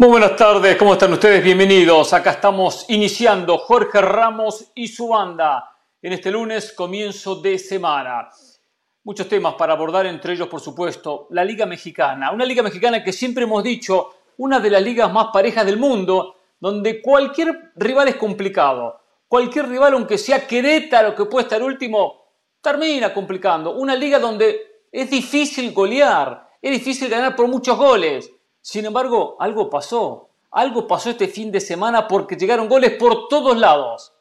Muy buenas tardes, ¿cómo están ustedes? Bienvenidos. Acá estamos iniciando Jorge Ramos y su banda en este lunes, comienzo de semana. Muchos temas para abordar, entre ellos, por supuesto, la Liga Mexicana. Una Liga Mexicana que siempre hemos dicho, una de las ligas más parejas del mundo, donde cualquier rival es complicado. Cualquier rival, aunque sea Querétaro, que puede estar último, termina complicando. Una liga donde es difícil golear, es difícil ganar por muchos goles. Sin embargo, algo pasó. Algo pasó este fin de semana porque llegaron goles por todos lados.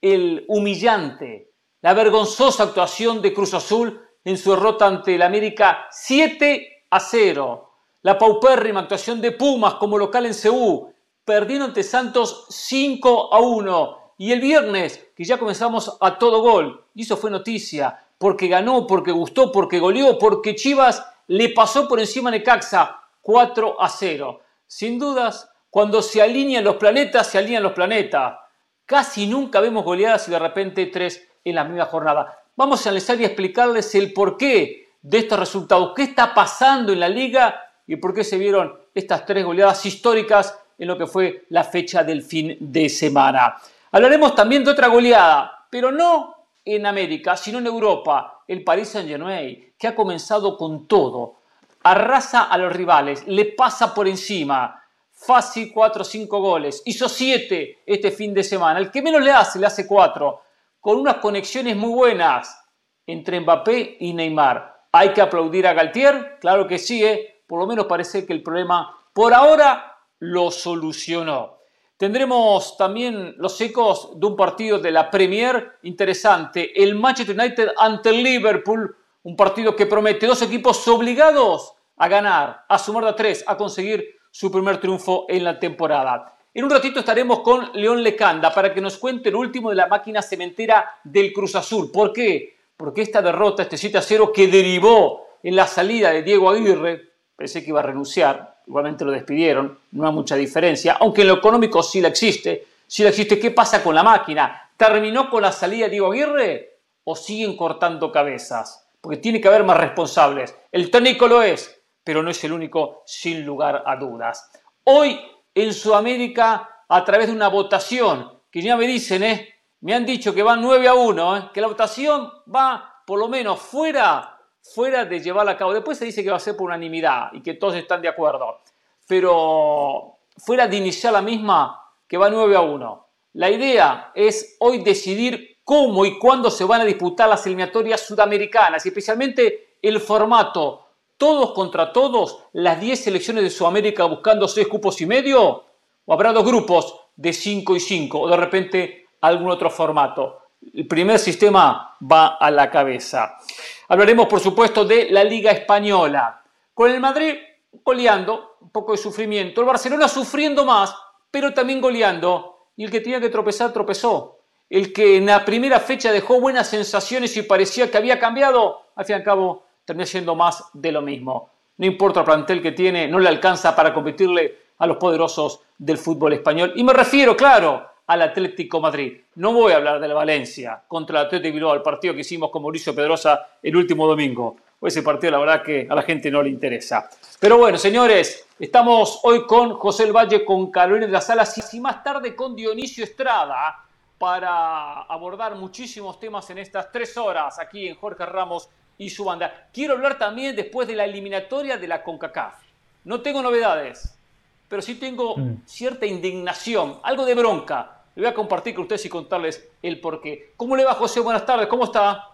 El humillante, la vergonzosa actuación de Cruz Azul en su derrota ante el América 7 a 0. La paupérrima actuación de Pumas como local en Ceú. Perdieron ante Santos 5 a 1. Y el viernes, que ya comenzamos a todo gol, y eso fue noticia, porque ganó, porque gustó, porque goleó, porque Chivas le pasó por encima a Necaxa 4 a 0. Sin dudas, cuando se alinean los planetas, se alinean los planetas. Casi nunca vemos goleadas y de repente tres en la misma jornada. Vamos a analizar y explicarles el porqué de estos resultados, qué está pasando en la liga y por qué se vieron estas tres goleadas históricas en lo que fue la fecha del fin de semana. Hablaremos también de otra goleada, pero no en América, sino en Europa, el Paris Saint-Germain, que ha comenzado con todo arrasa a los rivales, le pasa por encima, fácil 4 o 5 goles, hizo 7 este fin de semana, el que menos le hace, le hace 4, con unas conexiones muy buenas entre Mbappé y Neymar. Hay que aplaudir a Galtier, claro que sí, ¿eh? por lo menos parece que el problema por ahora lo solucionó. Tendremos también los ecos de un partido de la Premier interesante, el Manchester United ante Liverpool, un partido que promete dos equipos obligados a ganar, a sumar de a tres, a conseguir su primer triunfo en la temporada. En un ratito estaremos con León Lecanda para que nos cuente el último de la máquina cementera del Cruz Azul. ¿Por qué? Porque esta derrota, este 7 a 0 que derivó en la salida de Diego Aguirre, pensé que iba a renunciar, igualmente lo despidieron, no hay mucha diferencia, aunque en lo económico sí la existe, sí la existe. ¿Qué pasa con la máquina? ¿Terminó con la salida de Diego Aguirre o siguen cortando cabezas? Porque tiene que haber más responsables. El técnico lo es, pero no es el único sin lugar a dudas. Hoy en Sudamérica, a través de una votación, que ya me dicen, ¿eh? me han dicho que van 9 a 1, ¿eh? que la votación va por lo menos fuera, fuera de llevarla a cabo. Después se dice que va a ser por unanimidad y que todos están de acuerdo, pero fuera de iniciar la misma, que va 9 a 1. La idea es hoy decidir cómo y cuándo se van a disputar las eliminatorias sudamericanas y especialmente el formato todos contra todos, las 10 selecciones de Sudamérica buscando 6 cupos y medio, o habrá dos grupos de 5 y 5, o de repente algún otro formato. El primer sistema va a la cabeza. Hablaremos, por supuesto, de la Liga Española. Con el Madrid goleando, un poco de sufrimiento. El Barcelona sufriendo más, pero también goleando. Y el que tenía que tropezar, tropezó el que en la primera fecha dejó buenas sensaciones y parecía que había cambiado, al fin y al cabo terminó siendo más de lo mismo. No importa el plantel que tiene, no le alcanza para competirle a los poderosos del fútbol español. Y me refiero, claro, al Atlético Madrid. No voy a hablar de la Valencia contra el Atlético Bilbao, el partido que hicimos con Mauricio Pedrosa el último domingo. Ese partido, la verdad, que a la gente no le interesa. Pero bueno, señores, estamos hoy con José El Valle, con Carolina de las Salas y más tarde con Dionisio Estrada para abordar muchísimos temas en estas tres horas aquí en Jorge Ramos y su banda. Quiero hablar también después de la eliminatoria de la CONCACAF. No tengo novedades, pero sí tengo mm. cierta indignación, algo de bronca. Le voy a compartir con ustedes y contarles el porqué. ¿Cómo le va, José? Buenas tardes, ¿cómo está?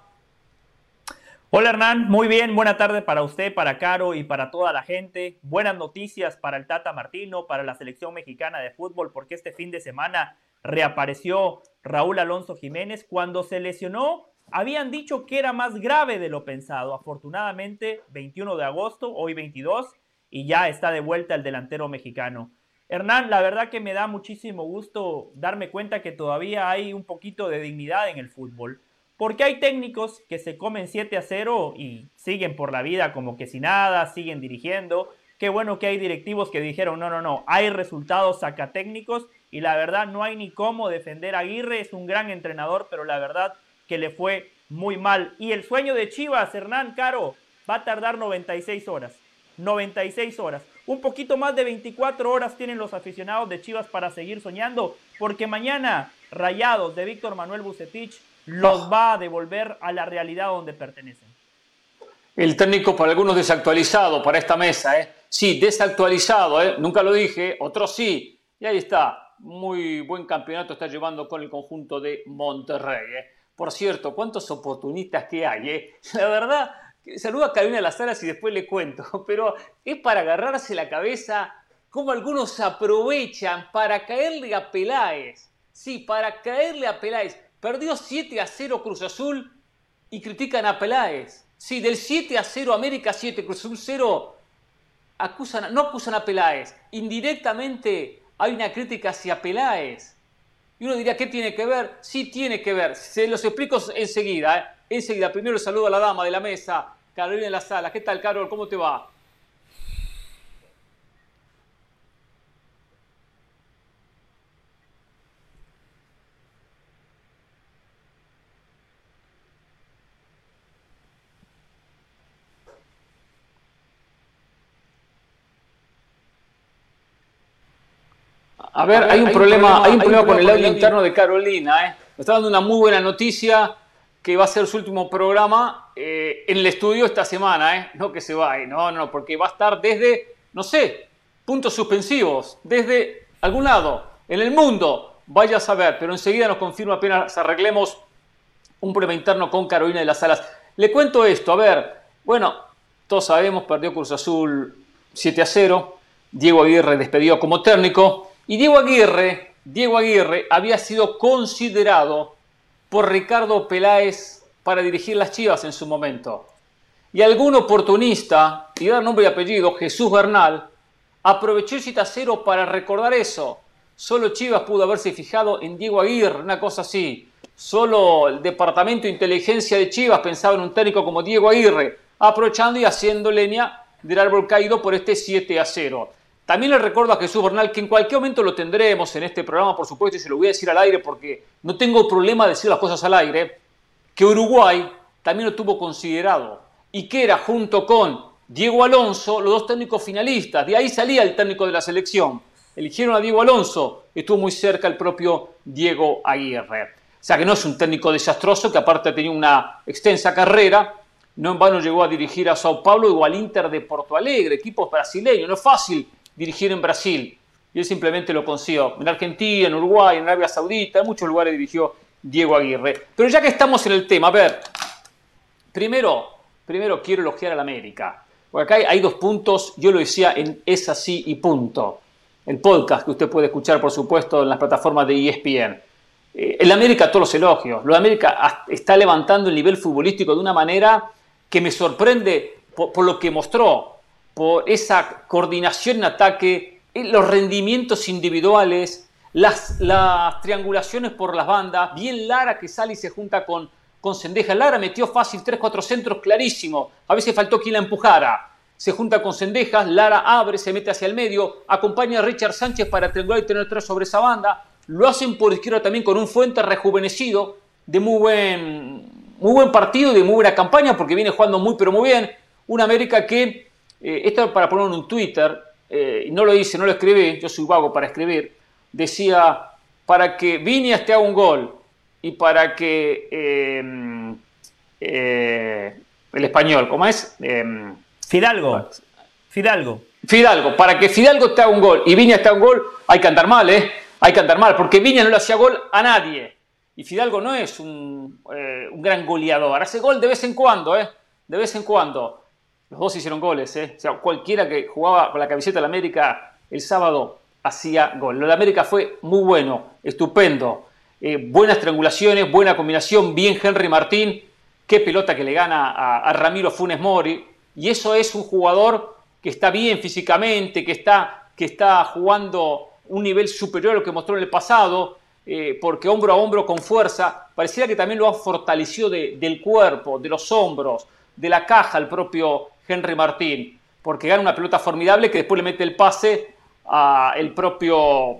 Hola Hernán, muy bien, buena tarde para usted, para Caro y para toda la gente. Buenas noticias para el Tata Martino, para la selección mexicana de fútbol, porque este fin de semana reapareció Raúl Alonso Jiménez. Cuando se lesionó, habían dicho que era más grave de lo pensado. Afortunadamente, 21 de agosto, hoy 22, y ya está de vuelta el delantero mexicano. Hernán, la verdad que me da muchísimo gusto darme cuenta que todavía hay un poquito de dignidad en el fútbol. Porque hay técnicos que se comen 7 a 0 y siguen por la vida como que si nada, siguen dirigiendo. Qué bueno que hay directivos que dijeron, no, no, no, hay resultados sacatécnicos y la verdad no hay ni cómo defender a Aguirre, es un gran entrenador, pero la verdad que le fue muy mal. Y el sueño de Chivas, Hernán Caro, va a tardar 96 horas. 96 horas. un poquito más de 24 horas tienen los aficionados de Chivas para seguir soñando, porque mañana Rayados de Víctor Manuel Bucetich los va a devolver a la realidad donde pertenecen. El técnico para algunos desactualizado para esta mesa, ¿eh? Sí, desactualizado, ¿eh? Nunca lo dije, otros sí. Y ahí está, muy buen campeonato está llevando con el conjunto de Monterrey. ¿eh? Por cierto, cuántos oportunistas que hay, ¿eh? La verdad, saludo a Carolina Las Alas y después le cuento, pero es para agarrarse la cabeza cómo algunos aprovechan para caerle a Peláez. Sí, para caerle a Peláez. Perdió 7 a 0 Cruz Azul y critican a Peláez. Sí, del 7 a 0 América 7, Cruz Azul 0, acusan, no acusan a Peláez. Indirectamente hay una crítica hacia Peláez. Y uno diría, ¿qué tiene que ver? Sí tiene que ver. Se los explico enseguida. ¿eh? Enseguida, primero saludo a la dama de la mesa, Carolina en la sala. ¿Qué tal, Carol? ¿Cómo te va? A ver, hay, un problema, hay un problema con el audio interno de Carolina. ¿eh? Me está dando una muy buena noticia que va a ser su último programa eh, en el estudio esta semana, ¿eh? No que se vaya, no, no, porque va a estar desde, no sé, puntos suspensivos, desde algún lado, en el mundo, vaya a saber, pero enseguida nos confirma apenas arreglemos un problema interno con Carolina de las Salas. Le cuento esto, a ver, bueno, todos sabemos, perdió Cruz Azul 7 a 0, Diego Aguirre despedido como técnico, y Diego Aguirre, Diego Aguirre había sido considerado por Ricardo Peláez para dirigir las Chivas en su momento. Y algún oportunista, y dar nombre y apellido, Jesús Bernal, aprovechó el citacero para recordar eso. Solo Chivas pudo haberse fijado en Diego Aguirre, una cosa así. Solo el Departamento de Inteligencia de Chivas pensaba en un técnico como Diego Aguirre, aprovechando y haciendo leña del árbol caído por este 7 a 0. También le recuerdo a Jesús Bernal que en cualquier momento lo tendremos en este programa, por supuesto, y se lo voy a decir al aire porque no tengo problema de decir las cosas al aire, que Uruguay también lo tuvo considerado y que era junto con Diego Alonso los dos técnicos finalistas. De ahí salía el técnico de la selección. Eligieron a Diego Alonso, estuvo muy cerca el propio Diego Aguirre. O sea que no es un técnico desastroso, que aparte tenido una extensa carrera, no en vano llegó a dirigir a Sao Paulo o al Inter de Porto Alegre, equipos brasileños, no es fácil dirigir en Brasil. Y él simplemente lo consiguió. En Argentina, en Uruguay, en Arabia Saudita, en muchos lugares dirigió Diego Aguirre. Pero ya que estamos en el tema, a ver, primero, primero quiero elogiar a la América. Porque acá hay, dos puntos, yo lo decía en Es así y punto. El podcast que usted puede escuchar, por supuesto, en las plataformas de ESPN. Eh, en América todos los elogios. Lo América está levantando el nivel futbolístico de una manera que me sorprende por lo que mostró por esa coordinación en ataque, eh, los rendimientos individuales, las, triangulaciones por las bandas, bien Lara que sale y se junta con, con Sendeja. Lara metió fácil 3-4 centros clarísimo, a veces faltó quien la empujara. Se junta con Sendejas, Lara abre, se mete hacia el medio, acompaña a Richard Sánchez para triangular y tener tres sobre esa banda. Lo hacen por izquierda también con un Fuente rejuvenecido, de muy buen, muy buen partido y de muy buena campaña, porque viene jugando muy pero muy bien. Una América que eh, esto para ponerlo en un Twitter, eh, no lo hice, no lo escribí, yo soy vago para escribir, decía, para que Viñas te haga un gol y para que em, eh, el español, ¿cómo es? Em, Fidalgo. Fidalgo. Fidalgo, para que Fidalgo te haga un gol y Viñas te haga un gol, hay que andar mal, ¿eh? Hay que andar mal, porque Viñas no le hacía gol a nadie. Y Fidalgo no es un, un gran goleador, hace gol de vez en cuando, ¿eh? De vez en cuando. Los dos hicieron goles, ¿eh? O sea, cualquiera que jugaba con la camiseta de la América el sábado hacía gol. Lo de América fue muy bueno, estupendo. Eh, buenas triangulaciones, buena combinación, bien Henry Martín. Qué pelota que le gana a, Ramiro Funes Mori. Y eso es un jugador que está bien físicamente, que está, que está jugando un nivel superior a lo que mostró en el pasado, eh, porque hombro a hombro con fuerza, pareciera que también lo ha fortalecido del cuerpo, de los hombros, de la caja el propio Henry Martín, porque gana una pelota formidable que después le mete el pase a el propio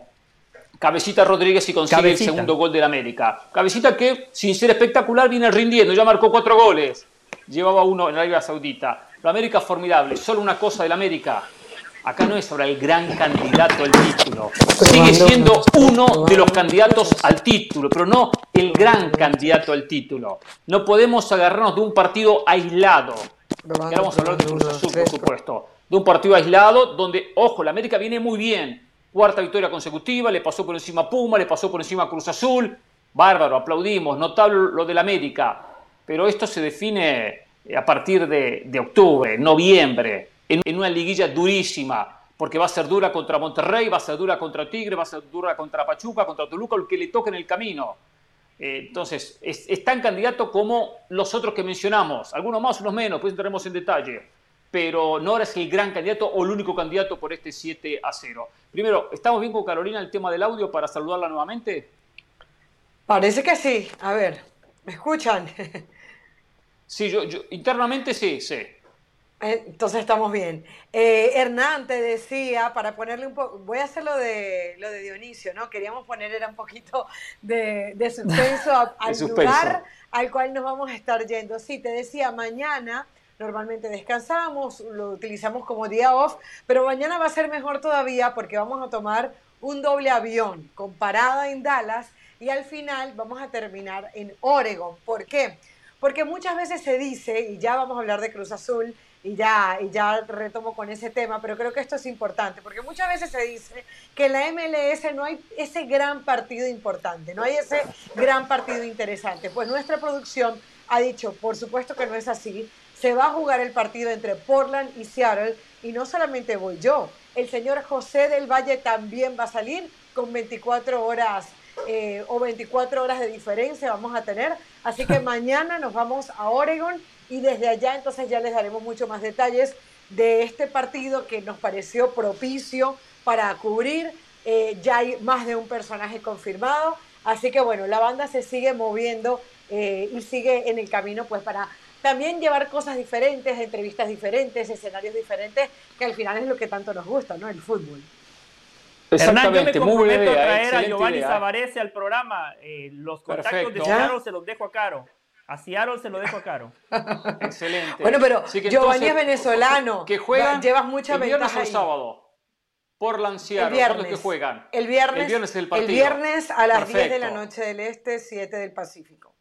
Cabecita Rodríguez y consigue el segundo gol del América. Cabecita que, sin ser espectacular, viene rindiendo, ya marcó cuatro goles. Llevaba uno en Arabia Saudita. La América formidable. Solo una cosa del América. Acá no es ahora el gran candidato al título. Sigue siendo uno de los candidatos al título, pero no el gran candidato al título. No podemos agarrarnos de un partido aislado. Ahora vamos a hablar de Cruz Azul, por supuesto. De un partido aislado donde, ojo, la América viene muy bien. Cuarta victoria consecutiva, le pasó por encima a Puma, le pasó por encima a Cruz Azul. Bárbaro, aplaudimos, notable lo de la América. Pero esto se define a partir de, de octubre, noviembre en, una liguilla durísima, porque va a ser dura contra Monterrey, va a ser dura contra Tigre, va a ser dura contra Pachuca, contra Toluca, el que le toque en el camino. Eh, entonces, es, tan candidato como los otros que mencionamos, algunos más, unos menos, pues entraremos en detalle. Pero no es el gran candidato o el único candidato por este 7 a 0. Primero, ¿estamos bien con Carolina el tema del audio para saludarla nuevamente? Parece que sí. A ver, ¿me escuchan? sí, yo, yo internamente sí, sí. Entonces estamos bien. Eh, Hernán te decía, para ponerle un poco, voy a hacer lo de, lo de Dionisio, ¿no? Queríamos poner era un poquito de, de suspenso al lugar al cual nos vamos a estar yendo. Sí, te decía, mañana normalmente descansamos, lo utilizamos como día off, pero mañana va a ser mejor todavía porque vamos a tomar un doble avión con parada en Dallas y al final vamos a terminar en Oregon. ¿Por qué? Porque muchas veces se dice, y ya vamos a hablar de Cruz Azul, y ya, y ya retomo con ese tema, pero creo que esto es importante, porque muchas veces se dice que en la MLS no hay ese gran partido importante, no hay ese gran partido interesante. Pues nuestra producción ha dicho, por supuesto que no es así, se va a jugar el partido entre Portland y Seattle, y no solamente voy yo, el señor José del Valle también va a salir con 24 horas eh, o 24 horas de diferencia vamos a tener. Así que mañana nos vamos a Oregon y desde allá entonces ya les daremos mucho más detalles de este partido que nos pareció propicio para cubrir. Eh, ya hay más de un personaje confirmado, así que bueno, la banda se sigue moviendo eh, y sigue en el camino pues para también llevar cosas diferentes, entrevistas diferentes, escenarios diferentes, que al final es lo que tanto nos gusta, ¿no? El fútbol. Exactamente, yo me comprometo a traer a Giovanni Zavarese al programa. Eh, los contactos de Seattle se los dejo a Caro. A Seattle se lo dejo a Caro. Excelente. Bueno, pero Giovanni es venezolano. Que juegan. Llevas mucha el ventaja. Viernes o sábado. Por Seattle. El viernes. que juegan? El viernes. El viernes, el, partido. el viernes a las 10 de la noche del Este, 7 del Pacífico.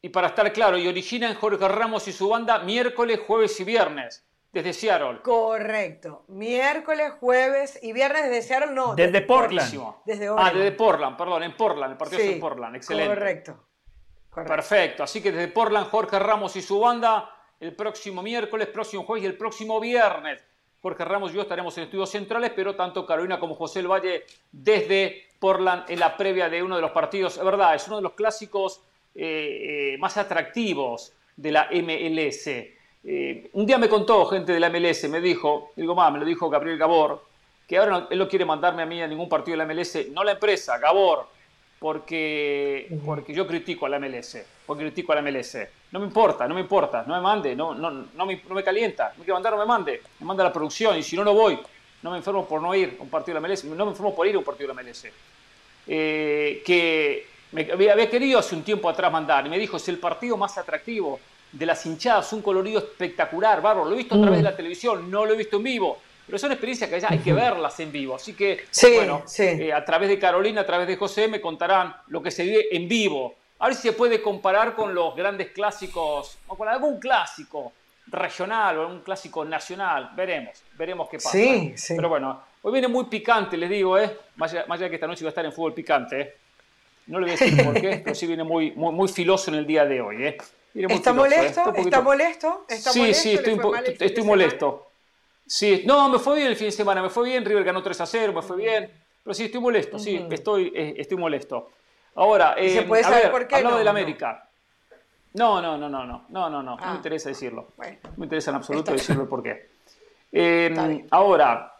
Y para estar claro, y originan Jorge Ramos y su banda miércoles, jueves y viernes. Desde Seattle. Correcto. Miércoles, jueves y viernes desde Seattle, no. Desde Portland. Desde Ah, desde Portland, perdón, en Portland. El partido es en Portland. Excelente. Correcto. Perfecto. Así que desde Portland, Jorge Ramos y su banda, el próximo miércoles, próximo jueves y el próximo viernes. Jorge Ramos y yo estaremos en estudios centrales, pero tanto Carolina como José El Valle desde Portland en la previa de uno de los partidos. Es verdad, es uno de los clásicos eh, eh, más atractivos de la MLS. Eh, un día me contó gente de la MLS, me dijo, digo más, me lo dijo Gabriel Gabor, que ahora él no quiere mandarme a mí a ningún partido de la MLS, no la empresa, Gabor, porque, porque yo critico a la MLS, porque critico a la MLS. No me importa, no me importa, no me mande, no, no, no, me, no me calienta, me quiere mandar, no me mande, me manda la producción y si no, no voy. No me enfermo por no ir a un partido de la MLS, no me enfermo por ir a un partido de la MLS. Eh, que me había querido hace un tiempo atrás mandar y me dijo, es el partido más atractivo de las hinchadas, un colorido espectacular, bárbaro, lo he visto a través de la mm. televisión, no lo he visto en vivo, pero son experiencias que ya hay que verlas en vivo. Así que, bueno, eh, a través de Carolina, a través de José, me contarán lo que se vive en vivo. A ver si se puede comparar con los grandes clásicos, o con algún clásico regional o un clásico nacional. Veremos, veremos qué pasa. Sí, sí. Pero bueno, hoy viene muy picante, les digo, ¿eh? Más allá, de que esta noche va a estar en fútbol picante, ¿eh? No le voy a decir por qué, pero sí viene muy, muy, muy filoso en el día de hoy, ¿eh? ¿Está, molesto? ¿Está molesto? ¿Está sí, molesto? sí, estoy, estoy molesto. Sí, no, me fue bien el fin de semana, me fue bien, River ganó 3 a 0, me fue bien. Pero sí, estoy molesto, sí, estoy, eh, estoy molesto. Ahora, eh, ¿Se em, puede saber por qué? No, del América. No, no, no, no, no, no, no, no, no me ah. interesa decirlo. No me interesa en absoluto decirlo por qué. Em, ahora,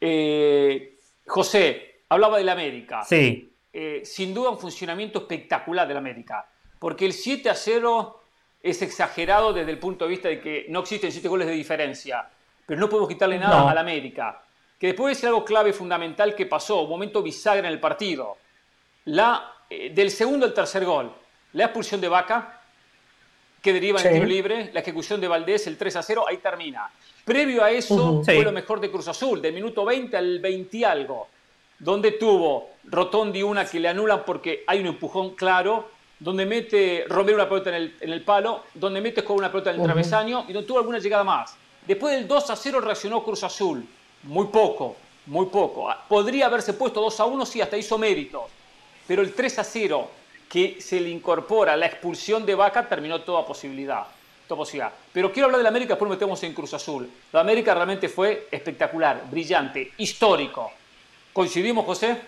eh, José, hablaba del América. Sí. Eh, sin duda un funcionamiento espectacular del América, porque el 7 a 0 es exagerado desde el punto de vista de que no existen 7 goles de diferencia pero no podemos quitarle nada al América. Que después decir algo clave, fundamental que pasó, un momento bisagra en el partido. La, eh, del segundo al tercer gol, la expulsión de Vaca, que deriva en tiro libre, la ejecución de Valdés, el 3 a 0, ahí termina. Previo a eso fue lo mejor de Cruz Azul, del minuto 20 al 20 algo, donde tuvo Rotondi una que le anulan porque hay un empujón claro, donde mete Romero una pelota en el, palo, donde mete con una pelota en el travesaño y donde tuvo alguna llegada más. Después del 2 a 0 reaccionó Cruz Azul, muy poco, muy poco. Podría haberse puesto 2 a 1, sí, hasta hizo méritos, pero el 3 a 0 que se le incorpora la expulsión de Vaca terminó toda posibilidad. Toda posibilidad. Pero quiero hablar de la América, después metemos en Cruz Azul. La América realmente fue espectacular, brillante, histórico. ¿Coincidimos, José?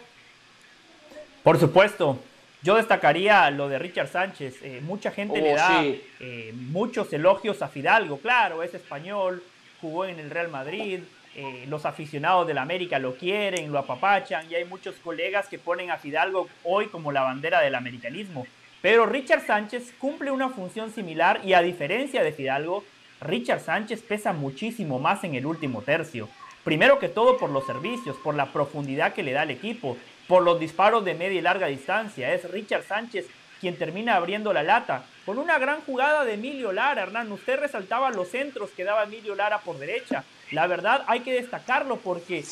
Por supuesto. Yo destacaría lo de Richard Sánchez. Eh, mucha gente le oh, da eh, muchos elogios a Fidalgo. Claro, es español, jugó en el Real Madrid, eh, los aficionados del América lo quieren, lo apapachan y hay muchos colegas que ponen a Fidalgo hoy como la bandera del americanismo. Pero Richard Sánchez cumple una función similar y a diferencia de Fidalgo, Richard Sánchez pesa muchísimo más en el último tercio. Primero que todo por los servicios, por la profundidad que le da al equipo, por los disparos de media y larga distancia. Es Richard Sánchez quien termina abriendo la lata. Con una gran jugada de Emilio Lara, Hernán. Usted resaltaba los centros que daba Emilio Lara por derecha. La verdad hay que destacarlo porque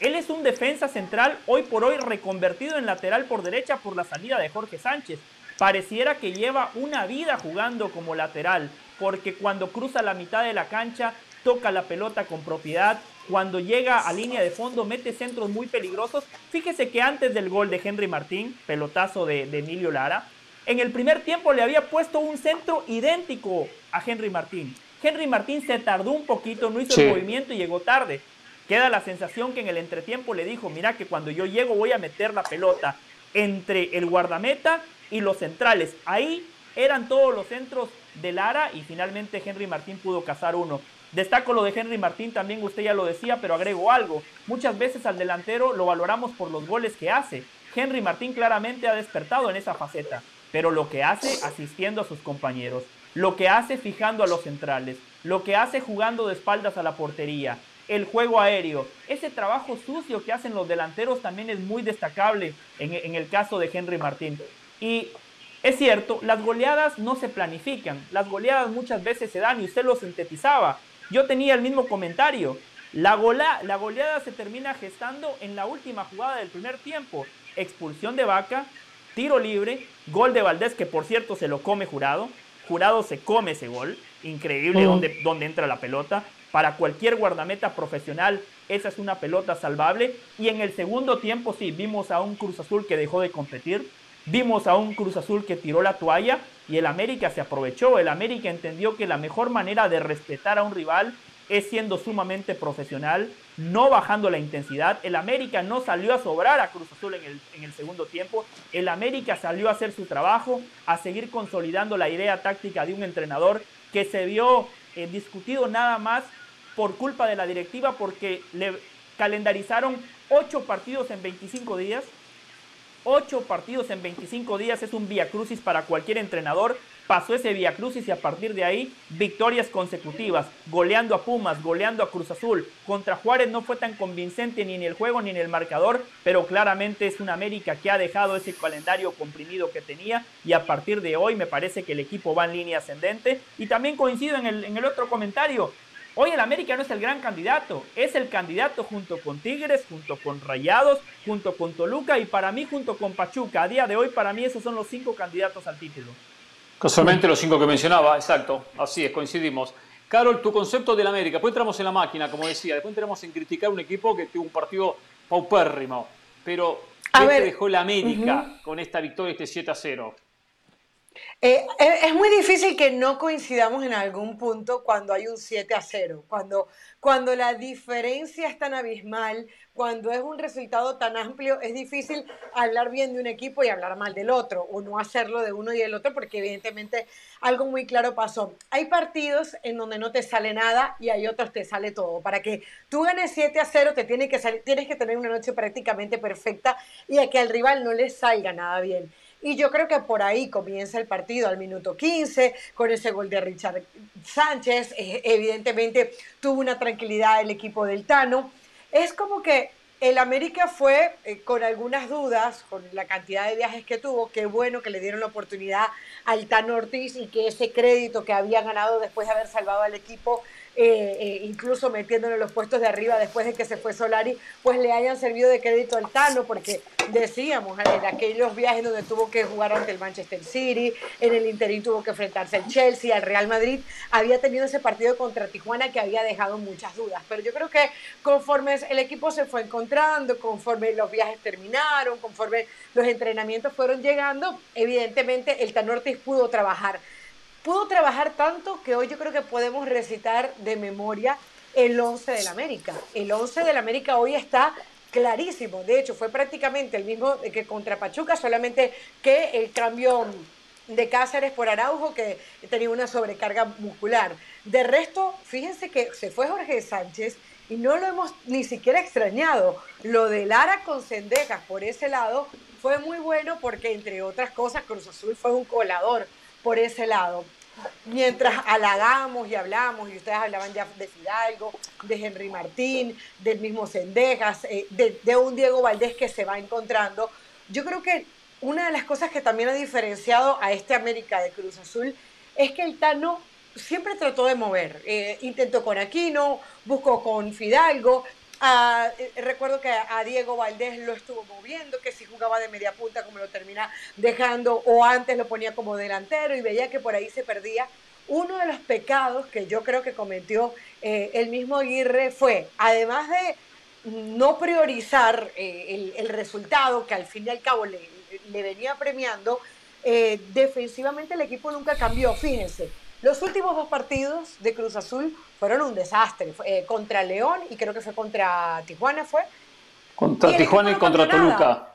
él es un defensa central hoy por hoy reconvertido en lateral por derecha por la salida de Jorge Sánchez. Pareciera que lleva una vida jugando como lateral, porque cuando cruza la mitad de la cancha toca la pelota con propiedad, cuando llega a línea de fondo mete centros muy peligrosos. Fíjese que antes del gol de Henry Martín, pelotazo de, Emilio Lara, en el primer tiempo le había puesto un centro idéntico a Henry Martín. Henry Martín se tardó un poquito, no hizo el movimiento y llegó tarde. Queda la sensación que en el entretiempo le dijo, mira que cuando yo llego voy a meter la pelota entre el guardameta y los centrales. Ahí eran todos los centros de Lara y finalmente Henry Martín pudo cazar uno. Destaco lo de Henry Martín, también usted ya lo decía, pero agrego algo. Muchas veces al delantero lo valoramos por los goles que hace. Henry Martín claramente ha despertado en esa faceta, pero lo que hace asistiendo a sus compañeros lo que hace fijando a los centrales, lo que hace jugando de espaldas a la portería, el juego aéreo. Ese trabajo sucio que hacen los delanteros también es muy destacable en, el caso de Henry Martín. Y es cierto, las goleadas no se planifican, las goleadas muchas veces se dan y usted lo sintetizaba. Yo tenía el mismo comentario. La, la goleada se termina gestando en la última jugada del primer tiempo. Expulsión de Vaca, tiro libre, gol de Valdés que por cierto se lo come jurado, Jurado se come ese gol, increíble donde, donde entra la pelota. Para cualquier guardameta profesional, esa es una pelota salvable. Y en el segundo tiempo, sí, vimos a un Cruz Azul que dejó de competir. Vimos a un Cruz Azul que tiró la toalla y el América se aprovechó. El América entendió que la mejor manera de respetar a un rival es siendo sumamente profesional, no bajando la intensidad. El América no salió a sobrar a Cruz Azul en el, segundo tiempo. El América salió a hacer su trabajo, a seguir consolidando la idea táctica de un entrenador que se vio eh, discutido nada más por culpa de la directiva porque le calendarizaron ocho partidos en 25 días. Ocho partidos en 25 días es un vía crucis para cualquier entrenador pasó ese Via Crucis y a partir de ahí victorias consecutivas, goleando a Pumas, goleando a Cruz Azul. Contra Juárez no fue tan convincente ni en el juego ni en el marcador, pero claramente es una América que ha dejado ese calendario comprimido que tenía y a partir de hoy me parece que el equipo va en línea ascendente. Y también coincido en el, en el otro comentario, Hoy el América no es el gran candidato, es el candidato junto con Tigres, junto con Rayados, junto con Toluca y para mí junto con Pachuca. A día de hoy para mí esos son los cinco candidatos al título. Casualmente los cinco que mencionaba, exacto, así es, coincidimos. Carol, tu concepto del América, después entramos en la máquina, como decía, después entramos en criticar un equipo que tuvo un partido paupérrimo, pero ¿qué te dejó la América con esta victoria, este 7 a 0? Eh, es muy difícil que no coincidamos en algún punto cuando hay un 7 a 0, cuando, cuando la diferencia es tan abismal, cuando es un resultado tan amplio, es difícil hablar bien de un equipo y hablar mal del otro, o no hacerlo de uno y del otro, porque evidentemente algo muy claro pasó. Hay partidos en donde no te sale nada y hay otros te sale todo. Para que tú ganes 7 a 0, te tiene que tienes que tener una noche prácticamente perfecta y a que al rival no le salga nada bien. Y yo creo que por ahí comienza el partido al minuto 15 con ese gol de Richard Sánchez. Eh, evidentemente tuvo una tranquilidad el equipo del Tano. Es como que el América fue eh, con algunas dudas, con la cantidad de viajes que tuvo, qué bueno que le dieron la oportunidad al Tan Ortiz y que ese crédito que había ganado después de haber salvado al equipo eh, eh, incluso metiéndolo en los puestos de arriba después de que se fue Solari, pues le hayan servido de crédito al Tano, porque decíamos en aquellos viajes donde tuvo que jugar ante el Manchester City, en el interín tuvo que enfrentarse al Chelsea, al Real Madrid, había tenido ese partido contra Tijuana que había dejado muchas dudas, pero yo creo que conforme el equipo se fue encontrando, conforme los viajes terminaron, conforme los entrenamientos fueron llegando, evidentemente el Tano Ortiz pudo trabajar pudo trabajar tanto que hoy yo creo que podemos recitar de memoria el 11 del América. El 11 del América hoy está clarísimo. De hecho, fue prácticamente el mismo que contra Pachuca, solamente que el cambio de Cáceres por Araujo, que tenía una sobrecarga muscular. De resto, fíjense que se fue Jorge Sánchez y no lo hemos ni siquiera extrañado. Lo de Lara con Cendejas por ese lado fue muy bueno porque, entre otras cosas, Cruz Azul fue un colador por ese lado. Mientras halagamos y hablamos, y ustedes hablaban ya de Fidalgo, de Henry Martín, del mismo Cendejas, eh, de, un Diego Valdés que se va encontrando, yo creo que una de las cosas que también ha diferenciado a este América de Cruz Azul es que el Tano siempre trató de mover. Eh, intentó con Aquino, buscó con Fidalgo, eh, recuerdo que a Diego Valdés lo estuvo moviendo, que si jugaba de media punta como lo termina dejando o antes lo ponía como delantero y veía que por ahí se perdía. Uno de los pecados que yo creo que cometió eh, el mismo Aguirre fue, además de no priorizar eh, el, resultado que al fin y al cabo le, le venía premiando, defensivamente el equipo nunca cambió, fíjense los últimos dos partidos de Cruz Azul fueron un desastre. Eh, contra León y creo que fue contra Tijuana, ¿fue? Contra Tijuana y contra Toluca.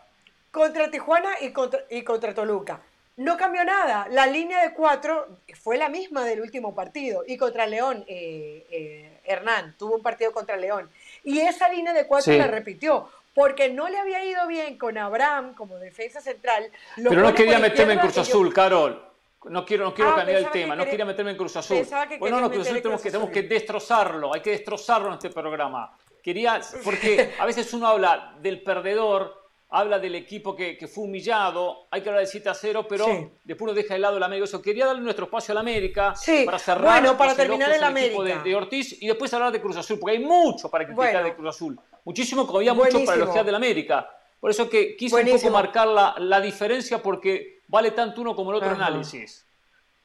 Contra Tijuana y contra, y contra Toluca. No cambió nada. La línea de cuatro fue la misma del último partido. Y contra León, eh, eh, Hernán tuvo un partido contra León. Y esa línea de cuatro la repitió porque no le había ido bien con Abraham como defensa central. Pero no quería meterme en Cruz Azul, Carol. No quiero, no quiero ah, cambiar el tema, no quería meterme en Cruz Azul. Bueno, no, Cruz Azul tenemos que, tenemos que destrozarlo, hay que destrozarlo en este programa. Quería, porque a veces uno habla del perdedor, habla del equipo que, que fue humillado, hay que hablar de 7 a 0, pero después uno deja de lado el América. Eso quería darle nuestro espacio al América para cerrar bueno, para terminar el América. De, de, Ortiz y después hablar de Cruz Azul, porque hay mucho para criticar de Cruz Azul. Muchísimo, como había mucho para elogiar del América. Por eso que quise un poco marcar la, la diferencia porque vale tanto uno como el otro análisis.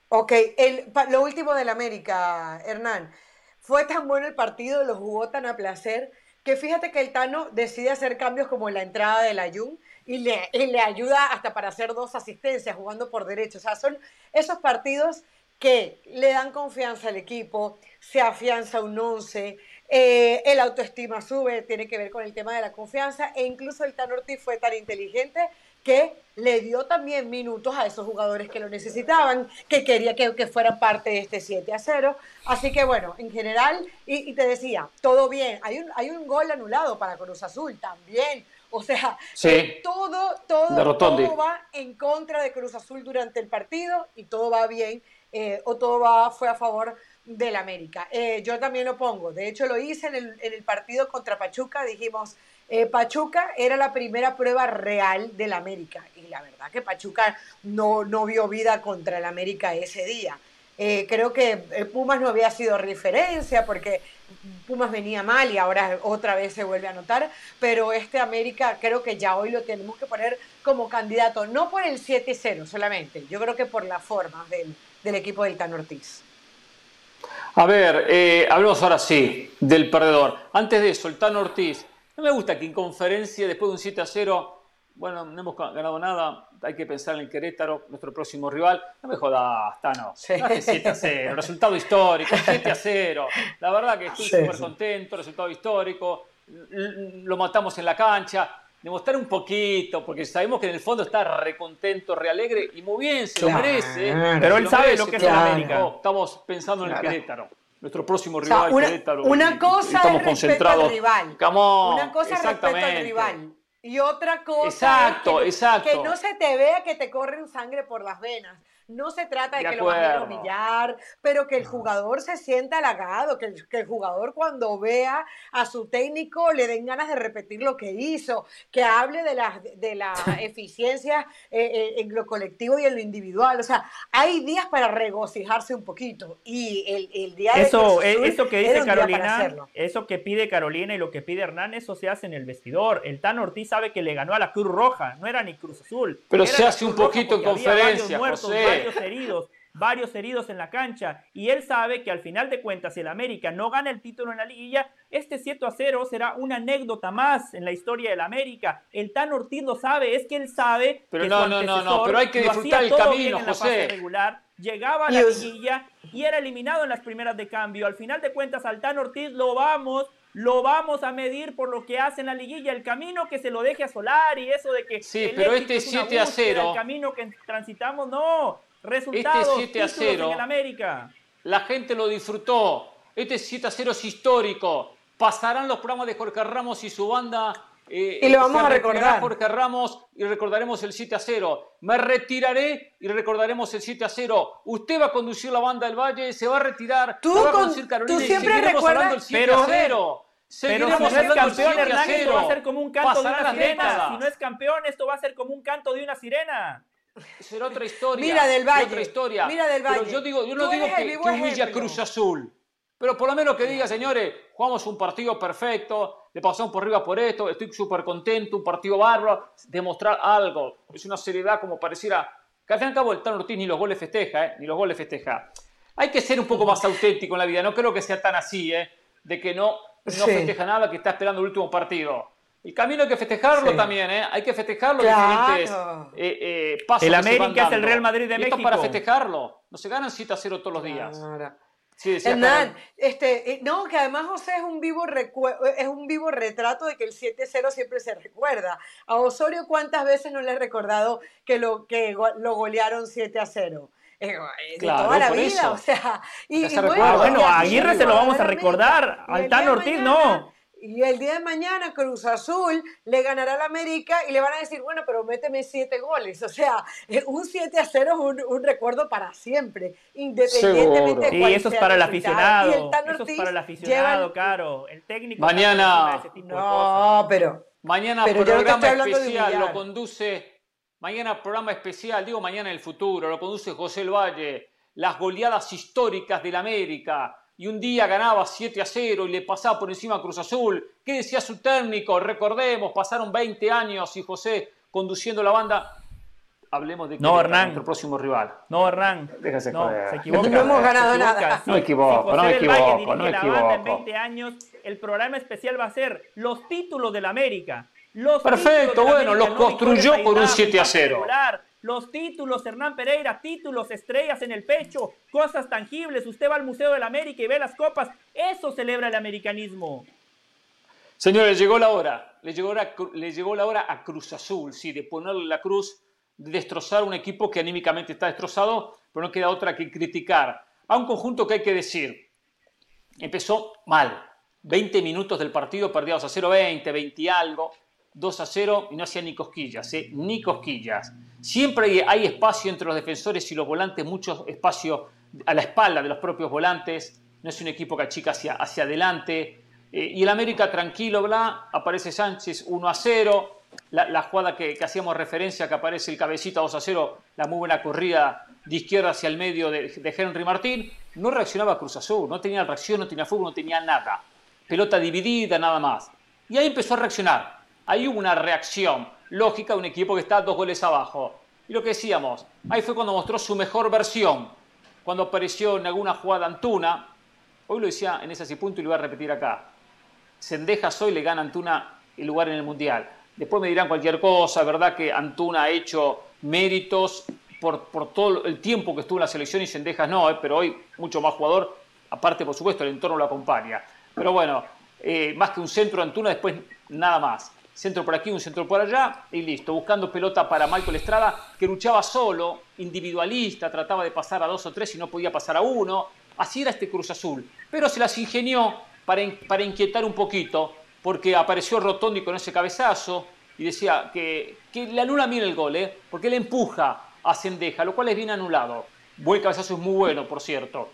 Ok, el, lo último del América, Hernán. Fue tan bueno el partido, lo jugó tan a placer, que fíjate que el Tano decide hacer cambios como la entrada de la Jun y le, le ayuda hasta para hacer dos asistencias jugando por derecho. O sea, son esos partidos que le dan confianza al equipo, se afianza un once, eh, el autoestima sube, tiene que ver con el tema de la confianza, e incluso el Tano Ortiz fue tan inteligente que le dio también minutos a esos jugadores que lo necesitaban, que quería que, que fueran parte de este 7 a 0. Así que bueno, en general, y, te decía, todo bien. Hay un, hay un gol anulado para Cruz Azul también. O sea, eh, todo, todo, todo va en contra de Cruz Azul durante el partido y todo va bien, eh, o todo va, fue a favor del América. Eh, yo también lo pongo. De hecho, lo hice en el, en el partido contra Pachuca. Dijimos, eh, Pachuca era la primera prueba real del América y la verdad que Pachuca no, no vio vida contra el América ese día. Eh, creo que Pumas no había sido referencia porque Pumas venía mal y ahora otra vez se vuelve a notar, pero este América creo que ya hoy lo tenemos que poner como candidato, no por el 7-0 solamente, yo creo que por la forma del, del equipo del Tan Ortiz. A ver, eh, hablemos ahora sí del perdedor. Antes de eso, el Tan Ortiz no me gusta que en conferencia, después de un 7 a 0, bueno, no hemos ganado nada, hay que pensar en el Querétaro, nuestro próximo rival. No me jodas, Tano. Sí. 7 a 0, resultado histórico, 7 a 0. La verdad que estoy súper contento, resultado histórico. Lo matamos en la cancha. Demostrar un poquito, porque sabemos que en el fondo está recontento, realegre y muy bien, se lo merece. Pero él sabe lo que es el América. estamos pensando en el Querétaro nuestro próximo rival, una, Querétaro. Una cosa es respeto al rival. una cosa es respeto al rival. Y otra cosa exacto, que, exacto. que no se te vea que te corren sangre por las venas. No se trata de, que lo vayan a humillar, pero que el jugador se sienta halagado, que el, que el jugador cuando vea a su técnico le den ganas de repetir lo que hizo, que hable de la, de la eficiencia eh, eh, en lo colectivo y en lo individual. O sea, hay días para regocijarse un poquito y el, el día eso, de eh, eso que dice Carolina, eso que pide Carolina y lo que pide Hernán, eso se hace en el vestidor. El Tan Ortiz sabe que le ganó a la Cruz Roja, no era ni Cruz Azul. Pero se hace un poquito en conferencia, varios varios heridos varios heridos en la cancha y él sabe que al final de cuentas si el América no gana el título en la liguilla, este 7 a 0 será una anécdota más en la historia del América. El Tan Ortiz lo sabe, es que él sabe pero no, no, no, no, pero hay que disfrutar el camino, José. regular, llegaba a la liguilla y era eliminado en las primeras de cambio. Al final de cuentas al Tan Ortiz lo vamos lo vamos a medir por lo que hace en la liguilla, el camino que se lo deje a Solar y eso de que sí, pero este 7 a 0, el camino que transitamos, no, Resultados, este 7 a 0, en América. La gente lo disfrutó. Este 7 a 0 es histórico. Pasarán los programas de Jorge Ramos y su banda. Eh, y lo vamos a recordar. Jorge Ramos y recordaremos el 7 a 0. Me retiraré y recordaremos el 7 a 0. Usted va a conducir la banda del Valle, se va a retirar. Tú, va a conducir Carolina tú siempre recuerdas. El 7 a 0. Pero si no es campeón, Hernán, esto va a ser como un canto de una sirena. Si no es campeón, esto va a ser como un canto de una sirena. Será otra historia. Mira del Valle. Otra historia. Mira del Valle. Pero yo digo, yo no digo que, que humilla Cruz Azul. Pero por lo menos que diga, señores, jugamos un partido perfecto, le pasamos por arriba por esto, estoy súper contento, un partido bárbaro, demostrar algo. Es una seriedad como pareciera. Que al fin y al cabo el Tano Ortiz ni los goles festeja, ¿eh? ni los goles festeja. Hay que ser un poco más auténtico en la vida, no creo que sea tan así, ¿eh? de que no, no festeja nada, que está esperando el último partido. El camino hay que festejarlo también, ¿eh? Hay que festejarlo diferentes eh, eh, pasos. El América es el Real Madrid de México. Esto para festejarlo. No se ganan 7 a 0 todos los días. Sí, Hernán, este, eh, no, que además José es un vivo es un vivo retrato de que el 7-0 siempre se recuerda. A Osorio cuántas veces no le he recordado que lo que lo golearon 7 a 0. Eh, claro, toda la vida, o sea, y, bueno, a Aguirre se lo vamos a recordar, al Tan Ortiz no y el día de mañana Cruz Azul le ganará al América y le van a decir, bueno, pero méteme siete goles. O sea, eh, un 7 a 0 es un, recuerdo para siempre, independientemente de Y eso es para el aficionado. eso es para el aficionado, Caro. El técnico. Mañana. no, pero. Mañana programa especial lo conduce. Mañana programa especial, digo mañana en el futuro, lo conduce José El Valle. Las goleadas históricas del América y un día ganaba 7 a 0 y le pasaba por encima a Cruz Azul. ¿Qué decía su técnico? Recordemos, pasaron 20 años y José conduciendo la banda. Hablemos de no, Hernán. nuestro próximo rival. No, Hernán. Déjese no, se equivoca. No hemos ganado nada. no me equivoco, no me equivoco, no me equivoco. La banda en 20 años, el programa especial va a ser los títulos del América. Los Perfecto, bueno, los construyó por un 7 a 0 los títulos, Hernán Pereira, títulos, estrellas en el pecho, cosas tangibles. Usted va al Museo de la América y ve las copas. Eso celebra el americanismo. Señores, llegó la hora. Le llegó la, le llegó la hora a Cruz Azul, sí, de ponerle la cruz, de destrozar un equipo que anímicamente está destrozado, pero no queda otra que criticar. A un conjunto que hay que decir, empezó mal. 20 minutos del partido perdidos a 0-20, 20 y algo. 2 a 0 y no hacía ni cosquillas, ¿eh? ni cosquillas. Siempre hay espacio entre los defensores y los volantes, mucho espacio a la espalda de los propios volantes. No es un equipo que achica hacia, hacia adelante. Eh, y el América tranquilo, bla, aparece Sánchez 1 a 0. La, jugada que, hacíamos referencia, que aparece el cabecita 2 a 0, la muy buena corrida de izquierda hacia el medio de, de Henry Martín. No reaccionaba Cruz Azul, no tenía reacción, no tenía fútbol, no tenía nada. Pelota dividida, nada más. Y ahí empezó a reaccionar Ahí hubo una reacción lógica de un equipo que está dos goles abajo. Y lo que decíamos, ahí fue cuando mostró su mejor versión, cuando apareció en alguna jugada Antuna. Hoy lo decía en ese punto y lo voy a repetir acá. Sendejas hoy le gana Antuna el lugar en el Mundial. Después me dirán cualquier cosa, ¿verdad? Que Antuna ha hecho méritos por, por todo el tiempo que estuvo en la selección y Sendejas no, ¿eh? pero hoy mucho más jugador. Aparte, por supuesto, el entorno lo acompaña. Pero bueno, eh, más que un centro de Antuna, después nada más centro por aquí, un centro por allá, y listo, buscando pelota para Michael Estrada, que luchaba solo, individualista, trataba de pasar a dos o tres y no podía pasar a uno. Así era este Cruz Azul. Pero se las ingenió para, para inquietar un poquito, porque apareció Rotondi con ese cabezazo y decía que, que la luna mira el gol, ¿eh? porque él empuja, a Sendeja, lo cual es bien anulado. Buen cabezazo es muy bueno, por cierto.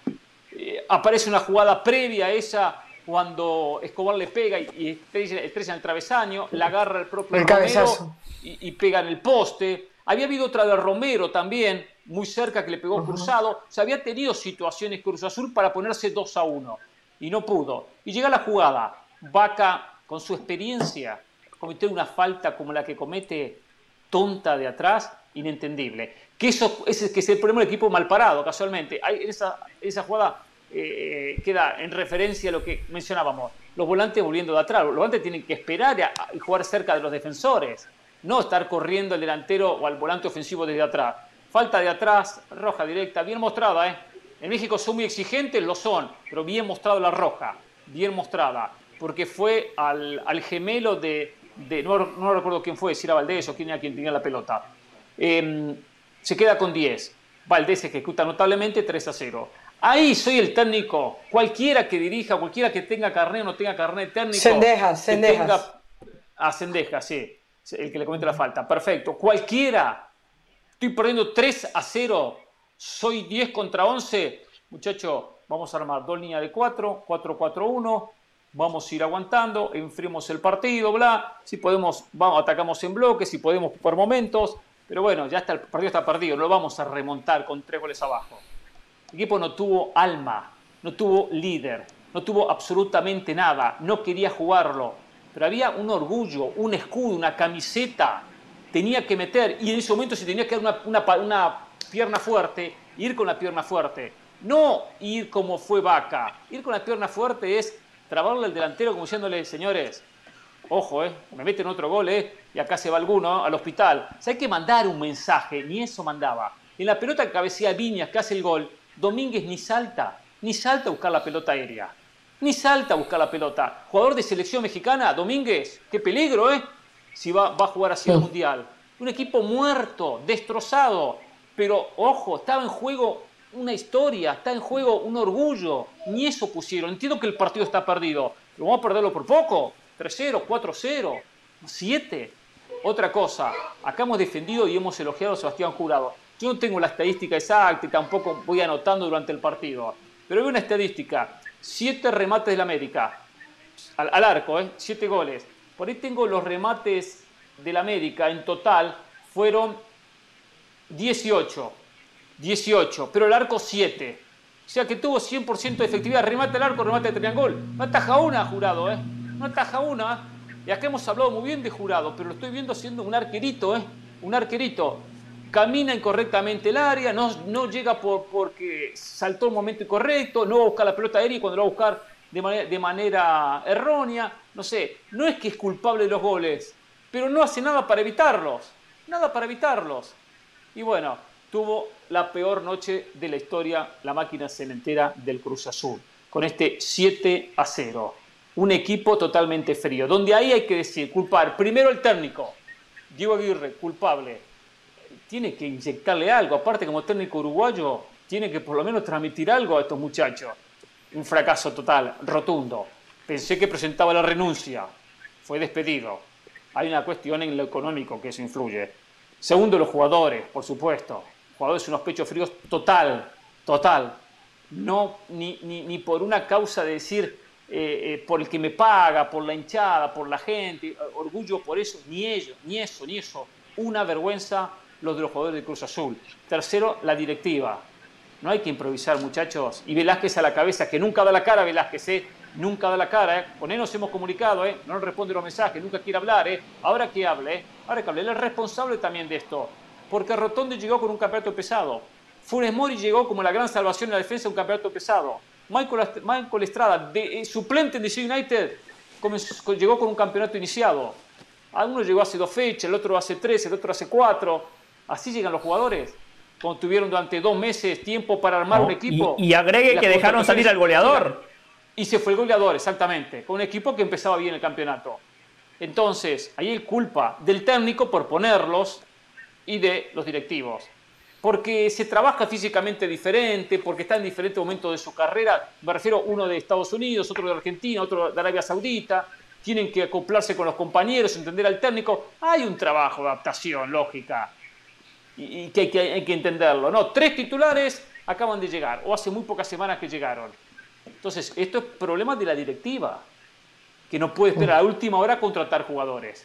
Eh, aparece una jugada previa a esa cuando Escobar le pega y, estrella, en el travesaño, la agarra el propio Romero y, pega en el poste. Había habido otra de Romero también, muy cerca, que le pegó cruzado. O sea, había tenido situaciones Cruz Azul para ponerse 2 a 1 y no pudo. Y llega la jugada. Vaca, con su experiencia, cometió una falta como la que comete tonta de atrás, inentendible. Que eso ese, que es el problema del equipo mal parado, casualmente. Hay, esa, esa jugada eh, queda en referencia a lo que mencionábamos. Los volantes volviendo de atrás. Los volantes tienen que esperar y jugar cerca de los defensores. No estar corriendo el delantero o al volante ofensivo desde atrás. Falta de atrás, roja directa, bien mostrada, ¿eh? En México son muy exigentes, lo son, pero bien mostrado la roja, bien mostrada, porque fue al, gemelo de, no, recuerdo quién fue, si era Valdés o quién era quien tenía la pelota. Em, se queda con 10. Valdés ejecuta notablemente 3 a 0. Ahí soy el técnico. Cualquiera que dirija, cualquiera que tenga carnet o no tenga carnet técnico. Sendejas, Sendejas. Ah, Sendejas, sí. El que le comete la falta. Perfecto. Cualquiera. Estoy perdiendo 3 a 0 soy 10 contra 11. Muchachos, vamos a armar dos líneas de 4, 4-4-1. Vamos a ir aguantando, enfriemos el partido, bla. Si podemos, vamos, atacamos en bloque, si podemos por momentos. Pero bueno, ya está, el partido está perdido, no lo vamos a remontar con tres goles abajo. El equipo no tuvo alma, no tuvo líder, no tuvo absolutamente nada, no quería jugarlo. Pero había un orgullo, un escudo, una camiseta. Tenía que meter, y en ese momento se tenía que dar una, una, pierna fuerte, ir con la pierna fuerte. No ir como fue Vaca. Ir con la pierna fuerte es trabarle al delantero como diciéndole, señores, ojo, eh, me meten otro gol, eh, y acá se va alguno al hospital. O hay que mandar un mensaje, ni eso mandaba. En la pelota que cabecea Viñas, que hace el gol, Domínguez ni salta, ni salta a buscar la pelota aérea. Ni salta a buscar la pelota. Jugador de selección mexicana, Domínguez, qué peligro, ¿eh? Si va, va a jugar hacia el Mundial. Un equipo muerto, destrozado. Pero ojo, estaba en juego una historia, está en juego un orgullo. Ni eso pusieron. Entiendo que el partido está perdido, pero vamos a perderlo por poco. 3-0, 4-0, 7. Otra cosa, acá hemos defendido y hemos elogiado a Sebastián Jurado. Yo no tengo la estadística exacta y tampoco voy anotando durante el partido. Pero veo una estadística. 7 remates del América. Al, arco, ¿eh? 7 goles. Por ahí tengo los remates del América en total. Fueron 18. 18, pero el arco 7. O sea que tuvo 100% de efectividad. Remate el arco, remate el triángulo. No ataja una, jurado, ¿eh? No ataja una. Y acá hemos hablado muy bien de jurado, pero lo estoy viendo siendo un arquerito, ¿eh? Un arquerito. Camina incorrectamente el área, no, no llega por, porque saltó el momento incorrecto, no va a buscar la pelota aérea y cuando lo va a buscar de manera, de manera errónea. No sé, no es que es culpable de los goles, pero no hace nada para evitarlos. Nada para evitarlos. Y bueno, tuvo la peor noche de la historia la máquina cementera del Cruz Azul, con este 7 a 0. Un equipo totalmente frío, donde ahí hay que decir, culpar primero el técnico, Diego Aguirre, culpable. Tiene que inyectarle algo, aparte como técnico uruguayo, tiene que por lo menos transmitir algo a estos muchachos. Un fracaso total, rotundo. Pensé que presentaba la renuncia, fue despedido. Hay una cuestión en lo económico que eso influye. Segundo, los jugadores, por supuesto. Jugadores unos pechos fríos total, total. No, ni, ni, por una causa de decir eh, eh, por el que me paga, por la hinchada, por la gente, orgullo por eso, ni ellos, ni eso, ni eso. Una vergüenza los de los jugadores de Cruz Azul. Tercero, la directiva. No hay que improvisar, muchachos. Y Velázquez a la cabeza, que nunca da la cara, Velázquez, ¿eh? nunca da la cara, ¿eh? con él nos hemos comunicado, ¿eh? no nos responde los mensajes, nunca quiere hablar, ¿eh? ahora que hable, ¿eh? ahora que hable, él es responsable también de esto, porque Rotondi llegó con un campeonato pesado, Funes Mori llegó como la gran salvación en la defensa de un campeonato pesado, Michael, Estrada, de, eh, suplente en DC United, llegó con un campeonato iniciado, alguno llegó hace dos fechas, el otro hace tres, el otro hace cuatro, así llegan los jugadores cuando tuvieron durante dos meses tiempo para armar un equipo. Y, agregue que dejaron salir al goleador. Y se fue el goleador, exactamente, con un equipo que empezaba bien el campeonato. Entonces, ahí hay culpa del técnico por ponerlos y de los directivos. Porque se trabaja físicamente diferente, porque está en diferentes momentos de su carrera. Me refiero uno de Estados Unidos, otro de Argentina, otro de Arabia Saudita. Tienen que acoplarse con los compañeros, entender al técnico. Hay un trabajo de adaptación lógica. Y, que, hay que entenderlo. No, tres titulares acaban de llegar o hace muy pocas semanas que llegaron. Entonces, esto es problema de la directiva, que no puede esperar a última hora a contratar jugadores.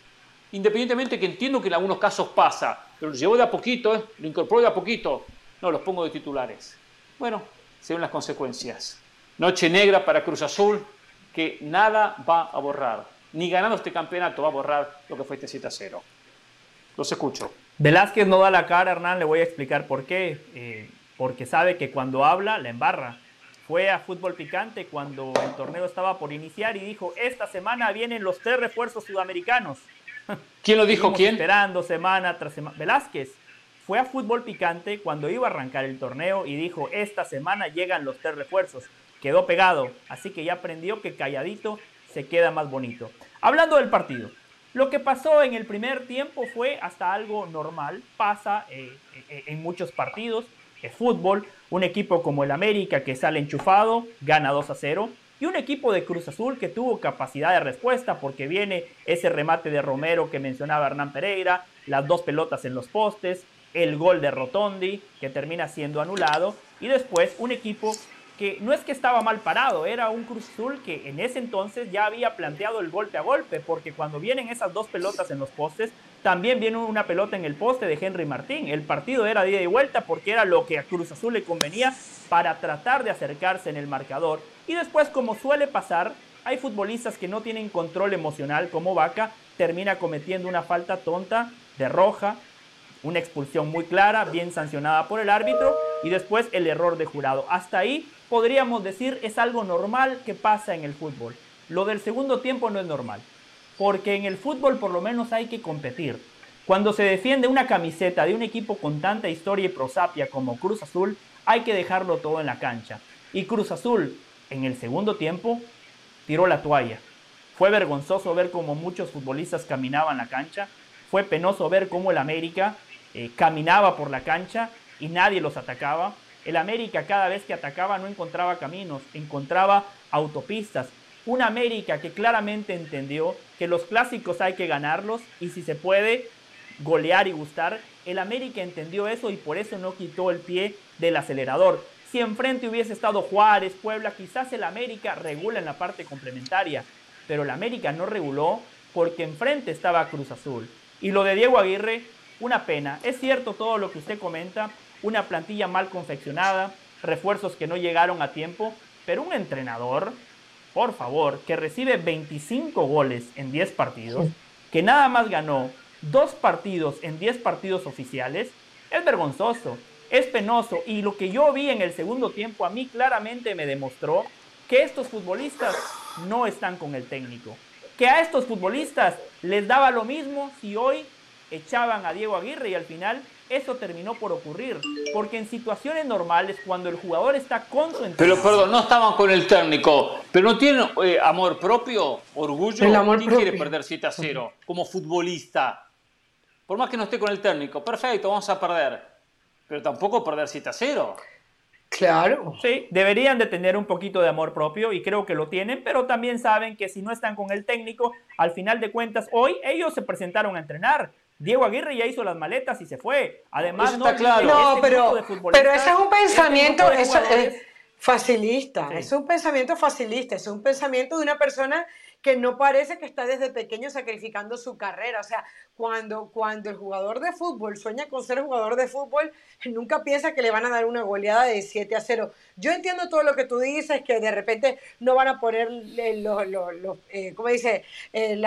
Independientemente que entiendo que en algunos casos pasa, pero lo llevo de a poquito, ¿eh? lo incorporo de a poquito, no, los pongo de titulares. Bueno, se ven las consecuencias. Noche negra para Cruz Azul, que nada va a borrar. Ni ganando este campeonato va a borrar lo que fue este 7 a 0. Los escucho. Velázquez no da la cara, Hernán, le voy a explicar por qué. Eh, porque sabe que cuando habla, la embarra. Fue a fútbol picante cuando el torneo estaba por iniciar y dijo, esta semana vienen los tres refuerzos sudamericanos. ¿Quién lo dijo? ¿Quién? Esperando semana tras semana. Velázquez fue a fútbol picante cuando iba a arrancar el torneo y dijo, esta semana llegan los tres refuerzos. Quedó pegado, así que ya aprendió que calladito se queda más bonito. Hablando del partido, lo que pasó en el primer tiempo fue hasta algo normal, pasa eh, eh, en muchos partidos, es fútbol, un equipo como el América que sale enchufado, gana 2 a 0, y un equipo de Cruz Azul que tuvo capacidad de respuesta porque viene ese remate de Romero que mencionaba Hernán Pereira, las dos pelotas en los postes, el gol de Rotondi que termina siendo anulado. Y después un equipo que no es que estaba mal parado, era un Cruz Azul que en ese entonces ya había planteado el golpe a golpe, porque cuando vienen esas dos pelotas en los postes, también viene una pelota en el poste de Henry Martín. El partido era de ida y vuelta porque era lo que a Cruz Azul le convenía para tratar de acercarse en el marcador. Y después, como suele pasar, hay futbolistas que no tienen control emocional, como Vaca, termina cometiendo una falta tonta de roja, una expulsión muy clara, bien sancionada por el árbitro, y después el error de jurado. Hasta ahí podríamos decir es algo normal que pasa en el fútbol. Lo del segundo tiempo no es normal, porque en el fútbol por lo menos hay que competir. Cuando se defiende una camiseta de un equipo con tanta historia y prosapia como Cruz Azul, hay que dejarlo todo en la cancha. Y Cruz Azul, en el segundo tiempo, tiró la toalla. Fue vergonzoso ver cómo muchos futbolistas caminaban la cancha. Fue penoso ver cómo el América eh, caminaba por la cancha y nadie los atacaba. El América cada vez que atacaba no encontraba caminos, encontraba autopistas. Un América que claramente entendió que los clásicos hay que ganarlos y si se puede golear y gustar. El América entendió eso y por eso no quitó el pie del acelerador. Si enfrente hubiese estado Juárez, Puebla, quizás el América regula en la parte complementaria, pero el América no reguló porque enfrente estaba Cruz Azul. Y lo de Diego Aguirre una pena. Es cierto todo lo que usted comenta, una plantilla mal confeccionada, refuerzos que no llegaron a tiempo, pero un entrenador, por favor, que recibe 25 goles en 10 partidos, que nada más ganó dos partidos en 10 partidos oficiales, es vergonzoso, es penoso. Y lo que yo vi en el segundo tiempo a mí claramente me demostró que estos futbolistas no están con el técnico, que a estos futbolistas les daba lo mismo si hoy echaban a Diego Aguirre y al final eso terminó por ocurrir. Porque en situaciones normales, cuando el jugador está con su Pero perdón, no estaban con el técnico, pero no tienen eh, amor propio, orgullo. El amor ¿Quién quiere perder 7 a 0 como futbolista? Por más que no esté con el técnico, perfecto, vamos a perder. Pero tampoco perder 7 a 0. Claro. Sí, deberían de tener un poquito de amor propio y creo que lo tienen, pero también saben que si no están con el técnico, al final de cuentas, hoy ellos se presentaron a entrenar Diego Aguirre ya hizo las maletas y se fue. Además, no, claro. no este pero, pero ese es un este pensamiento eso, es facilista. Es un pensamiento facilista. Es un pensamiento de una persona que no parece que está desde pequeño sacrificando su carrera. O sea, cuando, cuando el jugador de fútbol sueña con ser jugador de fútbol, nunca piensa que le van a dar una goleada de 7 a 0. Yo entiendo todo lo que tú dices, que de repente no van a poner, los, eh, ¿cómo dice?, eh,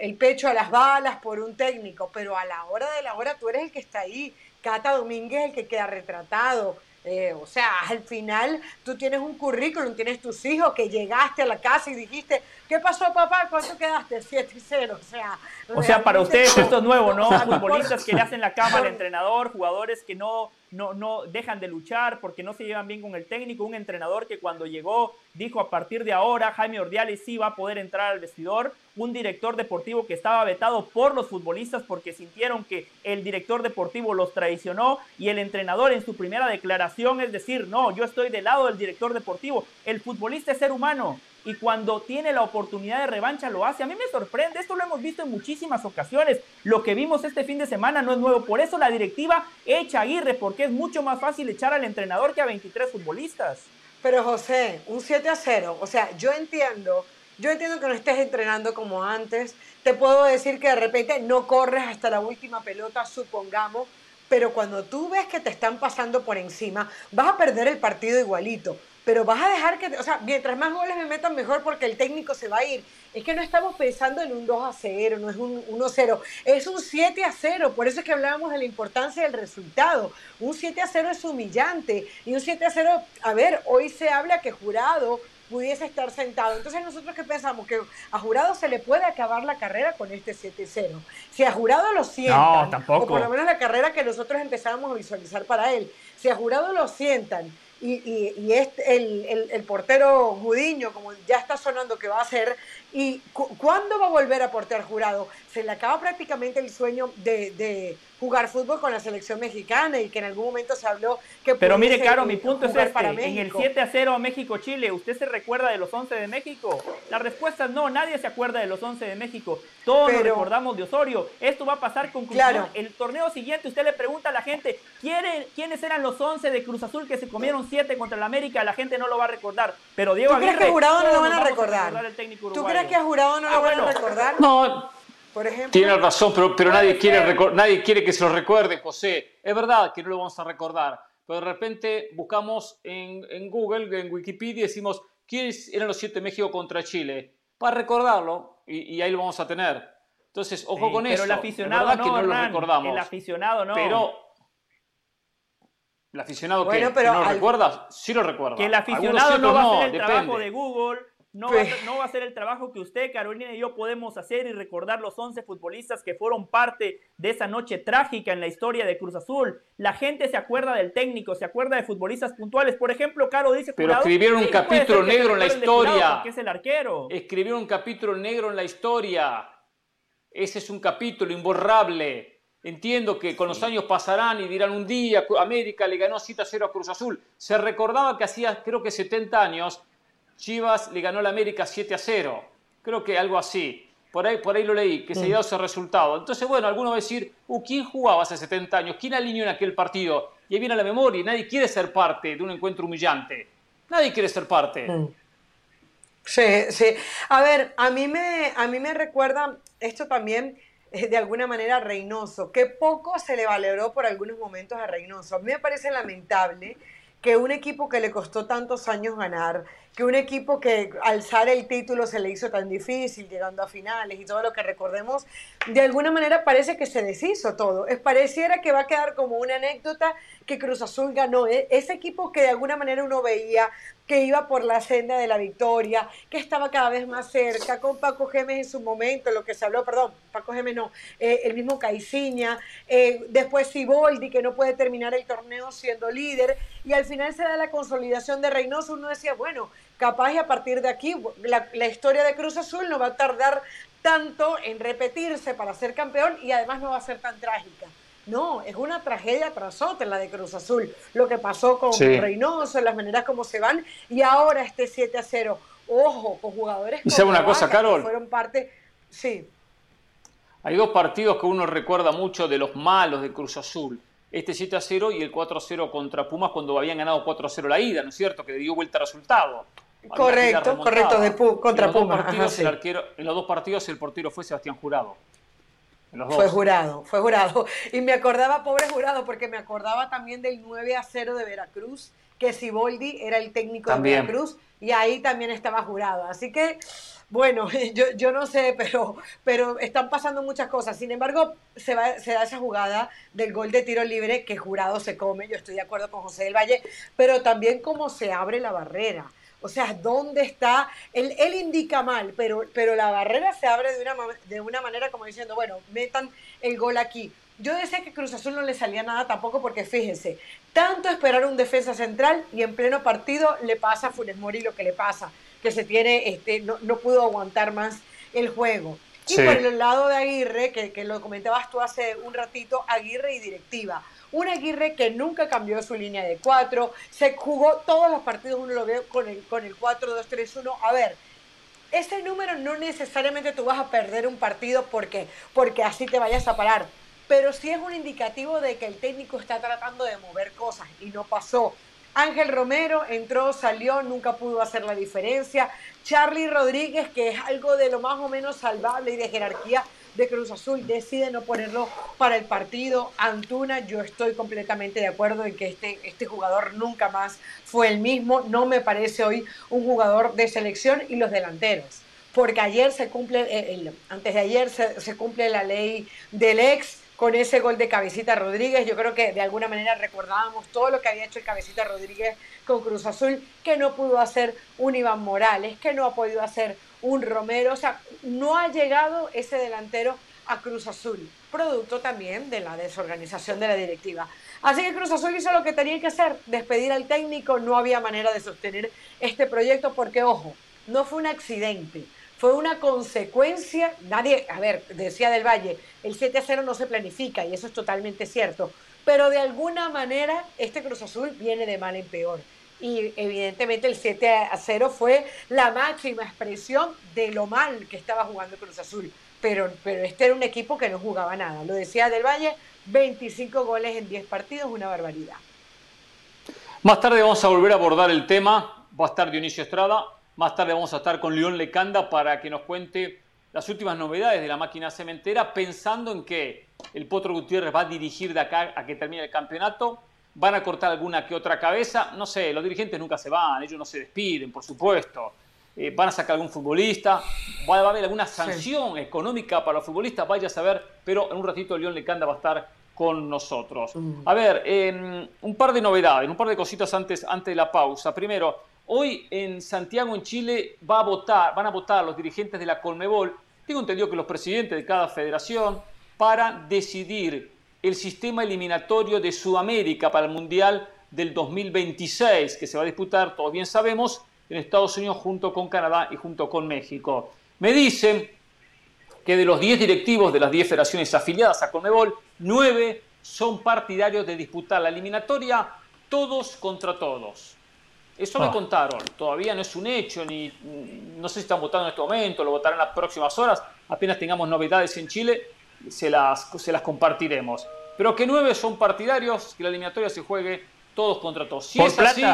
el pecho a las balas por un técnico, pero a la hora de la hora tú eres el que está ahí. Cata Domínguez es el que queda retratado. Eh, o sea, al final tú tienes un currículum, tienes tus hijos que llegaste a la casa y dijiste, ¿qué pasó papá? ¿Cuánto quedaste? 7 y 0. O sea, o sea para ustedes esto es nuevo, ¿no? Futbolistas que le hacen la cama al entrenador, jugadores que no no, no dejan de luchar porque no se llevan bien con el técnico. Un entrenador que cuando llegó dijo a partir de ahora Jaime Ordiales sí va a poder entrar al vestidor. Un director deportivo que estaba vetado por los futbolistas porque sintieron que el director deportivo los traicionó y el entrenador en su primera declaración es decir, no, yo estoy del lado del director deportivo. El futbolista es ser humano y cuando tiene la oportunidad de revancha lo hace. A mí me sorprende, esto lo hemos visto en muchísimas ocasiones. Lo que vimos este fin de semana no es nuevo, por eso la directiva echa a Aguirre, porque es mucho más fácil echar al entrenador que a 23 futbolistas. Pero José, un 7 a 0, o sea, yo entiendo, yo entiendo que no estés entrenando como antes, te puedo decir que de repente no corres hasta la última pelota, supongamos, pero cuando tú ves que te están pasando por encima, vas a perder el partido igualito. Pero vas a dejar que, o sea, mientras más goles me metan mejor porque el técnico se va a ir. Es que no estamos pensando en un 2 a 0, no es un 1 a 0, es un 7 a 0. Por eso es que hablábamos de la importancia del resultado. Un 7 a 0 es humillante. Y un 7 a 0, a ver, hoy se habla que jurado pudiese estar sentado. Entonces nosotros qué pensamos? Que a Jurado se le puede acabar la carrera con este 7-0. Si a Jurado lo sientan, o por lo menos la carrera que nosotros empezábamos a visualizar para él, si a Jurado lo sientan y, y, y el, el, el, portero Gudiño, como ya está sonando que va a ser, ¿y cu cuándo va a volver a portear Jurado? Se le acaba prácticamente el sueño de, de jugar fútbol con la selección mexicana y que en algún momento se habló que Pero mire, Caro, mi punto es este, en el 7 a 0 a México-Chile, ¿usted se recuerda de los 11 de México? La respuesta es no, nadie se acuerda de los 11 de México, todos Pero, nos recordamos de Osorio, esto va a pasar con Cruz claro. Azul, el torneo siguiente usted le pregunta a la gente, ¿quiénes eran los 11 de Cruz Azul que se comieron 7 contra el América? La gente no lo va a recordar, pero Diego ¿Tú Aguirre... crees que Jurado no lo van a recordar? A ¿Tú crees que a Jurado no ah, lo van bueno. a recordar? No... Por ejemplo, Tiene razón, pero, pero nadie, quiere nadie quiere que se lo recuerde, José. Es verdad que no lo vamos a recordar, pero de repente buscamos en, en Google, en Wikipedia, y decimos quiénes eran los siete México contra Chile, para recordarlo, y, y ahí lo vamos a tener. Entonces, ojo sí, con pero eso. el aficionado no, que no Hernán, lo recordamos. El aficionado no. Pero el aficionado bueno, que, pero que no lo al... recuerda, sí lo recuerda. Que el aficionado no va a hacer el depende. trabajo de Google no va, a, no va, a ser el trabajo que usted, Carolina y yo podemos hacer y recordar los 11 futbolistas que fueron parte de esa noche trágica en la historia de Cruz Azul. La gente se acuerda del técnico, se acuerda de futbolistas puntuales. Por ejemplo, Caro dice... Pero escribieron un sí, capítulo negro en la historia. Que es el arquero. Escribieron un capítulo negro en la historia. Ese es un capítulo imborrable. Entiendo que con los años pasarán y dirán un día América le ganó 7 a 0 a Cruz Azul. Se recordaba que hacía creo que 70 años Chivas le ganó la América 7 a 0. Creo que algo así. Por ahí, por ahí lo leí, que se dio ese resultado. Entonces, bueno, alguno va a decir, uh, ¿quién jugaba hace 70 años? ¿Quién alineó en aquel partido? Y ahí viene a la memoria y nadie quiere ser parte de un encuentro humillante. Nadie quiere ser parte. Sí, sí. A ver, a mí me, a mí me recuerda esto también eh, de alguna manera a Reynoso. Qué poco se le valoró por algunos momentos a Reynoso. A mí me parece lamentable que un equipo que le costó tantos años ganar, que un equipo que alzar el título se le hizo tan difícil, llegando a finales y todo lo que recordemos, de alguna manera parece que se deshizo todo. Es, pareciera que va a quedar como una anécdota que Cruz Azul ganó. E, ese equipo que de alguna manera uno veía que iba por la senda de la victoria, que estaba cada vez más cerca, con Paco Gemes en su momento, lo que se habló, perdón, Paco Gemes no, eh, el mismo Caiciña, eh, después Siboldi, que no puede terminar el torneo siendo líder, y al final se da la consolidación de Reynoso, uno decía, bueno, capaz y a partir de aquí la, la historia de Cruz Azul no va a tardar tanto en repetirse para ser campeón y además no va a ser tan trágica. No, es una tragedia tras otra la de Cruz Azul. Lo que pasó con sí. Reynoso, las maneras como se van, y ahora este 7 a 0. Ojo, con jugadores ¿Y una cosa, Carol? fueron parte. Sí. Hay dos partidos que uno recuerda mucho de los malos de Cruz Azul. Este 7 a 0 y el 4 a 0 contra Pumas cuando habían ganado 4 a 0 la ida, ¿no es cierto? Que dio vuelta al resultado. Correcto, correcto, de Pu contra Pumas. Sí. en los dos partidos el portero fue Sebastián Jurado. Fue jurado, fue jurado. Y me acordaba, pobre jurado, porque me acordaba también del 9 a 0 de Veracruz, que Siboldi era el técnico también. de Veracruz, y ahí también estaba jurado. Así que, bueno, yo, yo no sé, pero, pero están pasando muchas cosas. Sin embargo, se, va, se da esa jugada del gol de tiro libre que jurado se come, yo estoy de acuerdo con José del Valle, pero también cómo se abre la barrera. O sea, ¿dónde está? Él, él indica mal, pero, pero la barrera se abre de una, de una manera como diciendo, bueno, metan el gol aquí. Yo decía que Cruz Azul no le salía nada tampoco porque fíjense, tanto esperar un defensa central y en pleno partido le pasa a Funes Mori lo que le pasa, que se tiene, este, no, no pudo aguantar más el juego. Y sí. por el lado de Aguirre, que, que lo comentabas tú hace un ratito, Aguirre y directiva un Aguirre que nunca cambió su línea de cuatro, se jugó todos los partidos, uno lo ve con el, con el 4-2-3-1. A ver, ese número no necesariamente tú vas a perder un partido porque, porque así te vayas a parar, pero sí es un indicativo de que el técnico está tratando de mover cosas y no pasó. Ángel Romero entró, salió, nunca pudo hacer la diferencia. Charlie Rodríguez, que es algo de lo más o menos salvable y de jerarquía de Cruz Azul, decide no ponerlo para el partido. Antuna, yo estoy completamente de acuerdo en que este, este jugador nunca más fue el mismo. No me parece hoy un jugador de selección y los delanteros. Porque ayer se cumple, eh, antes de ayer se, se cumple la ley del ex con ese gol de Cabecita Rodríguez. Yo creo que de alguna manera recordábamos todo lo que había hecho el Cabecita Rodríguez con Cruz Azul, que no pudo hacer un Iván Morales, que no ha podido hacer un Romero. O sea, no ha llegado ese delantero a Cruz Azul, producto también de la desorganización de la directiva. Así que Cruz Azul hizo lo que tenía que hacer, despedir al técnico, no había manera de sostener este proyecto porque, ojo, no fue un accidente fue una consecuencia, nadie, a ver, decía del Valle, el 7 a 0 no se planifica y eso es totalmente cierto, pero de alguna manera este Cruz Azul viene de mal en peor. Y evidentemente el 7 a 0 fue la máxima expresión de lo mal que estaba jugando Cruz Azul. Pero, pero este era un equipo que no jugaba nada. Lo decía del Valle, 25 goles en 10 partidos, una barbaridad. Más tarde vamos a volver a abordar el tema. Va a estar Dionisio Estrada, más tarde vamos a estar con León Lecanda para que nos cuente las últimas novedades de la máquina cementera, pensando en que el Potro Gutiérrez va a dirigir de acá a que termine el campeonato. Van a cortar alguna que otra cabeza. No sé, los dirigentes nunca se van, ellos no se despiden, por supuesto. Eh, van a sacar algún futbolista, va a haber alguna sanción económica para los futbolistas, vaya a saber, pero en un ratito León Lecanda va a estar con nosotros. Mm. A ver, em, un par de novedades, un par de cositas antes, antes de la pausa. Primero, Hoy en Santiago, en Chile, va a votar, van a votar los dirigentes de la Colmebol, tengo entendido que los presidentes de cada federación, para decidir el sistema eliminatorio de Sudamérica para el Mundial del 2026, que se va a disputar, todos bien sabemos, en Estados Unidos junto con Canadá y junto con México. Me dicen que de los 10 directivos de las 10 federaciones afiliadas a Colmebol, 9 son partidarios de disputar la eliminatoria todos contra todos. Eso me ah. contaron, todavía no es un hecho, ni no sé si están votando en este momento, lo votarán en las próximas horas, apenas tengamos novedades en Chile, se las, se las compartiremos. Pero que nueve son partidarios, que la eliminatoria se juegue todos contra todos. Si es así,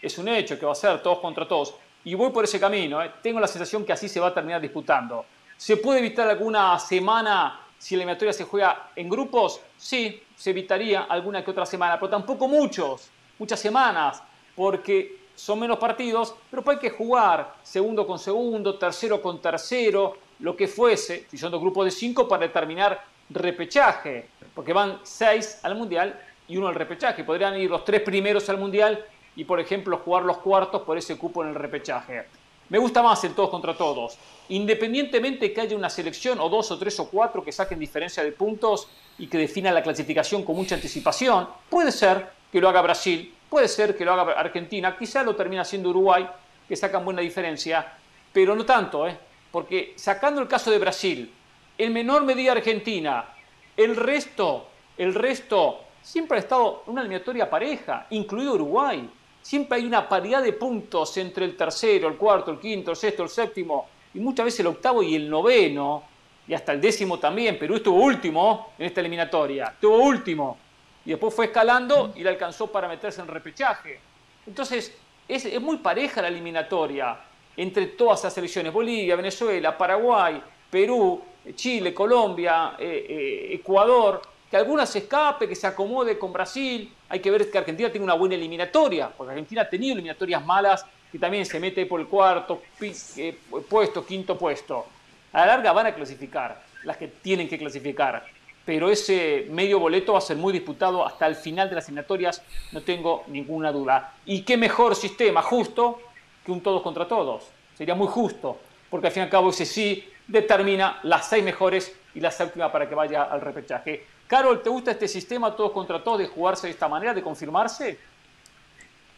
es un hecho que va a ser todos contra todos. Y voy por ese camino, ¿eh? tengo la sensación que así se va a terminar disputando. ¿Se puede evitar alguna semana si la eliminatoria se juega en grupos? Sí, se evitaría alguna que otra semana, pero tampoco muchos, muchas semanas, porque son menos partidos, pero hay que jugar segundo con segundo, tercero con tercero, lo que fuese, si son dos grupos de cinco, para determinar repechaje, porque van seis al Mundial y uno al repechaje. Podrían ir los tres primeros al Mundial y, por ejemplo, jugar los cuartos por ese cupo en el repechaje. Me gusta más el todos contra todos. Independientemente que haya una selección o dos o tres o cuatro que saquen diferencia de puntos y que definan la clasificación con mucha anticipación, puede ser que lo haga Brasil, Puede ser que lo haga Argentina, quizá lo termina haciendo Uruguay, que sacan buena diferencia, pero no tanto, ¿eh? Porque sacando el caso de Brasil, en menor medida Argentina, el resto, el resto siempre ha estado una eliminatoria pareja, incluido Uruguay. Siempre hay una paridad de puntos entre el tercero, el cuarto, el quinto, el sexto, el séptimo, y muchas veces el octavo y el noveno, y hasta el décimo también. Perú estuvo último en esta eliminatoria, estuvo último y después fue escalando y le alcanzó para meterse en repechaje. Entonces, es, muy pareja la eliminatoria entre todas las selecciones, Bolivia, Venezuela, Paraguay, Perú, Chile, Colombia, eh, eh, Ecuador, que algunas se escape, que se acomode con Brasil. Hay que ver que Argentina tiene una buena eliminatoria, porque Argentina ha tenido eliminatorias malas y también se mete por el cuarto eh, puesto, quinto puesto. A la larga van a clasificar, las que tienen que clasificar pero ese medio boleto va a ser muy disputado hasta el final de las eliminatorias, no tengo ninguna duda. Y qué mejor sistema, justo, que un todos contra todos. Sería muy justo, porque al fin y al cabo ese sí determina las seis mejores y la séptima para que vaya al repechaje. Carol, ¿te gusta este sistema todos contra todos de jugarse de esta manera, de confirmarse?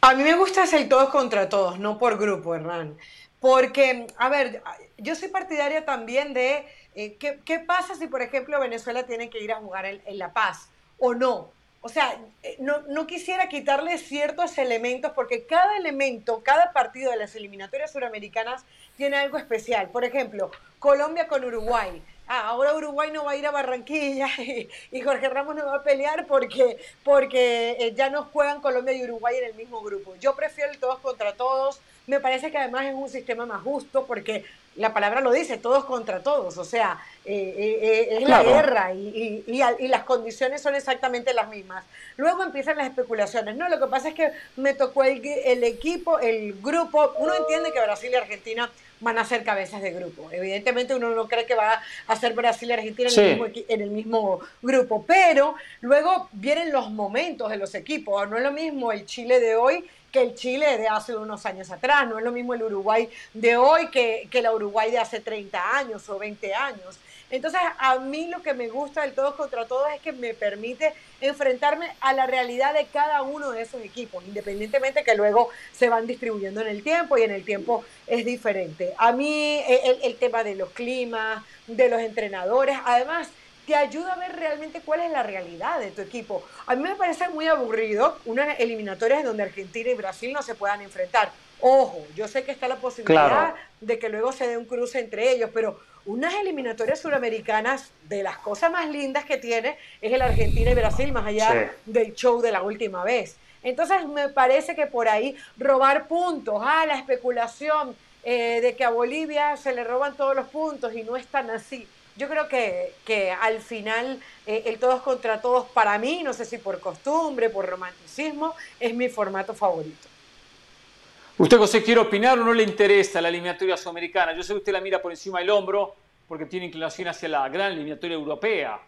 A mí me gusta el todos contra todos, no por grupo, Hernán. Porque, a ver, yo soy partidaria también de eh, ¿qué, pasa si, por ejemplo, Venezuela tiene que ir a jugar en, La Paz o no? O sea, eh, no, quisiera quitarle ciertos elementos porque cada elemento, cada partido de las eliminatorias suramericanas tiene algo especial. Por ejemplo, Colombia con Uruguay. Ah, ahora Uruguay no va a ir a Barranquilla y, Jorge Ramos no va a pelear porque, porque eh, ya no juegan Colombia y Uruguay en el mismo grupo. Yo prefiero el todos contra todos. Me parece que además es un sistema más justo porque la palabra lo dice, todos contra todos, o sea, eh, eh, eh, es la guerra y, y, las condiciones son exactamente las mismas. Luego empiezan las especulaciones, no, lo que pasa es que me tocó el, el equipo, el grupo, uno entiende que Brasil y Argentina van a ser cabezas de grupo, evidentemente uno no cree que va a ser Brasil y Argentina en, el mismo, en el mismo grupo, pero luego vienen los momentos de los equipos, no es lo mismo el Chile de hoy que el Chile de hace unos años atrás, no es lo mismo el Uruguay de hoy que, que la Uruguay de hace 30 años o 20 años. Entonces, a mí lo que me gusta del todos contra todos es que me permite enfrentarme a la realidad de cada uno de esos equipos, independientemente que luego se van distribuyendo en el tiempo y en el tiempo es diferente. A mí el, el tema de los climas, de los entrenadores, además te ayuda a ver realmente cuál es la realidad de tu equipo. A mí me parece muy aburrido unas eliminatorias donde Argentina y Brasil no se puedan enfrentar. Ojo, yo sé que está la posibilidad de que luego se dé un cruce entre ellos, pero unas eliminatorias suramericanas, de las cosas más lindas que tiene, es el Argentina y Brasil, más allá del show de la última vez. Entonces me parece que por ahí robar puntos, ah, la especulación eh, de que a Bolivia se le roban todos los puntos y no es tan así yo creo que, que al final eh, el todos contra todos para mí, no sé si por costumbre, por romanticismo, es mi formato favorito. ¿Usted, José, quiere opinar o no le interesa la eliminatoria sudamericana? Yo sé que usted la mira por encima del hombro porque tiene inclinación hacia la gran eliminatoria europea.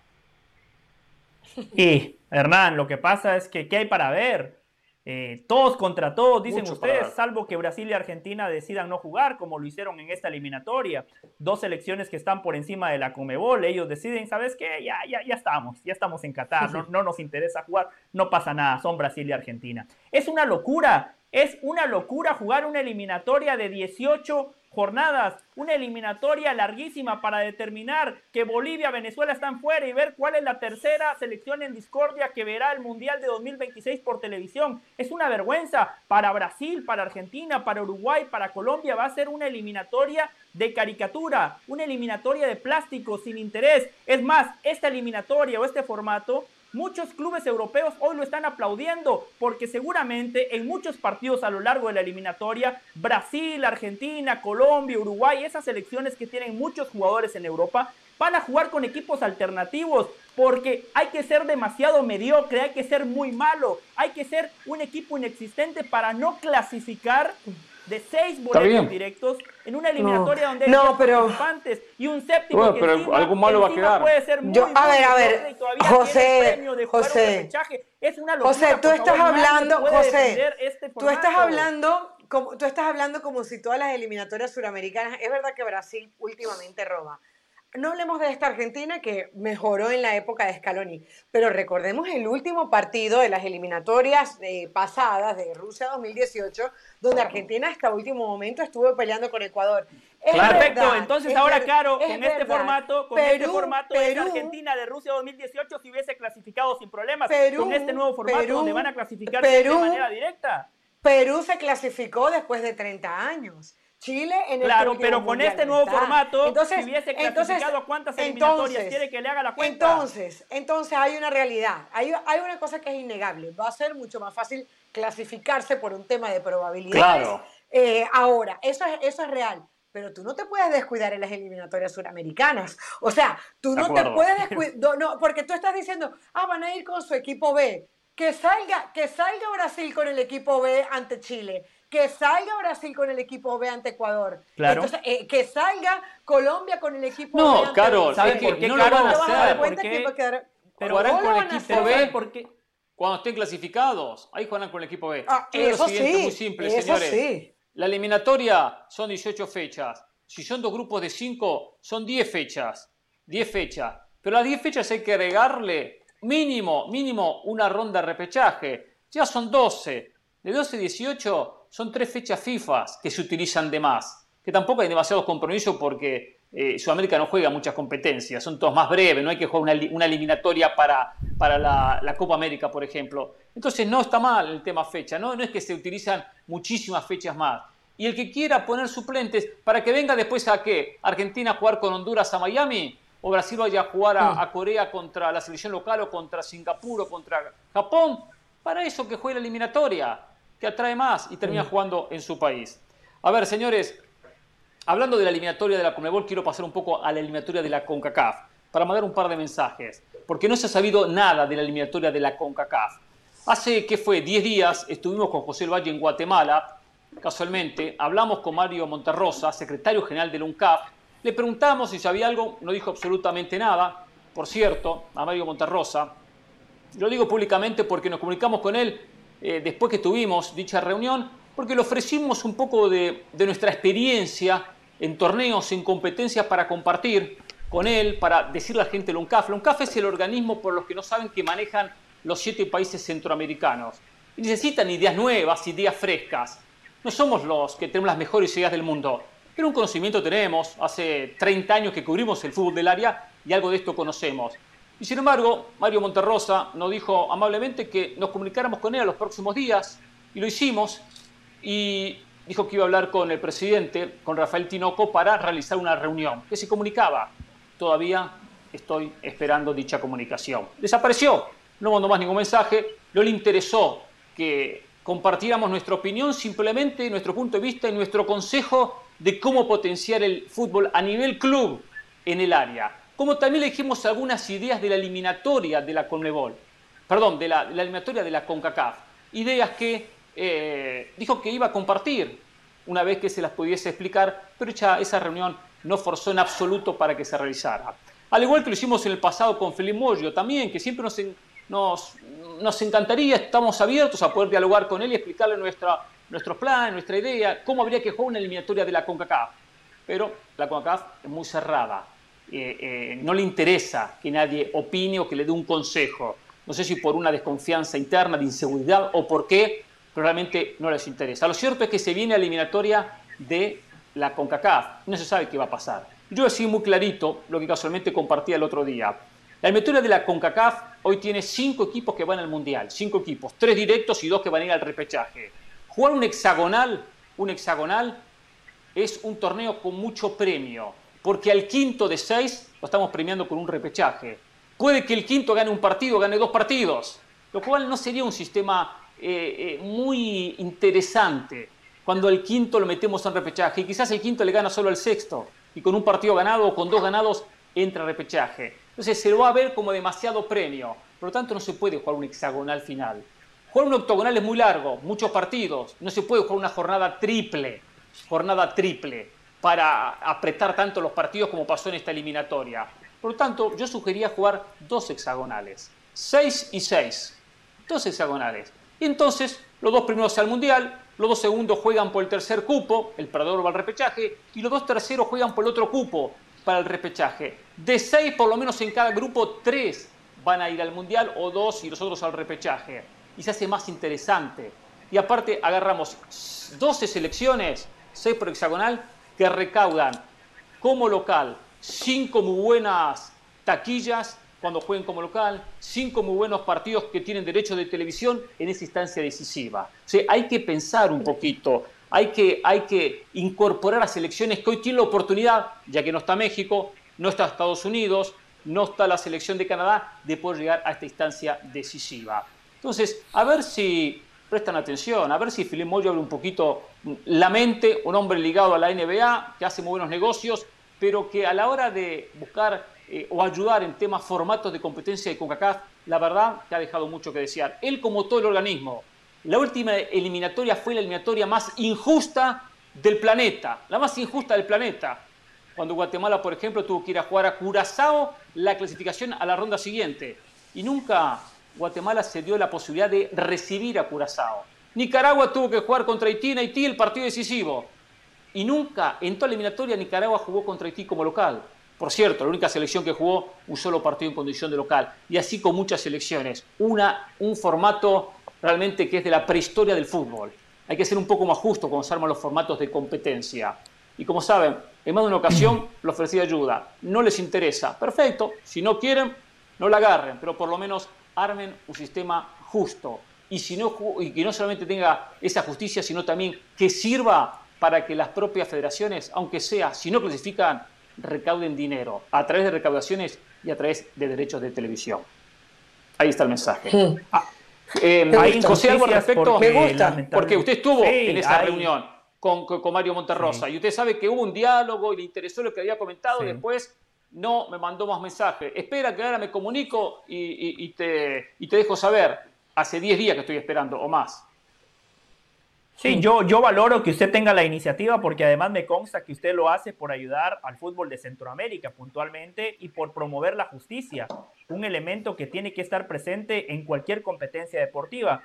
Y, Hernán, lo que pasa es que ¿qué hay para ver? Eh, todos contra todos, dicen ustedes, salvo que Brasil y Argentina decidan no jugar, como lo hicieron en esta eliminatoria. Dos selecciones que están por encima de la Comebol, ellos deciden, ¿sabes qué? Ya, ya, ya estamos, ya estamos en Qatar, no, no nos interesa jugar, no pasa nada, son Brasil y Argentina. Es una locura, es una locura jugar una eliminatoria de 18 jornadas, una eliminatoria larguísima para determinar que Bolivia, Venezuela están fuera y ver cuál es la tercera selección en discordia que verá el Mundial de 2026 por televisión. Es una vergüenza para Brasil, para Argentina, para Uruguay, para Colombia. Va a ser una eliminatoria de caricatura, una eliminatoria de plástico sin interés. Es más, esta eliminatoria o este formato Muchos clubes europeos hoy lo están aplaudiendo porque seguramente en muchos partidos a lo largo de la eliminatoria, Brasil, Argentina, Colombia, Uruguay, esas selecciones que tienen muchos jugadores en Europa, van a jugar con equipos alternativos porque hay que ser demasiado mediocre, hay que ser muy malo, hay que ser un equipo inexistente para no clasificar de seis boletos directos en una eliminatoria donde hay no, pero, y un séptimo que pero algo malo va a quedar. puede ser muy, Yo, a ver, a ver, José, José, es una locura, José, tú estás hablando, José, este tú estás hablando como, tú estás hablando como si todas las eliminatorias suramericanas, es verdad que Brasil últimamente roba, no hablemos de esta Argentina que mejoró en la época de Scaloni, pero recordemos el último partido de las eliminatorias eh, pasadas de Rusia 2018, donde Argentina hasta último momento estuvo peleando con Ecuador. Perfecto, entonces ahora, Caro, con este formato, con este formato Perú, Argentina de Rusia 2018 si hubiese clasificado sin problemas. con este nuevo formato donde van a clasificar de manera directa. Perú se clasificó después de 30 años. Chile en el Claro, pero con este nuevo formato, entonces, si hubiese clasificado cuántas eliminatorias quiere que le haga la cuenta. Entonces, entonces hay una realidad, hay, hay una cosa que es innegable. Va a ser mucho más fácil clasificarse por un tema de probabilidades. Claro. Eh, ahora, eso es, eso es real pero tú no te puedes descuidar en las eliminatorias suramericanas. O sea, tú no te puedes descuidar, no, porque tú estás diciendo, ah, van a ir con su equipo B. Que salga, que salga Brasil con el equipo B ante Chile que salga Brasil con el equipo B ante Ecuador. Claro. Entonces, eh, que salga Colombia con el equipo no, B. No, Carol, ¿sabes por qué? No lo van a hacer. ¿Por quedar... Pero jugarán con el equipo B porque cuando estén clasificados. Ahí jugarán con el equipo B. Ah, eso sí, muy simple, señores. Sí. La eliminatoria son 18 fechas. Si son dos grupos de 5, son 10 fechas. 10 fechas. Pero a 10 fechas hay que agregarle mínimo, mínimo una ronda de repechaje. Ya son 12. De 12 a 18 son tres fechas FIFA que se utilizan de más, que tampoco hay demasiados compromisos porque eh, Sudamérica no juega muchas competencias, son todos más breves, no hay que jugar una, eliminatoria para, para la, Copa América, por ejemplo. Entonces no está mal el tema fecha, ¿no? no es que se utilizan muchísimas fechas más. Y el que quiera poner suplentes para que venga después a qué? Argentina a jugar con Honduras a Miami, o Brasil vaya a jugar a, a Corea contra la selección local o contra Singapur o contra Japón, para eso que juegue la eliminatoria, que atrae más y termina jugando en su país. A ver, señores, Hablando de la eliminatoria de la Conmebol, quiero pasar un poco a la eliminatoria de la CONCACAF para mandar un par de mensajes, porque no se ha sabido nada de la eliminatoria de la CONCACAF. Hace, ¿qué fue? 10 días estuvimos con José El Valle en Guatemala, casualmente, hablamos con Mario Monterrosa, secretario general del UNCAF, le preguntamos si sabía algo, no dijo absolutamente nada. Por cierto, a Mario Monterrosa, lo digo públicamente porque nos comunicamos con él eh, después que tuvimos dicha reunión, porque le ofrecimos un poco de, nuestra experiencia en torneos, en competencias para compartir con él, para decirle a la gente. El UNCAF es el organismo, por los que no saben, que manejan los siete países centroamericanos. Necesitan ideas nuevas, ideas frescas. No somos los que tenemos las mejores ideas del mundo, pero un conocimiento tenemos. Hace 30 años que cubrimos el fútbol del área y algo de esto conocemos. Y sin embargo, Mario Monterrosa nos dijo amablemente que nos comunicáramos con él a los próximos días, y lo hicimos. Y dijo que iba a hablar con el presidente, con Rafael Tinoco, para realizar una reunión, que se comunicaba. Todavía estoy esperando dicha comunicación. Desapareció, no mandó más ningún mensaje, no le interesó que compartiéramos nuestra opinión, simplemente nuestro punto de vista y nuestro consejo de cómo potenciar el fútbol a nivel club en el área. Como también le dijimos algunas ideas de la eliminatoria de la Conmebol, perdón, de la, de la eliminatoria de la CONCACAF. Ideas que eh, dijo que iba a compartir una vez que se las pudiese explicar, pero ya esa reunión no forzó en absoluto para que se realizara. Al igual que lo hicimos en el pasado con Felipe Moyo también, que siempre nos, nos, nos, encantaría, estamos abiertos a poder dialogar con él y explicarle nuestra, nuestros planes, nuestra idea, cómo habría que jugar una eliminatoria de la CONCACAF. Pero la CONCACAF es muy cerrada, eh, eh, no le interesa que nadie opine o que le dé un consejo. No sé si por una desconfianza interna, de inseguridad o por qué, pero realmente no les interesa. Lo cierto es que se viene la eliminatoria de la CONCACAF. No se sabe qué va a pasar. Yo decía muy clarito lo que casualmente compartía el otro día. La eliminatoria de la CONCACAF hoy tiene cinco equipos que van al Mundial. Cinco equipos. Tres directos y dos que van a ir al repechaje. Jugar un hexagonal, un hexagonal es un torneo con mucho premio. Porque al quinto de seis lo estamos premiando con un repechaje. Puede que el quinto gane un partido, gane dos partidos. Lo cual no sería un sistema eh, eh, muy interesante cuando el quinto lo metemos en repechaje y quizás el quinto le gana solo al sexto y con un partido ganado o con dos ganados entra a repechaje. Entonces se lo va a ver como demasiado premio. Por lo tanto no se puede jugar un hexagonal final. Jugar un octogonal es muy largo, muchos partidos. No se puede jugar una jornada triple, jornada triple, para apretar tanto los partidos como pasó en esta eliminatoria. Por lo tanto, yo sugería jugar dos hexagonales. Seis y seis. Dos hexagonales. Y entonces los dos primeros al Mundial, los dos segundos juegan por el tercer cupo, el perdedor va al repechaje, y los dos terceros juegan por el otro cupo para el repechaje. De seis, por lo menos en cada grupo, tres van a ir al Mundial o dos y los otros al repechaje. Y se hace más interesante. Y aparte agarramos 12 selecciones, 6 por hexagonal, que recaudan como local cinco muy buenas taquillas cuando jueguen como local, cinco muy buenos partidos que tienen derecho de televisión en esa instancia decisiva. O sea, hay que pensar un poquito, hay que, hay que incorporar a selecciones que hoy tienen la oportunidad, ya que no está México, no está Estados Unidos, no está la selección de Canadá, de poder llegar a esta instancia decisiva. Entonces, a ver si prestan atención, a ver si Moyo abre un poquito la mente, un hombre ligado a la NBA, que hace muy buenos negocios, pero que a la hora de buscar eh, o ayudar en temas formatos de competencia de CONCACAF, la verdad que ha dejado mucho que desear. Él como todo el organismo, la última eliminatoria fue la eliminatoria más injusta del planeta, la más injusta del planeta. Cuando Guatemala, por ejemplo, tuvo que ir a jugar a Curazao la clasificación a la ronda siguiente. Y nunca Guatemala se dio la posibilidad de recibir a Curazao. Nicaragua tuvo que jugar contra Haití en Haití el partido decisivo. Y nunca en toda la eliminatoria Nicaragua jugó contra Haití como local. Por cierto, la única selección que jugó un solo partido en condición de local. Y así con muchas selecciones. Una, un formato realmente que es de la prehistoria del fútbol. Hay que ser un poco más justo cuando se arman los formatos de competencia. y como saben, en más de una ocasión le ofrecí ayuda. No les interesa. Perfecto. Si no quieren, no la agarren, pero por lo menos armen un sistema justo. Y, si no, y que no solamente tenga esa justicia, sino también que sirva para que las propias federaciones, aunque sea, si no clasifican, recauden dinero a través de recaudaciones y a través de derechos de televisión. Ahí está el mensaje. Ah, eh, José, algo al respecto. Me gusta. Porque usted estuvo en esa reunión con, con, Mario Monterrosa y usted sabe que hubo un diálogo y le interesó lo que había comentado. Después no me mandó más mensajes. Espera que ahora me comunico y, te, y te dejo saber. Hace 10 días que estoy esperando o más. Sí, yo, yo valoro que usted tenga la iniciativa porque además me consta que usted lo hace por ayudar al fútbol de Centroamérica puntualmente y por promover la justicia, un elemento que tiene que estar presente en cualquier competencia deportiva.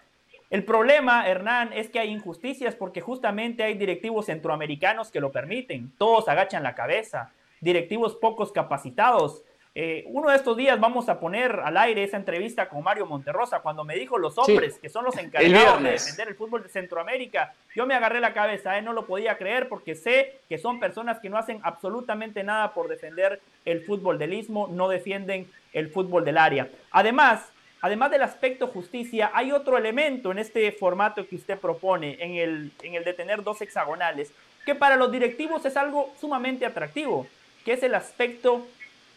El problema, Hernán, es que hay injusticias porque justamente hay directivos centroamericanos que lo permiten. Todos agachan la cabeza, directivos pocos capacitados. Eh, uno de estos días vamos a poner al aire esa entrevista con Mario Monterrosa cuando me dijo los hombres que son los encargados de defender el fútbol de Centroamérica. Yo me agarré la cabeza, eh, no lo podía creer porque sé que son personas que no hacen absolutamente nada por defender el fútbol del istmo, no defienden el fútbol del área. Además, además del aspecto justicia, hay otro elemento en este formato que usted propone, en el, en el de tener dos hexagonales, que para los directivos es algo sumamente atractivo, que es el aspecto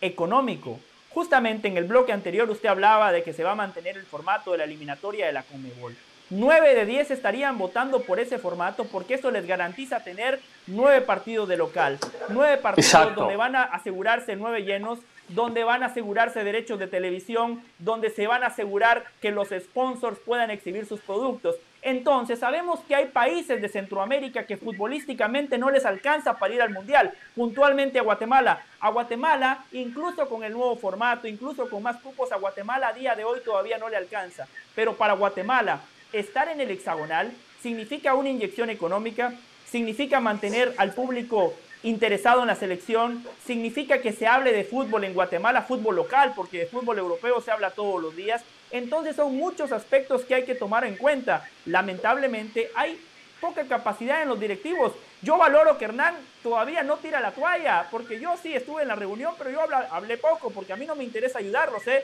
económico. Justamente en el bloque anterior usted hablaba de que se va a mantener el formato de la eliminatoria de la Conmebol. 9 de 10 estarían votando por ese formato porque eso les garantiza tener nueve partidos de local, nueve partidos donde van a asegurarse nueve llenos donde van a asegurarse derechos de televisión, donde se van a asegurar que los sponsors puedan exhibir sus productos. Entonces, sabemos que hay países de Centroamérica que futbolísticamente no les alcanza para ir al Mundial, puntualmente a Guatemala. A Guatemala, incluso con el nuevo formato, incluso con más cupos, a Guatemala a día de hoy todavía no le alcanza. Pero para Guatemala, estar en el hexagonal significa una inyección económica, significa mantener al público interesado en la selección, significa que se hable de fútbol en Guatemala, fútbol local, porque de fútbol europeo se habla todos los días. Entonces son muchos aspectos que hay que tomar en cuenta. Lamentablemente hay poca capacidad en los directivos. Yo valoro que Hernán todavía no tira la toalla, porque yo sí estuve en la reunión, pero yo hablé, poco, porque a mí no me interesa ayudarlos. ¿eh?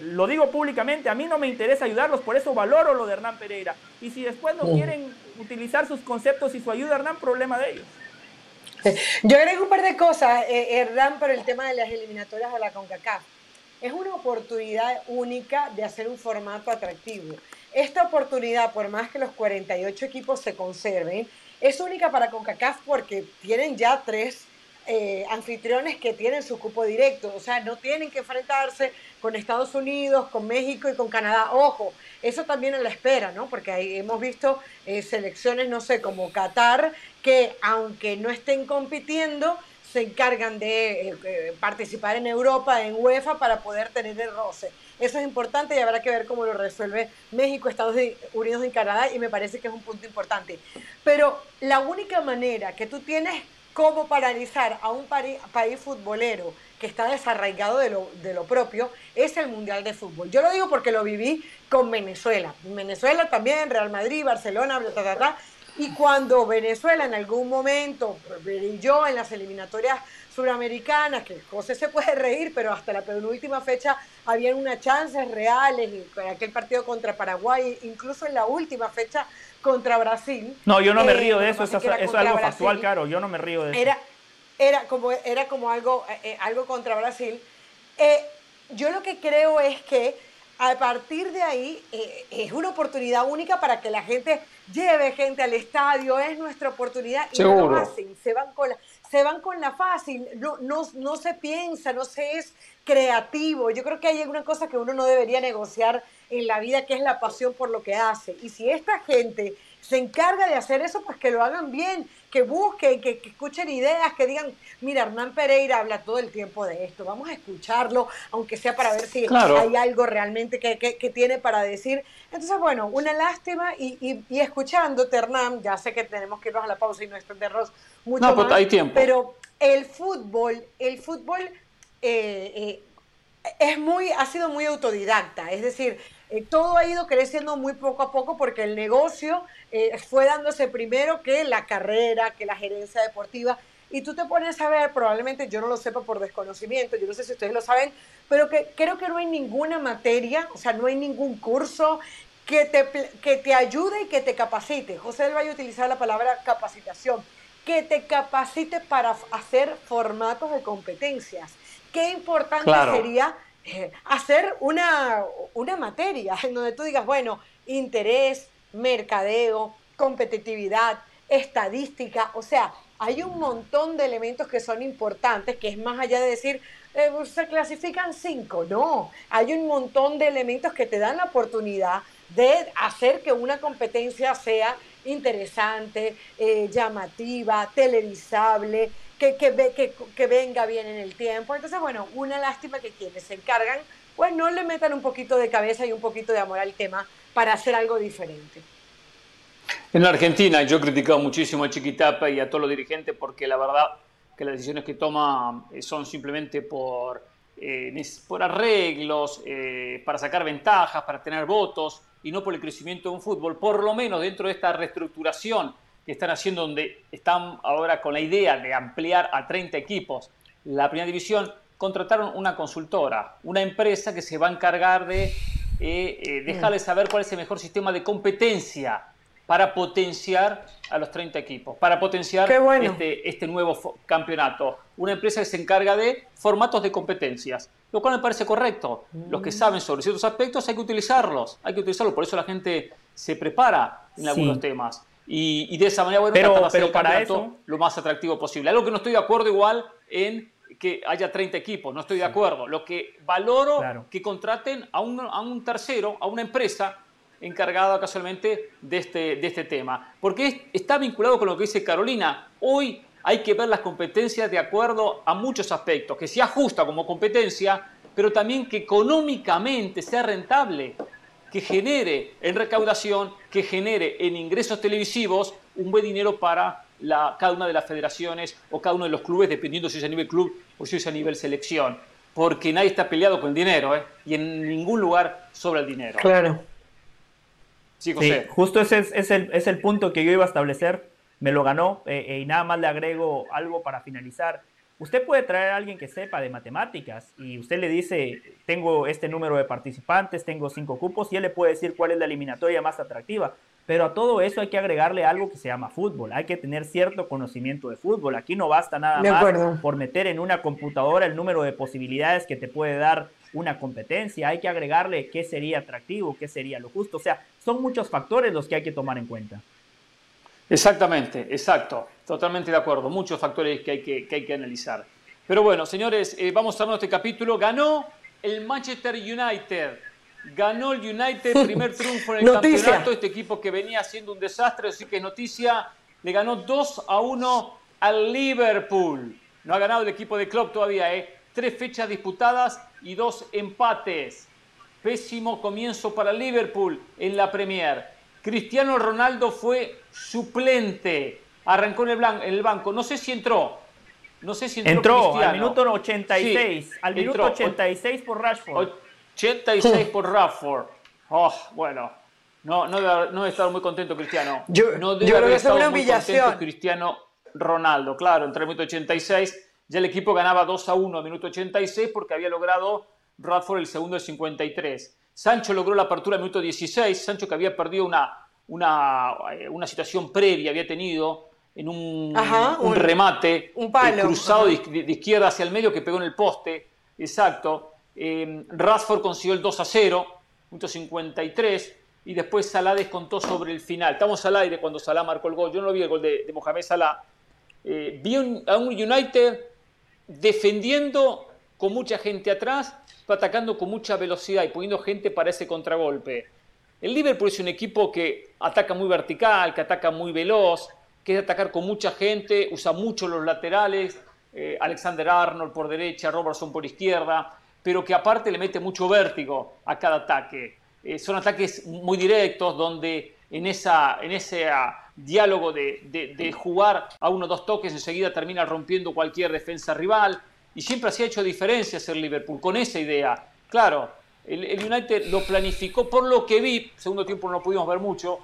Lo digo públicamente, a mí no me interesa ayudarlos, por eso valoro lo de Hernán Pereira. Y si después no quieren utilizar sus conceptos y su ayuda, Hernán, problema de ellos. Yo agrego un par de cosas, eh, Hernán, por el tema de las eliminatorias de la CONCACAF. Es una oportunidad única de hacer un formato atractivo. Esta oportunidad, por más que los 48 equipos se conserven, es única para CONCACAF porque tienen ya tres eh, anfitriones que tienen su cupo directo, o sea, no tienen que enfrentarse con Estados Unidos, con México y con Canadá. Ojo, eso también en la espera, ¿no? Porque ahí hemos visto eh, selecciones, no sé, como Qatar, que aunque no estén compitiendo, se encargan de eh, participar en Europa, en UEFA, para poder tener el roce. Eso es importante y habrá que ver cómo lo resuelve México, Estados Unidos y Canadá, y me parece que es un punto importante. Pero la única manera que tú tienes cómo paralizar a un país futbolero que está desarraigado de lo, propio es el Mundial de Fútbol. Yo lo digo porque lo viví con Venezuela. Venezuela también, Real Madrid, Barcelona, ta, Y cuando Venezuela en algún momento brilló en las eliminatorias suramericanas, que José se puede reír, pero hasta la penúltima fecha habían unas chances reales, en aquel partido contra Paraguay, incluso en la última fecha contra Brasil. No, yo no me eh, río de eso, eso, es algo factual, claro, yo no me río de eso. Era, era, como, era como algo, eh, eh, algo contra Brasil. yo lo que creo es que a partir de ahí es una oportunidad única para que la gente lleve gente al estadio, es nuestra oportunidad y no lo hacen, se van con la, se van con la fácil, no, no, no se piensa, no se es creativo. Yo creo que hay una cosa que uno no debería negociar en la vida, que es la pasión por lo que hace. Y si esta gente se encarga de hacer eso, pues que lo hagan bien, que busquen, que, escuchen ideas, que digan, mira, Hernán Pereira habla todo el tiempo de esto, vamos a escucharlo, aunque sea para ver si hay algo realmente que, que, tiene para decir. Entonces, bueno, una lástima y, y, y, escuchándote, Hernán, ya sé que tenemos que irnos a la pausa y no extendernos mucho no, pues, más, hay tiempo. pero el fútbol, el fútbol... Eh, eh, es muy, ha sido muy autodidacta, es decir, eh, todo ha ido creciendo muy poco a poco porque el negocio eh, fue dándose primero que la carrera, que la gerencia deportiva. Y tú te pones a ver, probablemente yo no lo sepa por desconocimiento, yo no sé si ustedes lo saben, pero que creo que no hay ninguna materia, o sea, no hay ningún curso que te, que te ayude y que te capacite. José del Valle utilizar la palabra capacitación, que te capacite para hacer formatos de competencias. Qué importante sería eh, hacer una, una materia en donde tú digas, bueno, interés, mercadeo, competitividad, estadística, o sea, hay un montón de elementos que son importantes, que es más allá de decir, eh, pues, se clasifican cinco, no, hay un montón de elementos que te dan la oportunidad de hacer que una competencia sea interesante, eh, llamativa, televisable, que, que, que, venga bien en el tiempo. Entonces, bueno, una lástima que quienes se encargan, pues no le metan un poquito de cabeza y un poquito de amor al tema para hacer algo diferente. En la Argentina yo he criticado muchísimo a Chiquitapa y a todos los dirigentes porque la verdad que las decisiones que toma eh, son simplemente por, eh, por arreglos, para sacar ventajas, para tener votos y no por el crecimiento de un fútbol, por lo menos dentro de esta reestructuración que están haciendo, donde están ahora con la idea de ampliar a 30 equipos la primera división, contrataron una consultora, una empresa que se va a encargar de eh, eh, dejarles saber cuál es el mejor sistema de competencia para potenciar a los 30 equipos, para potenciar este, este nuevo campeonato. Una empresa que se encarga de formatos de competencias lo cual me parece correcto. Los que mm. saben sobre ciertos aspectos hay que utilizarlos, hay que utilizarlos, por eso la gente se prepara en algunos temas. Y, de esa manera, bueno, pero, pero para eso lo más atractivo posible. Algo que no estoy de acuerdo igual en que haya 30 equipos, no estoy de acuerdo. Lo que valoro que contraten a un, a un tercero, a una empresa encargada casualmente de este, de este tema. Porque está vinculado con lo que dice Carolina. Hoy hay que ver las competencias de acuerdo a muchos aspectos, que sea justa como competencia, pero también que económicamente sea rentable, que genere en recaudación, que genere en ingresos televisivos un buen dinero para la, cada una de las federaciones o cada uno de los clubes, dependiendo si es a nivel club o si es a nivel selección. Porque nadie está peleado con el dinero, ¿eh? y en ningún lugar sobra el dinero. Claro. Sí, José. justo ese es, el, es el punto que yo iba a establecer me lo ganó eh, eh, y nada más le agrego algo para finalizar. Usted puede traer a alguien que sepa de matemáticas y usted le dice, tengo este número de participantes, tengo cinco cupos y él le puede decir cuál es la eliminatoria más atractiva. Pero a todo eso hay que agregarle algo que se llama fútbol. Hay que tener cierto conocimiento de fútbol. Aquí no basta nada más por meter en una computadora el número de posibilidades que te puede dar una competencia. Hay que agregarle qué sería atractivo, qué sería lo justo. O sea, son muchos factores los que hay que tomar en cuenta. Exactamente, exacto, totalmente de acuerdo, muchos factores que hay que, hay que analizar. Pero bueno, señores, eh, vamos a este capítulo. Ganó el Manchester United, ganó el United, primer triunfo en el campeonato, este equipo que venía siendo un desastre, así que noticia, le ganó 2 a 1 al Liverpool. No ha ganado el equipo de club todavía, ¿eh? Tres fechas disputadas y dos empates. Pésimo comienzo para Liverpool en la Premier. Cristiano Ronaldo fue suplente. Arrancó en el, banco. No sé si entró. No sé si entró. Entró al minuto 86. al minuto 86 por Rashford. 86 por Rashford. Oh, bueno. No, no, debe, no estar muy contento Cristiano. Yo, no debe haber estado muy contento Cristiano Ronaldo. Claro, entre el minuto 86 ya el equipo ganaba 2 a 1 al minuto 86 porque había logrado Rashford el segundo del 53. Sancho logró la apertura al minuto 16, Sancho que había perdido una, una, eh, una situación previa, había tenido en un, un, remate un eh, cruzado de, izquierda hacia el medio que pegó en el poste, exacto. Eh, consiguió el 2 a 0, minuto 53, y después Salah descontó sobre el final. Estamos al aire cuando Salah marcó el gol, yo no lo vi el gol de, Mohamed Salah. Eh, vi a un United defendiendo con mucha gente atrás, atacando con mucha velocidad y poniendo gente para ese contragolpe. El Liverpool es un equipo que ataca muy vertical, que ataca muy veloz, que es atacar con mucha gente, usa mucho los laterales, eh, Alexander Arnold por derecha, Robertson por izquierda, pero que aparte le mete mucho vértigo a cada ataque. Eh, son ataques muy directos donde en, esa, en ese ah, diálogo de, de, jugar a uno o dos toques enseguida termina rompiendo cualquier defensa rival y siempre ha hecho diferencias el Liverpool con esa idea. Claro, El, United lo planificó por lo que vi, segundo tiempo no lo pudimos ver mucho,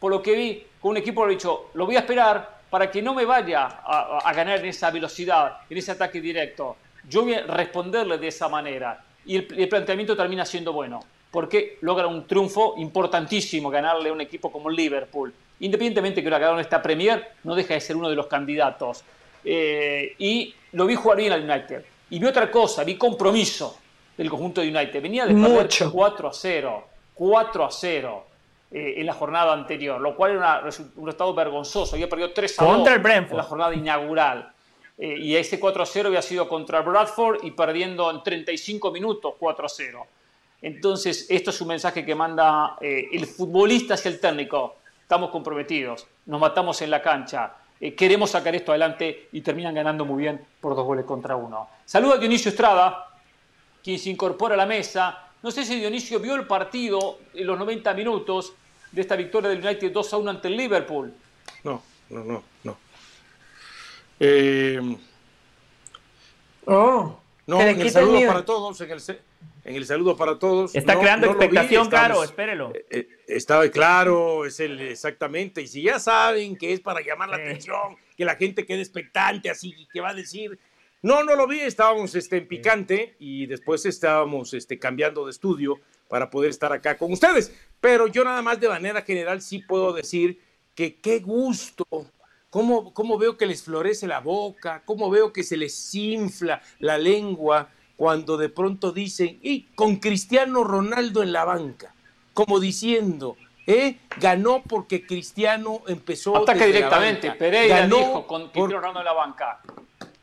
por lo que vi, con un equipo lo he dicho, lo voy a esperar para que no me vaya a, ganar en esa velocidad, en ese ataque directo. Yo voy a responderle de esa manera. Y el, el planteamiento termina siendo bueno, porque logra un triunfo importantísimo ganarle a un equipo como el Liverpool. Independientemente que lo en esta Premier, no deja de ser uno de los candidatos. Eh, y lo vi jugar bien al United. Y vi otra cosa, vi compromiso del conjunto de United. Venía de perder 4 a 0, 4 a 0 eh, en la jornada anterior, lo cual era un resultado vergonzoso. Había perdido 3 a 2 en la jornada inaugural. Eh, y ese 4 a 0 había sido contra Bradford y perdiendo en 35 minutos 4 a 0. Entonces, esto es un mensaje que manda el futbolista hacia el técnico. Estamos comprometidos, nos matamos en la cancha, eh, queremos sacar esto adelante y terminan ganando muy bien por dos goles contra uno. Saluda a Dionisio Estrada, quien se incorpora a la mesa. No sé si Dionisio vio el partido en los 90 minutos de esta victoria del United 2 a 1 ante el Liverpool. No, no, no, no. Eh, oh, no, en el saludo para todos, en el, en el saludo para todos. Está creando expectación, Caro, espérelo. Eh, eh, estaba claro, es el exactamente. Y si ya saben que es para llamar la atención, que la gente quede expectante, así que va a decir. No, no lo vi, estábamos este, en picante y después estábamos este, cambiando de estudio para poder estar acá con ustedes. Pero yo nada más de manera general sí puedo decir que qué gusto, cómo, cómo veo que les florece la boca, cómo veo que se les infla la lengua cuando de pronto dicen, y con Cristiano Ronaldo en la banca, como diciendo, ¿eh? ganó porque Cristiano empezó. Ataca directamente, Pereira ganó dijo con Cristiano Ronaldo en la banca.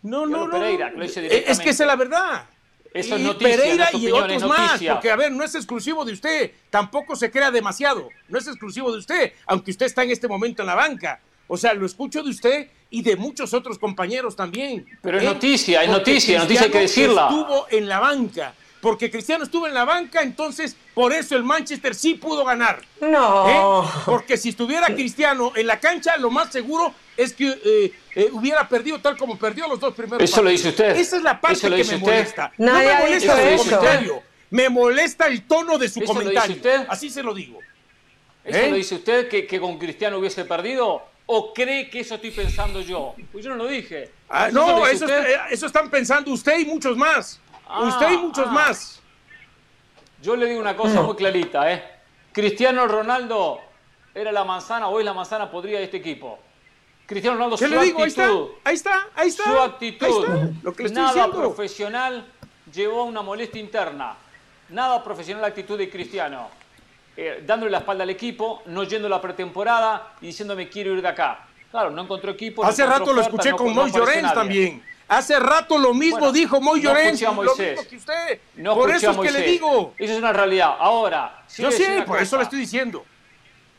No, no, no. Eh, es que esa es la verdad. Eso es noticia, Pereira y otros más, porque a ver, no es exclusivo de usted, tampoco se crea demasiado, no es exclusivo de usted, aunque usted está en este momento en la banca. O sea, lo escucho de usted y de muchos otros compañeros también. Pero es ¿eh? noticia, es noticia, noticia hay que decirla. Estuvo en la banca. Porque Cristiano estuvo en la banca, entonces por eso el Manchester sí pudo ganar. No. ¿Eh? Porque si estuviera Cristiano en la cancha, lo más seguro es que eh, hubiera perdido tal como perdió los dos primeros. Eso lo dice usted. Esa es la parte que me molesta. no me molesta el comentario. Me molesta el tono de su comentario. Así se lo digo. ¿Eso lo dice usted que, que con Cristiano hubiese perdido? ¿O cree que eso estoy pensando yo? Pues yo no lo dije. Ah, no, eso, eh, eso, están pensando usted y muchos más. Ah, usted y muchos ah. más. Yo le digo una cosa muy clarita, ¿eh? Cristiano Ronaldo era la manzana o es la manzana podrida de este equipo. Cristiano Ronaldo, ¿Qué su le digo? actitud. Ahí está, ahí está. Su actitud. Lo que nada profesional llevó a una molestia interna. Nada profesional la actitud de Cristiano. Eh, dándole la espalda al equipo, no yendo a la pretemporada y diciéndome quiero ir de acá. Claro, no encontró equipo. Hace rato lo escuché con Moy Llorens también. Hace rato lo mismo dijo Moy Llorens. No lo mismo que usted. por eso es que le digo. Eso es una realidad. Ahora, yo sé, por eso le estoy diciendo.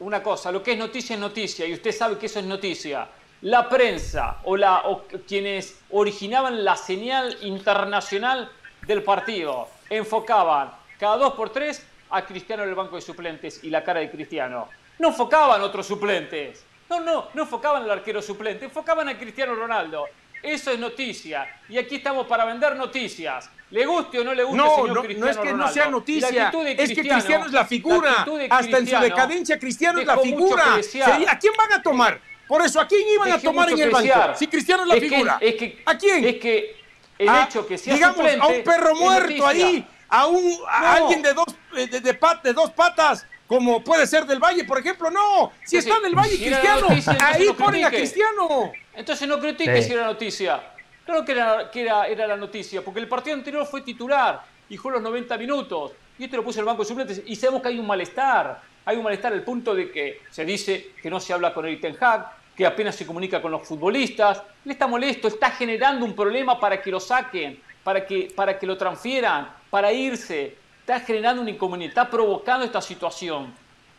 Una cosa, lo que es noticia es noticia y usted sabe que eso es noticia. La prensa o, la, o quienes originaban la señal internacional del partido enfocaban cada dos por tres a Cristiano en el banco de suplentes y la cara de Cristiano. No enfocaban otros suplentes. No, no, no enfocaban al arquero suplente, enfocaban a Cristiano Ronaldo. Eso es noticia. Y aquí estamos para vender noticias. Le guste o no le guste, no, señor no, Cristiano No es que no sea noticia, es que Cristiano es la figura. Hasta en su decadencia, Cristiano es la figura. ¿A quién van a tomar? Por eso, ¿a quién iban a tomar en el banco? Si Cristiano es la figura. ¿A quién? Es que el ah, hecho que sea digamos, a un perro muerto ahí a, un, alguien de dos, de, de, dos patas, como puede ser del Valle, por ejemplo. No, si está del Valle Cristiano, ahí ponen a Cristiano. Entonces no critique si era noticia. Claro que, era, que era, era, la noticia, porque el partido anterior fue titular y jugó los 90 minutos. Y este lo puso en el banco de suplentes y sabemos que hay un malestar. Hay un malestar al punto de que se dice que no se habla con el Ten Hag, que apenas se comunica con los futbolistas. Él está molesto, está generando un problema para que lo saquen, para que, para que lo transfieran para irse, está generando un inconveniente, está provocando esta situación.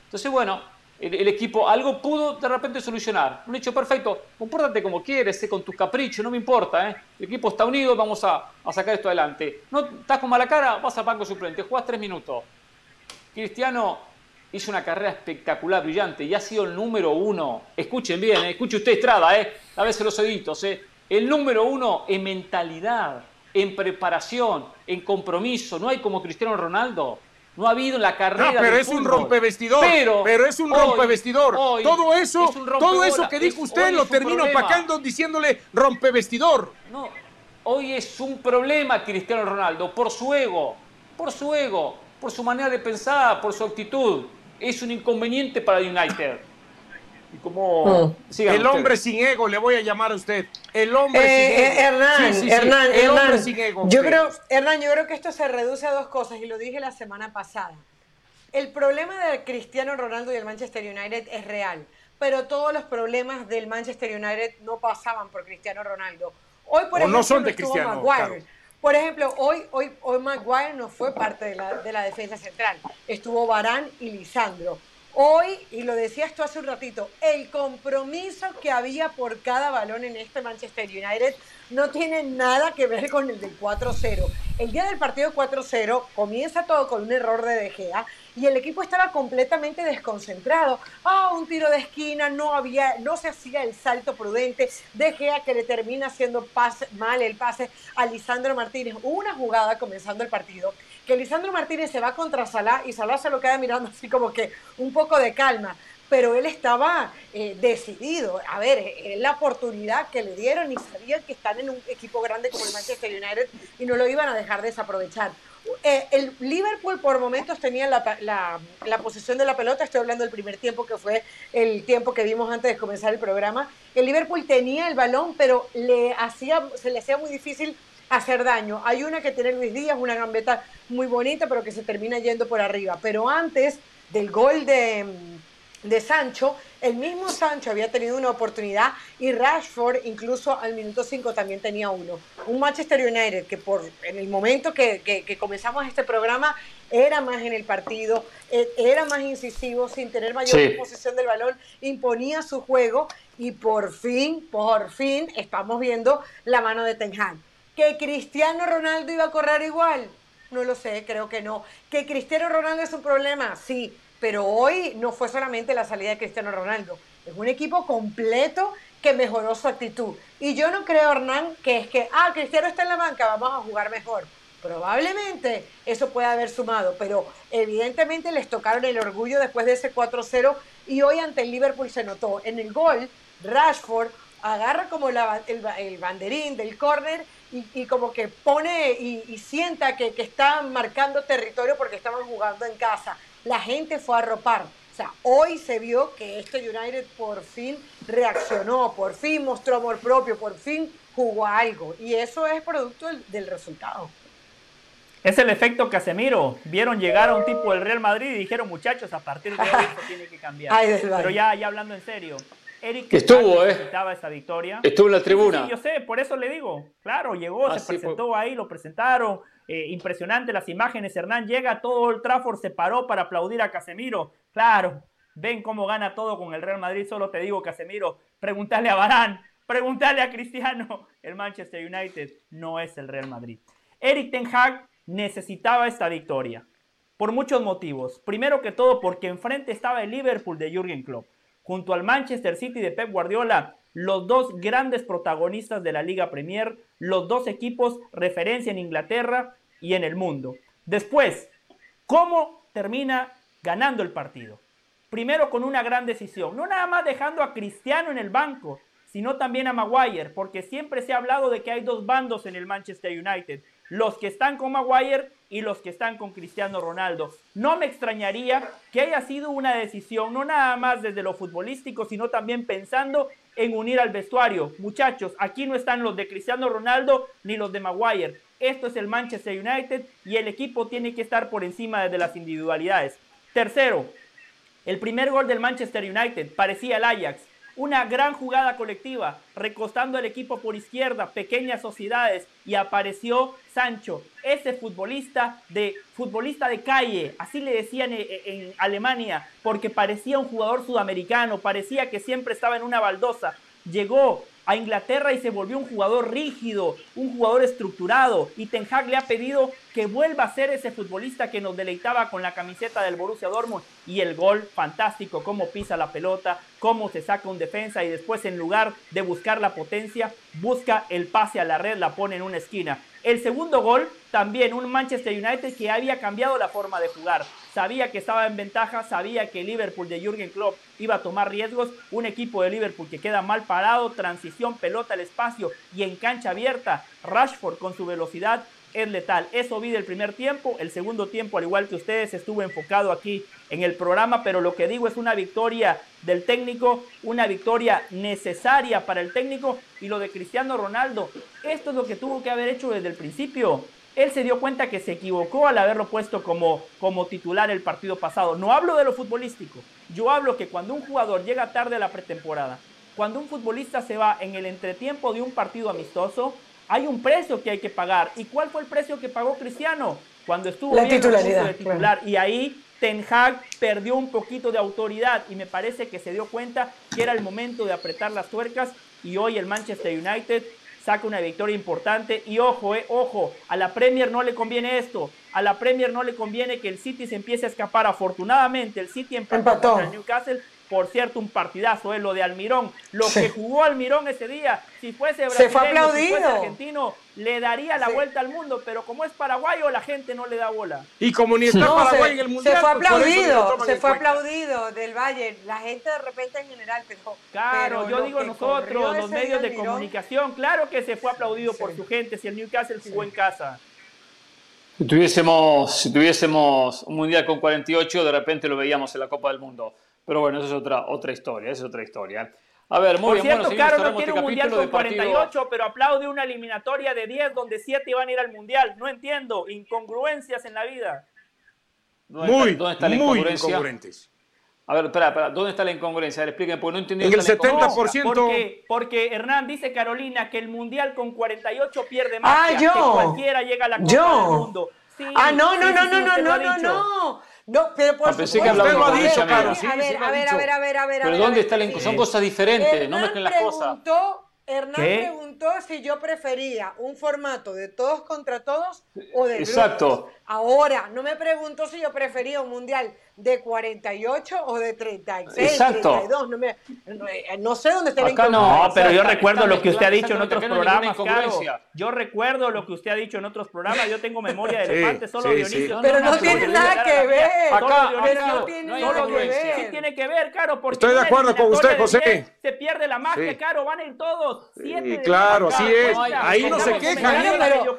Entonces, bueno, el, equipo algo pudo de repente solucionar. Un hecho perfecto, compórtate como quieres, sé con tus caprichos, no me importa. ¿eh? El equipo está unido, vamos a, sacar esto adelante. No estás con mala cara, vas al banco suplente, jugás tres minutos. Cristiano hizo una carrera espectacular, brillante, y ha sido el número uno. Escuchen bien, ¿eh? escuche usted Estrada, ¿eh? a veces los oídos, ¿eh? el número uno en mentalidad en preparación, en compromiso. No hay como Cristiano Ronaldo. no ha habido la carrera. No, pero es un rompevestidor. Pero, pero es un rompevestidor. todo eso, todo eso que dijo usted lo termino opacando diciéndole rompevestidor. No, hoy es un problema Cristiano Ronaldo por su ego, por su ego, por su manera de pensar, por su actitud. Es un inconveniente para United. Y como el hombre sin ego, le voy a llamar a usted. El hombre eh, sin ego. Eh, Hernán, Hernán, el hombre sin ego. Yo creo, Hernán, yo creo que esto se reduce a dos cosas y lo dije la semana pasada. El problema de Cristiano Ronaldo y el Manchester United es real, pero todos los problemas del Manchester United no pasaban por Cristiano Ronaldo. Hoy, por ejemplo, no son de Cristiano. Maguire. Por ejemplo, hoy, hoy, hoy Maguire no fue parte de la, de la defensa central. Estuvo Barán y Lisandro. Hoy, y lo decías tú hace un ratito, el compromiso que había por cada balón en este Manchester United no tiene nada que ver con el del 4-0. El día del partido 4-0 comienza todo con un error de De Gea y el equipo estaba completamente desconcentrado. Ah, un tiro de esquina, no había, no se hacía el salto prudente. De Gea que le termina haciendo mal el pase a Lisandro Martínez. Una jugada comenzando el partido que Lisandro Martínez se va contra Salah y Salah se lo queda mirando así como que un poco de calma, pero él estaba eh, decidido. A ver, la oportunidad que le dieron y sabían que están en un equipo grande como el Manchester United y no lo iban a dejar desaprovechar. Eh, el Liverpool por momentos tenía la, la, la, de la pelota, estoy hablando del primer tiempo que fue el tiempo que vimos antes de comenzar el programa. El Liverpool tenía el balón, pero le hacía, se le hacía muy difícil hacer daño. Hay una que tiene Luis Díaz, una gambeta muy bonita, pero que se termina yendo por arriba. Pero antes del gol de, de Sancho, el mismo Sancho había tenido una oportunidad y Rashford incluso al minuto 5 también tenía uno. Un Manchester United que por en el momento que, que, comenzamos este programa era más en el partido, e, era más incisivo, sin tener mayor posición del balón, imponía su juego y por fin, por fin estamos viendo la mano de Ten Hag. ¿Que Cristiano Ronaldo iba a correr igual? No lo sé, creo que no. ¿Que Cristiano Ronaldo es un problema? Sí, pero hoy no fue solamente la salida de Cristiano Ronaldo. Es un equipo completo que mejoró su actitud. Y yo no creo, Hernán, que es que, ah, Cristiano está en la banca, vamos a jugar mejor. Probablemente eso puede haber sumado, pero evidentemente les tocaron el orgullo después de ese 4-0 y hoy ante el Liverpool se notó. En el gol, Rashford agarra como el, el, banderín del córner y, como que pone y, sienta que, que están marcando territorio porque estaban jugando en casa. La gente fue a arropar. O sea, hoy se vio que este United por fin reaccionó, por fin mostró amor propio, por fin jugó algo. Y eso es producto del, resultado. Es el efecto Casemiro. Vieron llegar a un tipo del Real Madrid y dijeron, muchachos, a partir de hoy esto tiene que cambiar. Pero ya, ya hablando en serio, Eric estuvo, eh. esta victoria. Estuvo en la tribuna. Sí, yo sé, por eso le digo. Claro, llegó, se presentó ahí, lo presentaron. Eh, impresionante las imágenes. Hernán llega, todo el Trafford se paró para aplaudir a Casemiro. Claro, ven cómo gana todo con el Real Madrid. Solo te digo, Casemiro, pregúntale a Barán, pregúntale a Cristiano. El Manchester United no es el Real Madrid. Eric Ten Hag necesitaba esta victoria por muchos motivos. Primero que todo, porque enfrente estaba el Liverpool de Jürgen Klopp junto al Manchester City de Pep Guardiola, los dos grandes protagonistas de la Liga Premier, los dos equipos referencia en Inglaterra y en el mundo. Después, ¿cómo termina ganando el partido? Primero con una gran decisión, no nada más dejando a Cristiano en el banco, sino también a Maguire, porque siempre se ha hablado de que hay dos bandos en el Manchester United, los que están con Maguire y los que están con Cristiano Ronaldo. No me extrañaría que haya sido una decisión, no nada más desde lo futbolístico, sino también pensando en unir al vestuario. Muchachos, aquí no están los de Cristiano Ronaldo ni los de Maguire. Esto es el Manchester United y el equipo tiene que estar por encima de las individualidades. Tercero, el primer gol del Manchester United parecía el Ajax. Una gran jugada colectiva, recostando al equipo por izquierda, pequeñas sociedades, y apareció Sancho, ese futbolista de, futbolista de calle, así le decían en, en Alemania, porque parecía un jugador sudamericano, parecía que siempre estaba en una baldosa. Llegó a Inglaterra y se volvió un jugador rígido, un jugador estructurado. Y Ten Hag le ha pedido que vuelva a ser ese futbolista que nos deleitaba con la camiseta del Borussia Dortmund. Y el gol, fantástico, cómo pisa la pelota, cómo se saca un defensa y después en lugar de buscar la potencia, busca el pase a la red, la pone en una esquina. El segundo gol, también un Manchester United que había cambiado la forma de jugar. Sabía que estaba en ventaja, sabía que Liverpool de Jürgen Klopp iba a tomar riesgos. Un equipo de Liverpool que queda mal parado, transición, pelota al espacio y en cancha abierta. Rashford con su velocidad es letal. Eso vi del primer tiempo. El segundo tiempo, al igual que ustedes, estuvo enfocado aquí en el programa, pero lo que digo es una victoria del técnico, una victoria necesaria para el técnico y lo de Cristiano Ronaldo. Esto es lo que tuvo que haber hecho desde el principio. Él se dio cuenta que se equivocó al haberlo puesto como, como titular el partido pasado. No hablo de lo futbolístico. Yo hablo que cuando un jugador llega tarde a la pretemporada, cuando un futbolista se va en el entretiempo de un partido amistoso, hay un precio que hay que pagar. ¿Y cuál fue el precio que pagó Cristiano? Cuando estuvo la titularidad, de titular. Y ahí Ten Hag perdió un poquito de autoridad y me parece que se dio cuenta que era el momento de apretar las tuercas y hoy el Manchester United saca una victoria importante. Y ojo, eh, ojo, a la Premier no le conviene esto, a la Premier no le conviene que el City se empiece a escapar. Afortunadamente el City empató, con el Newcastle por cierto, un partidazo, es lo de Almirón. Lo que jugó Almirón ese día, si fuese brasileño, si fuese argentino, le daría la vuelta al mundo, pero como es paraguayo, la gente no le da bola. Y como ni está Paraguay en el Mundial. Se fue pues, aplaudido, se fue aplaudido del Valle. La gente de repente en general, pero. Claro, yo digo nosotros, los medios de comunicación, claro que se fue aplaudido por su gente si el Newcastle jugó en casa. Si tuviésemos, si tuviésemos un mundial con 48, de repente lo veíamos en la Copa del Mundo. Pero bueno, esa es otra, otra historia, esa es otra historia. A ver, muy Por cierto, bueno, no tiene este un mundial con 48, pero aplaude una eliminatoria de 10 donde 7 iban a ir al mundial. No entiendo, incongruencias en la vida. ¿Dónde muy, está, ¿dónde está la muy. A ver, espera, espera, ¿dónde está la incongruencia? A ver, explíquenme, porque no entendí. En el 70%. Porque, porque Hernán dice, Carolina, que el mundial con 48 pierde ah, más. Que cualquiera llega a la Copa del Mundo. Ah, no, no, no, no, no, no, no, no. No, pero por ah, pensé que hablaba lo ha dicho, claro. Sí, a ver, a ver, a ver, a ver, a ver. Pero ¿dónde está la Son cosas diferentes, no mezclen las cosas. Hernán preguntó si yo prefería un formato de todos contra todos o de Exacto. Ahora, no me preguntó si yo prefería un mundial de 48 o de 36, Exacto. 32. No, me, no, sé dónde está Acá No, pero yo recuerdo lo que usted ha dicho en otros programas. Yo recuerdo lo que usted ha dicho en otros programas. Yo tengo memoria de elefante, solo sí, Dionisio. pero no, tiene nada que ver. Acá, no tiene nada que ver. Sí tiene que ver, Caro, porque Estoy de acuerdo con usted, José. Se pierde la magia, Caro, van en todos. Sí, claro, así es. Ahí no se quejan.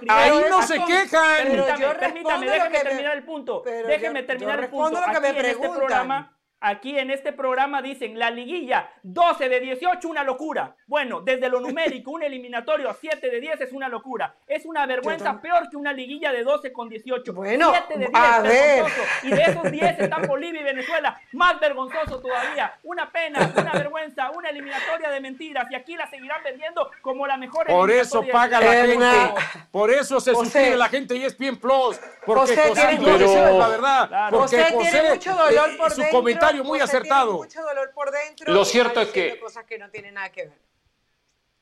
Ahí no se quejan. Permítame, déjame terminar el punto. Déjeme terminar el punto. Aquí en este programa Aquí en este programa dicen la liguilla 12 de 18, una locura. Bueno, desde lo numérico, un eliminatorio a 7 de 10 es una locura. Es una vergüenza peor que una liguilla de 12 con 18. Bueno, 7 de 10 a ver. Y de esos 10 están Bolivia y Venezuela. Más vergonzoso todavía. Una pena, una vergüenza, una eliminatoria de mentiras. Y aquí la seguirán vendiendo como la mejor Por eso paga la gente. Por eso se suscribe la gente y es bien plus. Porque José, José tiene, la verdad. Porque José, tiene mucho dolor por su comentario muy acertado. Mucho dolor por dentro. Lo cierto es que. Cosas que no tienen nada que ver.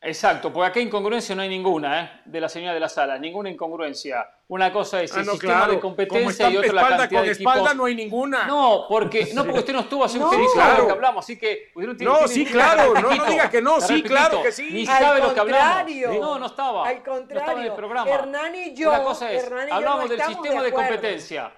Exacto, porque acá incongruencia no hay ninguna, ¿eh? de la señora de la sala, ninguna incongruencia. Una cosa es ah, el sistema de competencia y otra la cantidad con de espalda no hay ninguna. No, porque, no, porque usted no estuvo hace un claro. que hablamos, así que no, no sí, claro, no, no, diga que no, sí, claro que sí. Ni sabe lo que hablamos. No, no estaba. Al contrario, no estaba en el programa. Hernán y yo, Una cosa es, hablamos del sistema de, competencia,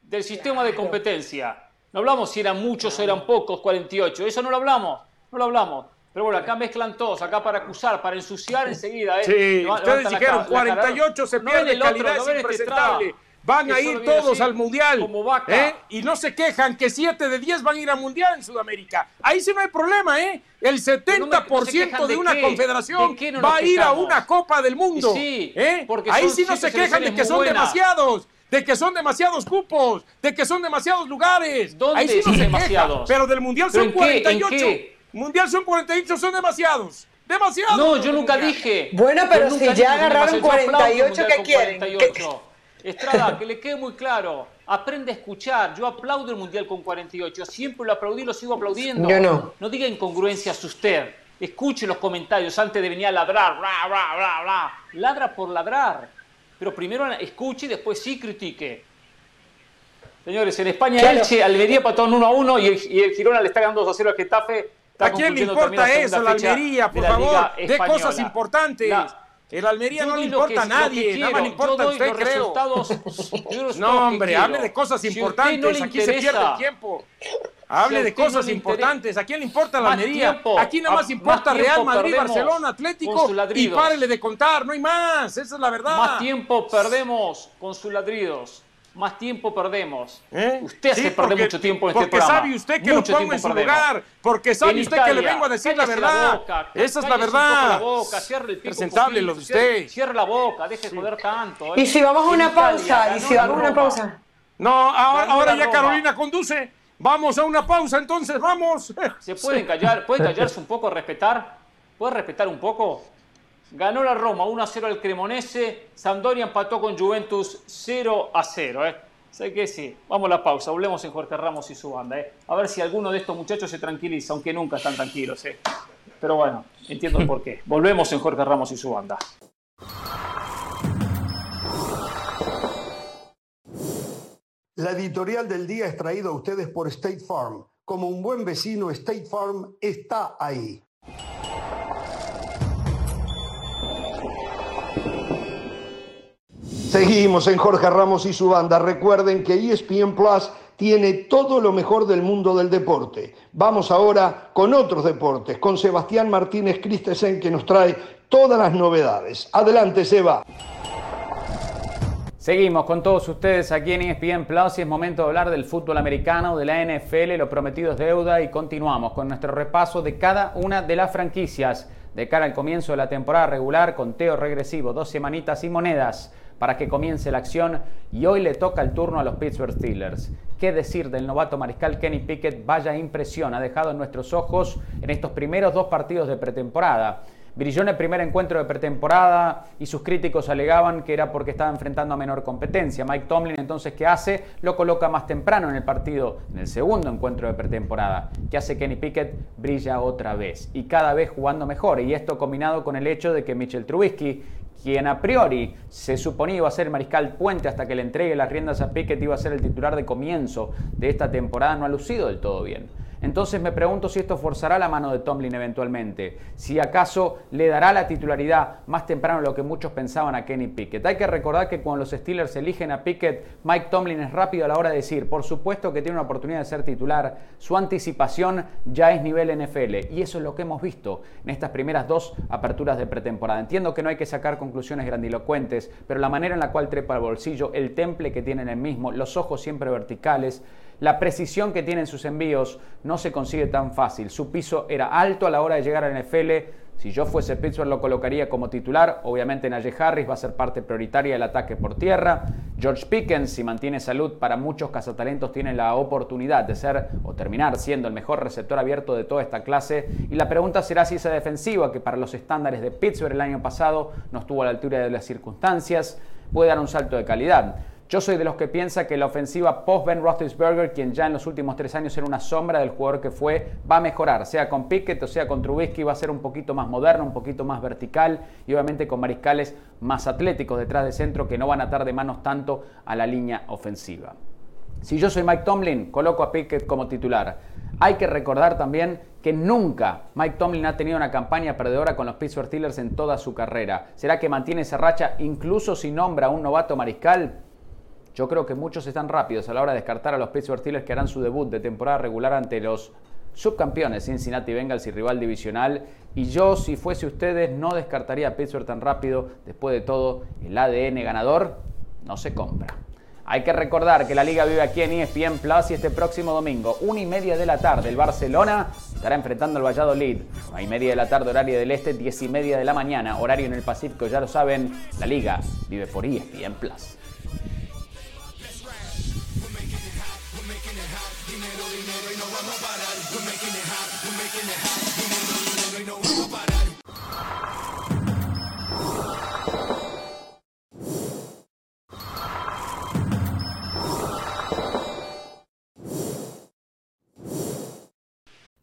del sistema de competencia. No hablamos si eran muchos o eran pocos, 48. Eso no lo hablamos. No lo hablamos. Pero bueno, acá mezclan todos, acá para acusar, para ensuciar enseguida. ¿eh? Sí, ustedes dijeron 48 se pierde calidad, es impresentable. Van a ir todos al Mundial. ¿eh? Y no se quejan que 7 de 10 van a ir al Mundial en Sudamérica. Ahí sí no hay problema, ¿eh? El 70% de, una confederación va a ir a una Copa del Mundo. Sí, ¿eh? Ahí sí no se quejan de que son demasiados de que son demasiados cupos, de que son demasiados lugares. ¿Dónde Ahí sí no demasiados? pero del Mundial son 48. Mundial son 48, son demasiados. Demasiados. No, yo nunca dije. Bueno, pero si ya agarraron 48, ¿qué quieren? 48. Estrada, que le quede muy claro. Aprende a escuchar. Yo aplaudo el Mundial con 48. Siempre lo aplaudí y lo sigo aplaudiendo. Yo no. No diga incongruencias usted. escuche los comentarios antes de venir a ladrar, bla, bla, bla, bla. Ladra por ladrar. Pero primero escuche y después sí critique. Señores, en España Elche, Almería pató un 1 a 1 y el, y el Girona le está ganando 2 a 0 al Getafe. ¿A quién le importa eso, la Almería, por favor? De cosas importantes. El Almería no le importa a nadie, nada más le importa a usted, creo. no, hombre, hable de cosas importantes, aquí se pierde el tiempo. Hable de cosas importantes. ¿A quién le importa la Almería? Aquí nada más importa Real Madrid, Barcelona, Atlético y párele de contar, no hay más. Esa es la verdad. Más tiempo perdemos con sus ladridos más tiempo perdemos. ¿Eh? Usted hace perder mucho tiempo en este programa. Porque sabe usted que lo pongo en su lugar. Porque sabe usted que le vengo a decir la verdad. Esa es la verdad. La boca, cierre el pico Presentable lo de usted. Cierre la boca, deje de joder tanto. ¿eh? Y si vamos a una pausa, y si vamos a una pausa. No, ahora, ahora ya Carolina conduce. Vamos a una pausa, entonces, vamos. ¿Se pueden callar? ¿Puede callarse un poco, respetar? ¿Puede respetar un poco? Ganó la Roma 1 a 0 al Cremonese. Sampdoria empató con Juventus 0 a 0. ¿eh? Sé que sí. Vamos a la pausa. Hablemos en Jorge Ramos y su banda. ¿eh? A ver si alguno de estos muchachos se tranquiliza, aunque nunca están tranquilos. ¿eh? Pero bueno, entiendo el porqué. Volvemos en Jorge Ramos y su banda. La editorial del día es traída a ustedes por State Farm. Como un buen vecino, State Farm está ahí. Seguimos en Jorge Ramos y su banda. Recuerden que ESPN Plus tiene todo lo mejor del mundo del deporte. Vamos ahora con otros deportes, con Sebastián Martínez Christensen que nos trae todas las novedades. Adelante, Seba. Seguimos con todos ustedes aquí en ESPN Plus y es momento de hablar del fútbol americano, de la NFL, lo prometido es deuda y continuamos con nuestro repaso de cada una de las franquicias de cara al comienzo de la temporada regular, conteo regresivo, dos semanitas y monedas para que comience la acción y hoy le toca el turno a los Pittsburgh Steelers. ¿Qué decir del novato mariscal Kenny Pickett? Vaya impresión ha dejado en nuestros ojos en estos primeros dos partidos de pretemporada. Brilló en el primer encuentro de pretemporada y sus críticos alegaban que era porque estaba enfrentando a menor competencia. Mike Tomlin entonces, ¿qué hace? Lo coloca más temprano en el partido, en el segundo encuentro de pretemporada. ¿Qué hace Kenny Pickett? Brilla otra vez y cada vez jugando mejor. Y esto combinado con el hecho de que Mitchell Trubisky, quien a priori se suponía iba a ser mariscal puente hasta que le entregue las riendas a Pickett, iba a ser el titular de comienzo de esta temporada, no ha lucido del todo bien. Entonces me pregunto si esto forzará la mano de Tomlin eventualmente, si acaso le dará la titularidad más temprano de lo que muchos pensaban a Kenny Pickett. Hay que recordar que cuando los Steelers eligen a Pickett, Mike Tomlin es rápido a la hora de decir, por supuesto que tiene una oportunidad de ser titular, su anticipación ya es nivel NFL y eso es lo que hemos visto en estas primeras dos aperturas de pretemporada. Entiendo que no hay que sacar conclusiones grandilocuentes, pero la manera en la cual trepa el bolsillo, el temple que tiene en el mismo, los ojos siempre verticales, la precisión que tienen sus envíos no se consigue tan fácil. Su piso era alto a la hora de llegar al NFL. Si yo fuese Pittsburgh lo colocaría como titular. Obviamente Najee Harris va a ser parte prioritaria del ataque por tierra. George Pickens, si mantiene salud, para muchos cazatalentos tiene la oportunidad de ser o terminar siendo el mejor receptor abierto de toda esta clase. Y la pregunta será si esa defensiva, que para los estándares de Pittsburgh el año pasado no estuvo a la altura de las circunstancias, puede dar un salto de calidad. Yo soy de los que piensa que la ofensiva post Ben Roethlisberger, quien ya en los últimos tres años era una sombra del jugador que fue, va a mejorar, sea con Pickett o sea con Trubisky, va a ser un poquito más moderno, un poquito más vertical y obviamente con mariscales más atléticos detrás de centro que no van a atar de manos tanto a la línea ofensiva. Si yo soy Mike Tomlin, coloco a Pickett como titular. Hay que recordar también que nunca Mike Tomlin ha tenido una campaña perdedora con los Pittsburgh Steelers en toda su carrera. ¿Será que mantiene esa racha incluso si nombra a un novato mariscal? Yo creo que muchos están rápidos a la hora de descartar a los Pittsburgh Steelers que harán su debut de temporada regular ante los subcampeones Cincinnati Bengals y rival divisional. Y yo, si fuese ustedes, no descartaría a Pittsburgh tan rápido. Después de todo, el ADN ganador no se compra. Hay que recordar que la liga vive aquí en ESPN Plus y este próximo domingo, una y media de la tarde, el Barcelona estará enfrentando al Valladolid. Una y media de la tarde, horario del este, diez y media de la mañana, horario en el Pacífico, ya lo saben, la liga vive por ESPN Plus.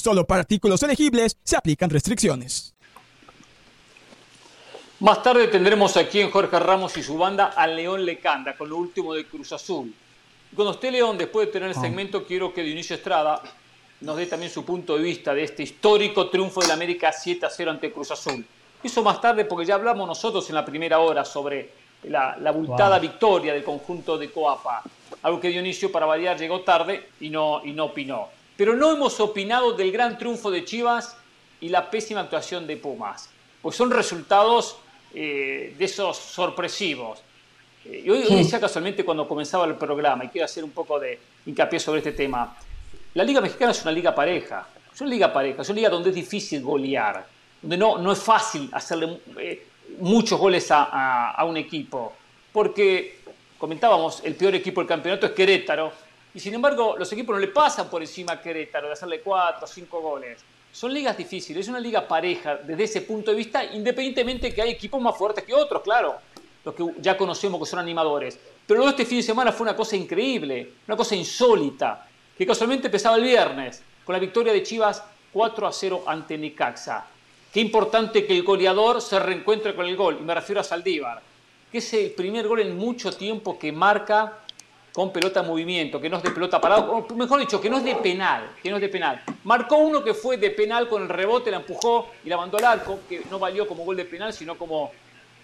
Solo para artículos elegibles se aplican restricciones. Más tarde tendremos aquí en Jorge Ramos y su banda a León Lecanda con lo último de Cruz Azul. Y cuando esté León, después de tener el ah. segmento, quiero que Dionisio Estrada nos dé también su punto de vista de este histórico triunfo del América 7 a 0 ante Cruz Azul. Eso más tarde porque ya hablamos nosotros en la primera hora sobre la, la abultada victoria del conjunto de Coapa. Algo que Dionisio, para variar, llegó tarde y no, y no opinó pero no hemos opinado del gran triunfo de Chivas y la pésima actuación de Pumas, pues son resultados eh, de esos sorpresivos. Eh, y hoy, decía casualmente cuando comenzaba el programa, y quiero hacer un poco de hincapié sobre este tema, la Liga Mexicana es una liga pareja, es una liga pareja, es una liga donde es difícil golear, donde no, no es fácil hacerle eh, muchos goles a, a un equipo, porque comentábamos, el peor equipo del campeonato es Querétaro, y sin embargo, los equipos no le pasan por encima a Querétaro de hacerle cuatro o cinco goles. Son ligas difíciles, es una liga pareja desde ese punto de vista, independientemente que hay equipos más fuertes que otros, claro, los que ya conocemos que son animadores. Pero luego este fin de semana fue una cosa increíble, una cosa insólita, que casualmente empezaba el viernes, con la victoria de Chivas 4 a 0 ante Necaxa. Qué importante que el goleador se reencuentre con el gol, y me refiero a Saldívar, que es el primer gol en mucho tiempo que marca con pelota en movimiento, que no es de pelota parada, o mejor dicho, que no es de penal, que no es de penal. Marcó uno que fue de penal con el rebote, la empujó y la mandó al arco, que no valió como gol de penal, sino como,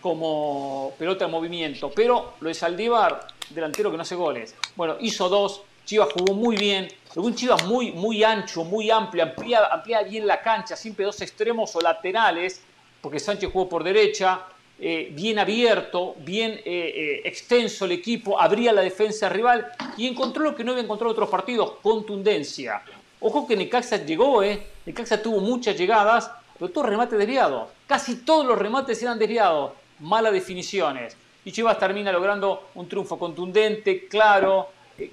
como pelota en movimiento. Pero lo de Saldívar, delantero que no hace goles. Bueno, hizo dos, Chivas jugó muy bien, un Chivas muy, muy ancho, muy amplio, amplía, amplía bien la cancha, siempre dos extremos o laterales, porque Sánchez jugó por derecha, eh, bien abierto, bien eh, eh, extenso el equipo, abría la defensa rival y encontró lo que no había encontrado en otros partidos, contundencia. Ojo que Necaxa llegó, ¿eh? Necaxa tuvo muchas llegadas, pero todos remates desviados. Casi todos los remates eran desviados, malas definiciones. Y Chivas termina logrando un triunfo contundente, claro,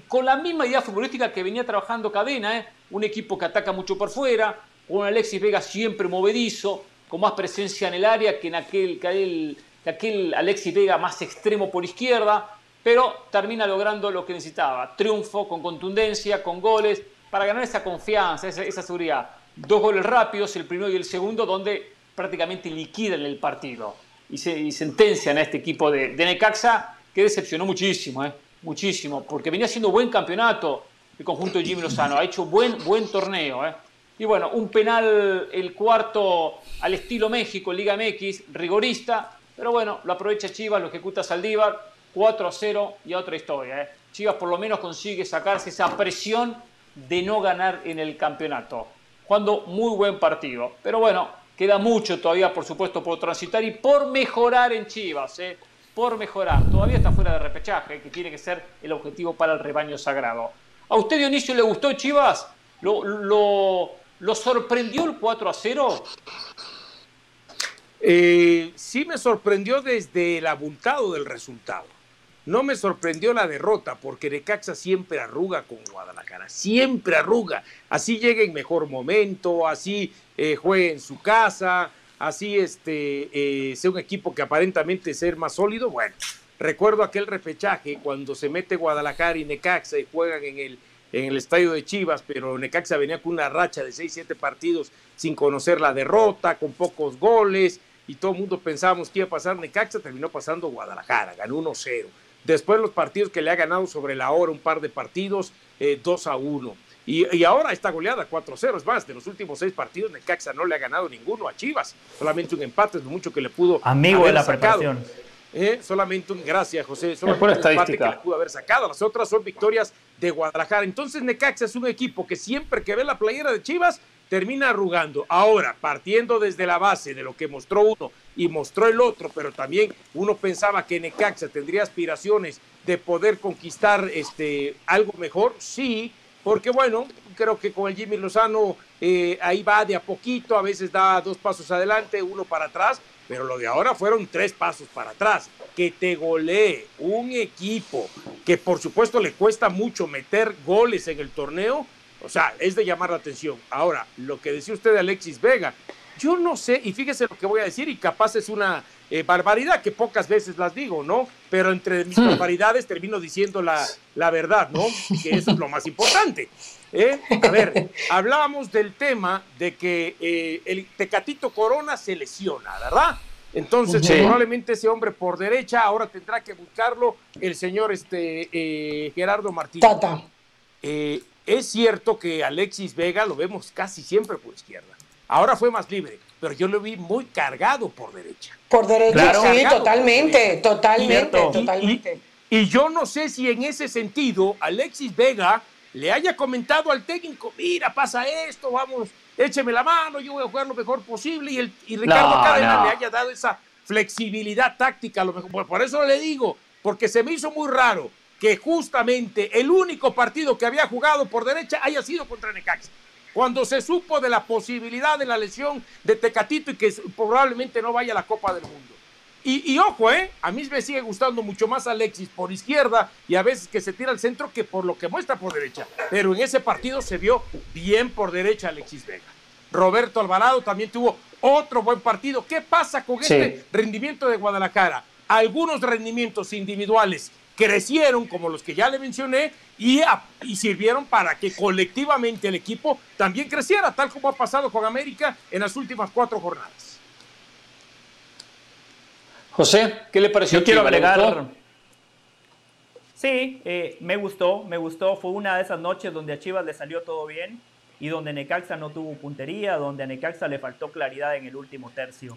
con la misma idea futbolística que venía trabajando Cadena, ¿eh? un equipo que ataca mucho por fuera, un Alexis Vega siempre movedizo, con más presencia en el área que en aquel, que aquel Alexis Vega más extremo por izquierda, pero termina logrando lo que necesitaba, triunfo con contundencia, con goles, para ganar esa confianza, esa, seguridad. Dos goles rápidos, el primero y el segundo, donde prácticamente liquidan el partido y, se, sentencian a este equipo de, Necaxa, que decepcionó muchísimo, ¿eh? muchísimo, porque venía haciendo buen campeonato el conjunto de Jimmy Lozano, ha hecho buen, buen torneo. ¿eh? Y bueno, un penal, el cuarto al estilo México, Liga MX, rigorista, pero bueno, lo aprovecha Chivas, lo ejecuta Saldívar, 4 a 0 y otra historia. ¿eh? Chivas por lo menos consigue sacarse esa presión de no ganar en el campeonato. Jugando muy buen partido. Pero bueno, queda mucho todavía, por supuesto, por transitar y por mejorar en Chivas. ¿eh? Por mejorar. Todavía está fuera de repechaje, que tiene que ser el objetivo para el rebaño sagrado. ¿A usted, Dionisio, le gustó Chivas? ¿Lo, lo, ¿Lo sorprendió el 4 a 0? Eh, sí me sorprendió desde el abultado del resultado. No me sorprendió la derrota, porque Necaxa siempre arruga con Guadalajara, siempre arruga. Así llega en mejor momento, así eh, juega en su casa, así este, eh, sea un equipo que aparentemente ser más sólido. Bueno, recuerdo aquel repechaje cuando se mete Guadalajara y Necaxa y juegan en el en el estadio de Chivas, pero Necaxa venía con una racha de 6-7 partidos sin conocer la derrota, con pocos goles, y todo el mundo pensábamos que iba a pasar Necaxa, terminó pasando Guadalajara, ganó 1-0. Después los partidos que le ha ganado sobre la hora, un par de partidos, 2 a 1. Y, ahora está goleada 4-0. Es más, de los últimos seis partidos, Necaxa no le ha ganado ninguno a Chivas. Solamente un empate es lo mucho que le pudo. Amigo de la preparación. ¿eh? solamente un, gracias José, solamente un empate que le pudo haber sacado, las otras son victorias de Guadalajara. Entonces Necaxa es un equipo que siempre que ve la playera de Chivas termina arrugando. Ahora, partiendo desde la base de lo que mostró uno y mostró el otro, pero también uno pensaba que Necaxa tendría aspiraciones de poder conquistar este, algo mejor, sí, porque bueno, creo que con el Jimmy Lozano eh, ahí va de a poquito, a veces da dos pasos adelante, uno para atrás, pero lo de ahora fueron tres pasos para atrás. Que te golee un equipo que por supuesto le cuesta mucho meter goles en el torneo, o sea, es de llamar la atención. Ahora, lo que decía usted de Alexis Vega, yo no sé, y fíjese lo que voy a decir, y capaz es una eh, barbaridad que pocas veces las digo, ¿no? Pero entre mis hmm. barbaridades termino diciendo la, la verdad, ¿no? que eso es lo más importante. ¿Eh? A ver, hablábamos del tema de que eh, el Tecatito Corona se lesiona, ¿verdad? Entonces, probablemente ese hombre por derecha ahora tendrá que buscarlo el señor este, Gerardo Martínez. Tata. es cierto que Alexis Vega lo vemos casi siempre por izquierda. Ahora fue más libre, pero yo lo vi muy cargado por derecha. Por derecha, sí, totalmente, totalmente, totalmente. Y, yo no sé si en ese sentido Alexis Vega le haya comentado al técnico, mira, pasa esto, vamos, écheme la mano, yo voy a jugar lo mejor posible, y, el, y Ricardo Cadena le haya dado esa flexibilidad táctica, lo mejor. Por eso le digo, porque se me hizo muy raro que justamente el único partido que había jugado por derecha haya sido contra Necaxa cuando se supo de la posibilidad de la lesión de Tecatito y que probablemente no vaya a la Copa del Mundo. Y, ojo, ¿eh? a mí me sigue gustando mucho más Alexis por izquierda y a veces que se tira al centro que por lo que muestra por derecha. Pero en ese partido se vio bien por derecha Alexis Vega. Roberto Alvarado también tuvo otro buen partido. ¿Qué pasa con este rendimiento de Guadalajara? Algunos rendimientos individuales crecieron como los que ya le mencioné y, y, sirvieron para que colectivamente el equipo también creciera, tal como ha pasado con América en las últimas cuatro jornadas. José, ¿qué le pareció? Yo quiero agregar. Sí, eh, me gustó, me gustó. Fue una de esas noches donde a Chivas le salió todo bien y donde Necaxa no tuvo puntería, donde a Necaxa le faltó claridad en el último tercio.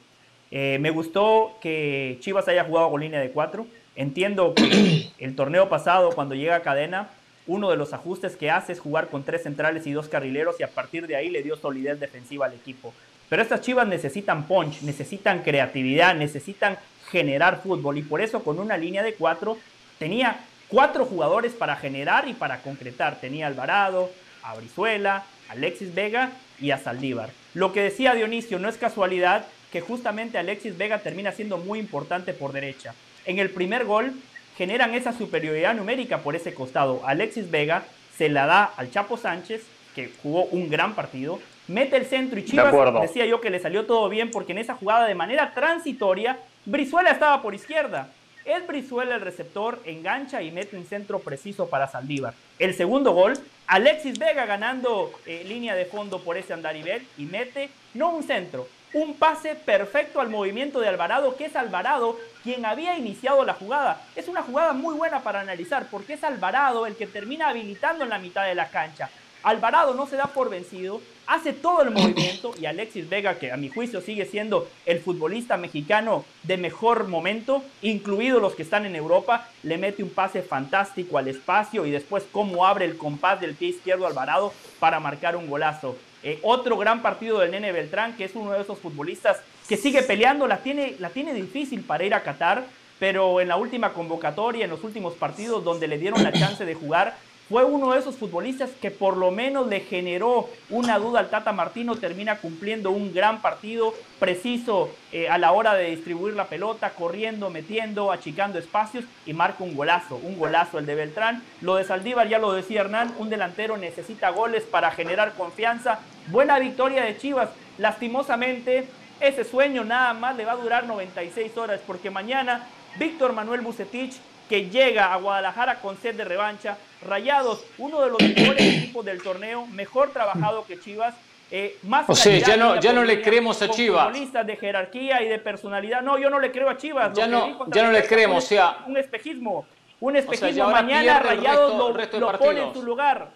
Eh, me gustó que Chivas haya jugado con línea de cuatro Entiendo que el torneo pasado, cuando llega a cadena, uno de los ajustes que hace es jugar con tres centrales y dos carrileros y a partir de ahí le dio solidez defensiva al equipo. Pero estas chivas necesitan punch, necesitan creatividad, necesitan generar fútbol y por eso con una línea de cuatro tenía cuatro jugadores para generar y para concretar. Tenía Alvarado, a Brizuela, Alexis Vega y a Saldívar. Lo que decía Dionisio no es casualidad que justamente Alexis Vega termina siendo muy importante por derecha. En el primer gol generan esa superioridad numérica por ese costado. Alexis Vega se la da al Chapo Sánchez, que jugó un gran partido, mete el centro y Chivas, decía yo que le salió todo bien porque en esa jugada de manera transitoria, Brizuela estaba por izquierda. Es Brizuela el receptor, engancha y mete un centro preciso para Saldívar. El segundo gol, Alexis Vega ganando eh, línea de fondo por ese andarivel y mete no un centro, un pase perfecto al movimiento de Alvarado, que es Alvarado quien había iniciado la jugada. Es una jugada muy buena para analizar, porque es Alvarado el que termina habilitando en la mitad de la cancha. Alvarado no se da por vencido, hace todo el movimiento y Alexis Vega, que a mi juicio sigue siendo el futbolista mexicano de mejor momento, incluidos los que están en Europa, le mete un pase fantástico al espacio y después cómo abre el compás del pie izquierdo Alvarado para marcar un golazo. Eh, otro gran partido del Nene Beltrán, que es uno de esos futbolistas que sigue peleando, la tiene, la tiene difícil para ir a Qatar, pero en la última convocatoria, en los últimos partidos donde le dieron la chance de jugar, fue uno de esos futbolistas que por lo menos le generó una duda al Tata Martino, termina cumpliendo un gran partido, preciso eh, a la hora de distribuir la pelota, corriendo, metiendo, achicando espacios y marca un golazo, un golazo el de Beltrán. Lo de Saldívar ya lo decía Hernán, un delantero necesita goles para generar confianza. Buena victoria de Chivas, lastimosamente ese sueño nada más le va a durar 96 horas porque mañana Víctor Manuel Bucetich que llega a Guadalajara con sed de revancha. Rayados, uno de los mejores equipos del torneo, mejor trabajado que Chivas. Eh, más o sea, ya no, ya no le creemos a Chivas. de jerarquía y de personalidad. No, yo no le creo a Chivas. Ya no, ya no le creemos. O sea, un espejismo. Un espejismo. Mañana Rayados lo, pone en su lugar.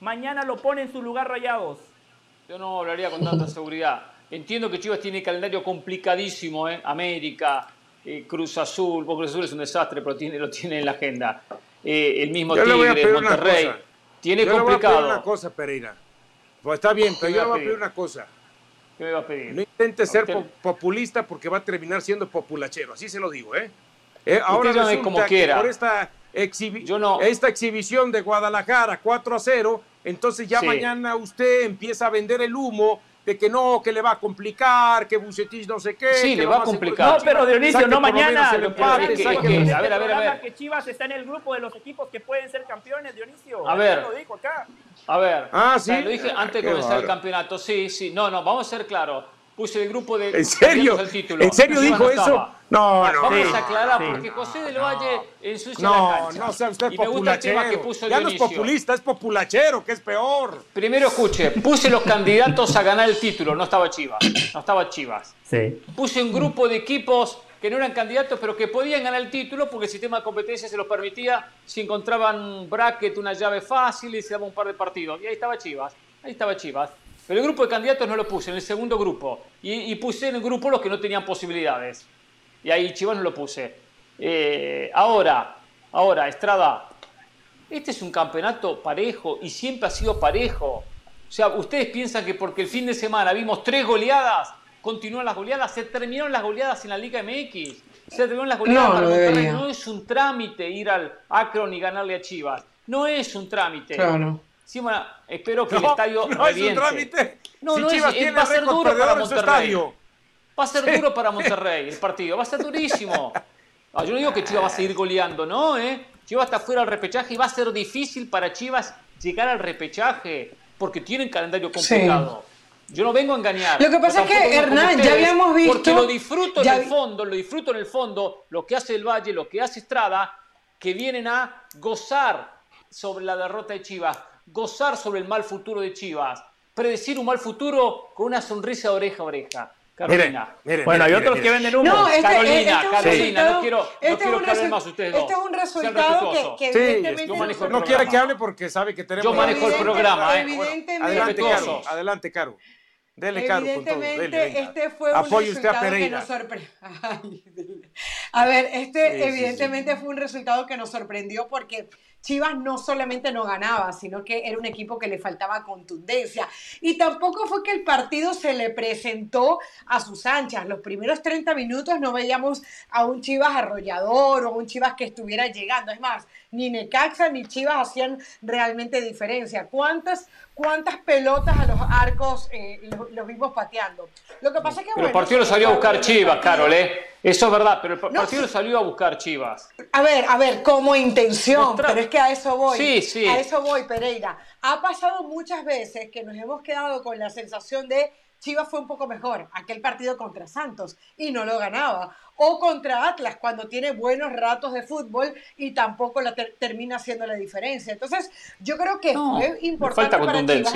Mañana lo pone en su lugar Rayados. Yo no hablaría con tanta seguridad. Entiendo que Chivas tiene calendario complicadísimo, ¿eh? América, eh, Cruz Azul, Cruz Azul es un desastre, pero tiene, lo tiene en la agenda. Eh, el mismo Tigre, Monterrey. Tiene complicado. Le voy a pedir una cosa, Pereira. Pues está bien, pero yo le voy a pedir una cosa. ¿Qué me va a pedir? No intente ser populista porque va a terminar siendo populachero, así se lo digo, ¿eh? eh ahora resulta como quiera. por esta, esta exhibición de Guadalajara 4 a 0, entonces ya mañana usted empieza a vender el humo de que no, que le va a complicar, que Bucetich no sé qué. Sí, le va a complicar. No, pero Dionisio, no mañana. a ver, a ver, a ver. que Chivas está en el grupo de los equipos que pueden ser campeones, Dionisio. A ver. Lo dijo acá. A ver. Ah, sí. lo dije antes de comenzar el campeonato. Sí, sí. No, no, vamos a ser claros puse el grupo de ¿En serio? título. ¿En serio dijo eso? No, no. Vamos a aclarar, porque José del Valle ensucia no, la cancha. No, no sea usted y populachero. Me gusta el que puso ya no es populista, es populachero, que es peor. Primero escuche, puse los candidatos a ganar el título, no estaba Chivas. No estaba Chivas. Sí. Puse un grupo de equipos que no eran candidatos, pero que podían ganar el título porque el sistema de competencia se los permitía si encontraban un bracket, una llave fácil y se daba un par de partidos. Y ahí estaba Chivas. Ahí estaba Chivas. Pero el grupo de candidatos no lo puse, en el segundo grupo. Y, puse en el grupo los que no tenían posibilidades. Y ahí Chivas no lo puse. Eh, ahora, ahora, Estrada, este es un campeonato parejo y siempre ha sido parejo. O sea, ustedes piensan que porque el fin de semana vimos tres goleadas, continúan las goleadas, se terminaron las goleadas en la Liga MX. Se terminaron las goleadas no, No es un trámite ir al Akron y ganarle a Chivas. No es un trámite. Claro. Sí, bueno, espero que el estadio no es un trámite. No, no Chivas es, tiene va a ser duro para Monterrey. Va a ser duro para Monterrey el partido, va a ser durísimo. Ah, yo no digo que Chivas va a seguir goleando, no, ¿eh? Chivas está fuera del repechaje y va a ser difícil para Chivas llegar al repechaje porque tienen calendario complicado. Yo no vengo a engañar. Lo que pasa es que, Hernán, ya habíamos visto. Porque lo disfruto en el fondo, lo disfruto en el fondo, lo que hace el Valle, lo que hace Estrada, que vienen a gozar sobre la derrota de Chivas gozar sobre el mal futuro de Chivas, predecir un mal futuro con una sonrisa de oreja a oreja. Carolina. bueno, hay otros que venden humo. No, este, Carolina, este Carolina, no quiero, no este quiero que hablen más ustedes dos. Este es un resultado que, que evidentemente... Yo manejo el no quiere que hable porque sabe que tenemos... Yo manejo el programa, ¿eh? adelante, Caro. Adelante, Caro. Dele, Caro, con todo. Dele, este fue un Apoye resultado usted a que nos sorprendió. A ver, este evidentemente fue un resultado que nos sorprendió porque Chivas no solamente no ganaba, sino que era un equipo que le faltaba contundencia. Y tampoco fue que el partido se le presentó a sus anchas. Los primeros 30 minutos no veíamos a un Chivas arrollador o un Chivas que estuviera llegando. Es más, ni Necaxa ni Chivas hacían realmente diferencia. ¿Cuántas, cuántas pelotas a los arcos eh, los, vimos pateando? Lo que pasa es que... Pero el partido lo salió a buscar Chivas, Carol, ¿eh? Eso es verdad, pero el partido lo salió a buscar Chivas. A ver, a ver, como intención, pero es que a eso voy. Sí, sí. A eso voy, Pereira. Ha pasado muchas veces que nos hemos quedado con la sensación de Chivas fue un poco mejor aquel partido contra Santos y no lo ganaba. O contra Atlas cuando tiene buenos ratos de fútbol y tampoco la termina haciendo la diferencia. Entonces, yo creo que fue importante para Chivas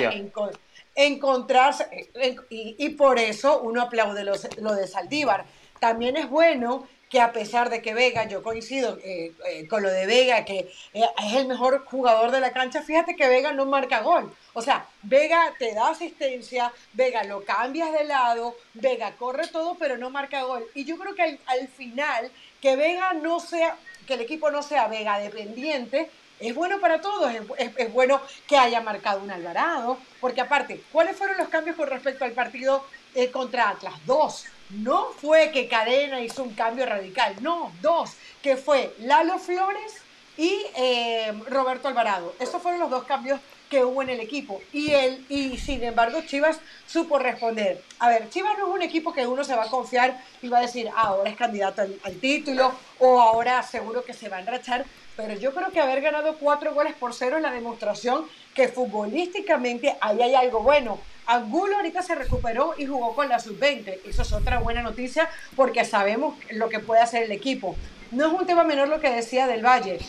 encontrarse y, por eso uno aplaude lo de Saldívar. También es bueno que a pesar de que Vega, yo coincido eh, eh, con lo de Vega, que eh, es el mejor jugador de la cancha, fíjate que Vega no marca gol. O sea, Vega te da asistencia, Vega lo cambias de lado, Vega corre todo, pero no marca gol. Y yo creo que al, final, que Vega no sea, que el equipo no sea Vega dependiente, es bueno para todos, es, bueno que haya marcado un Alvarado, porque aparte, ¿cuáles fueron los cambios con respecto al partido contra Atlas? Dos no fue que Cadena hizo un cambio radical, no, dos, que fue Lalo Flores y eh, Roberto Alvarado. Esos fueron los dos cambios que hubo en el equipo. Y, y sin embargo, Chivas supo responder. A ver, Chivas no es un equipo que uno se va a confiar y va a decir, ah, ahora es candidato al, al título o ahora seguro que se va a enrachar. Pero yo creo que haber ganado cuatro goles por cero es la demostración que futbolísticamente ahí hay algo bueno. Angulo ahorita se recuperó y jugó con la sub-20. Eso es otra buena noticia porque sabemos lo que puede hacer el equipo. No es un tema menor lo que decía del Valle,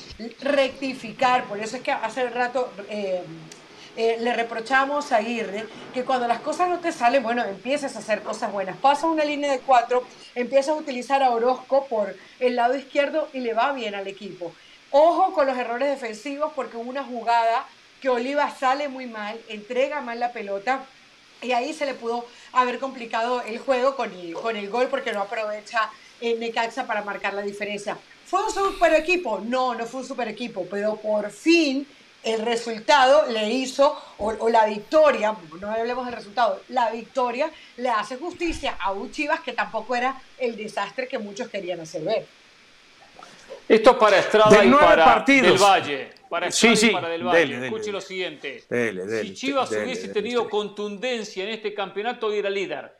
rectificar, por eso es que hace rato eh, eh, le reprochamos a Aguirre que cuando las cosas no te salen, bueno, empieces a hacer cosas buenas. Pasa una línea de cuatro, empiezas a utilizar a Orozco por el lado izquierdo y le va bien al equipo. Ojo con los errores defensivos porque una jugada que Oliva sale muy mal, entrega mal la pelota y ahí se le pudo haber complicado el juego con el, con el gol porque no aprovecha en Necaxa para marcar la diferencia. ¿Fue un super equipo? No, no fue un super equipo, pero por fin el resultado le hizo, o, la victoria, no hablemos del resultado, la victoria le hace justicia a un Chivas que tampoco era el desastre que muchos querían hacer ver. Esto para Estrada y para Del Valle. Para Estrada y para Del Valle. Escuche lo siguiente. si Chivas hubiese tenido contundencia en este campeonato, era líder.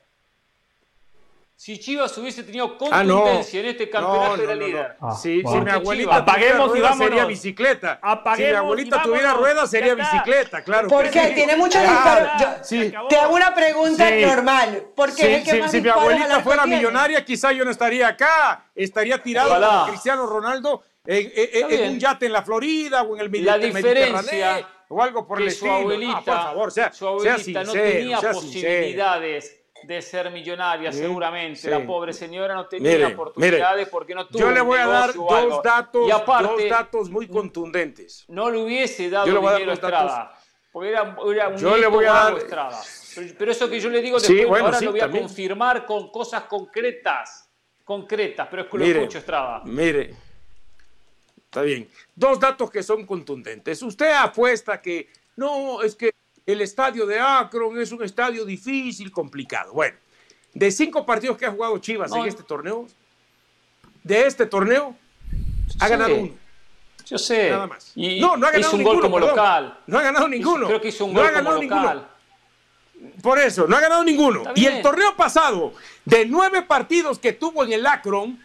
Si Chivas hubiese tenido ah, contundencia en este campeonato, era líder. Ah, si mi abuelita apaguemos y vámonos. sería bicicleta. si mi abuelita tuviera ruedas, sería bicicleta, claro. Porque tiene muchos disparos. Te hago una pregunta normal. Porque si mi abuelita fuera millonaria, quizá yo no estaría acá. Estaría tirado como Cristiano Ronaldo en, un yate en la Florida o en el La diferencia o algo por el estilo. Su abuelita, por favor, sea, su abuelita no tenía posibilidades de ser millonaria, seguramente. La pobre señora no tenía oportunidades porque no tuvo. Yo le voy a dar dos datos, dos datos muy contundentes. No le hubiese dado dinero a Estrada. Porque era, un yo le voy a dar Estrada. Pero, eso que yo le digo después, ahora lo voy a confirmar con cosas concretas. Concretas, pero es que lo escucho Estrada. Mire, está bien. Dos datos que son contundentes. Usted apuesta que no, es que el estadio de Akron es un estadio difícil, complicado. Bueno, de cinco partidos que ha jugado Chivas en este torneo, de este torneo, ha ganado uno. Yo sé. Nada más. no, no ha ganado un gol como local. No ha ganado ninguno. Creo que hizo un gol como local. Por eso, no ha ganado ninguno. Y el torneo pasado, de nueve partidos que tuvo en el Akron,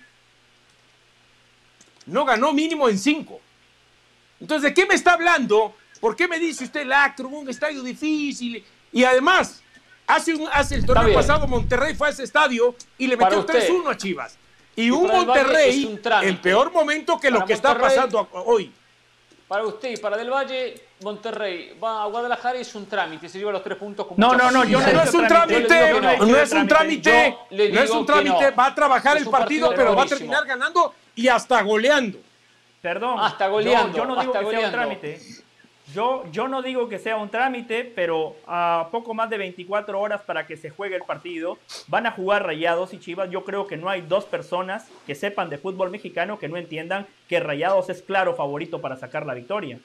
no ganó mínimo en cinco. Entonces, ¿de qué me está hablando ¿Por qué me dice usted el Acro, un estadio difícil? Y además, hace, un, hace el torneo pasado Monterrey fue a ese estadio y le metió 3-1 a Chivas. Y, un Monterrey en peor momento que lo que está pasando hoy. Para usted y para Del Valle, Monterrey va a Guadalajara y es un trámite, se lleva los tres puntos. no, no, no, yo no, es un trámite, no, es un trámite, no es un trámite, va a trabajar el partido, pero va a terminar ganando y hasta goleando. Perdón, hasta goleando, yo, no digo que sea un trámite. Yo, yo no digo que sea un trámite, pero a poco más de 24 horas para que se juegue el partido, van a jugar Rayados y Chivas. Yo creo que no hay dos personas que sepan de fútbol mexicano que no entiendan que Rayados es claro favorito para sacar la victoria.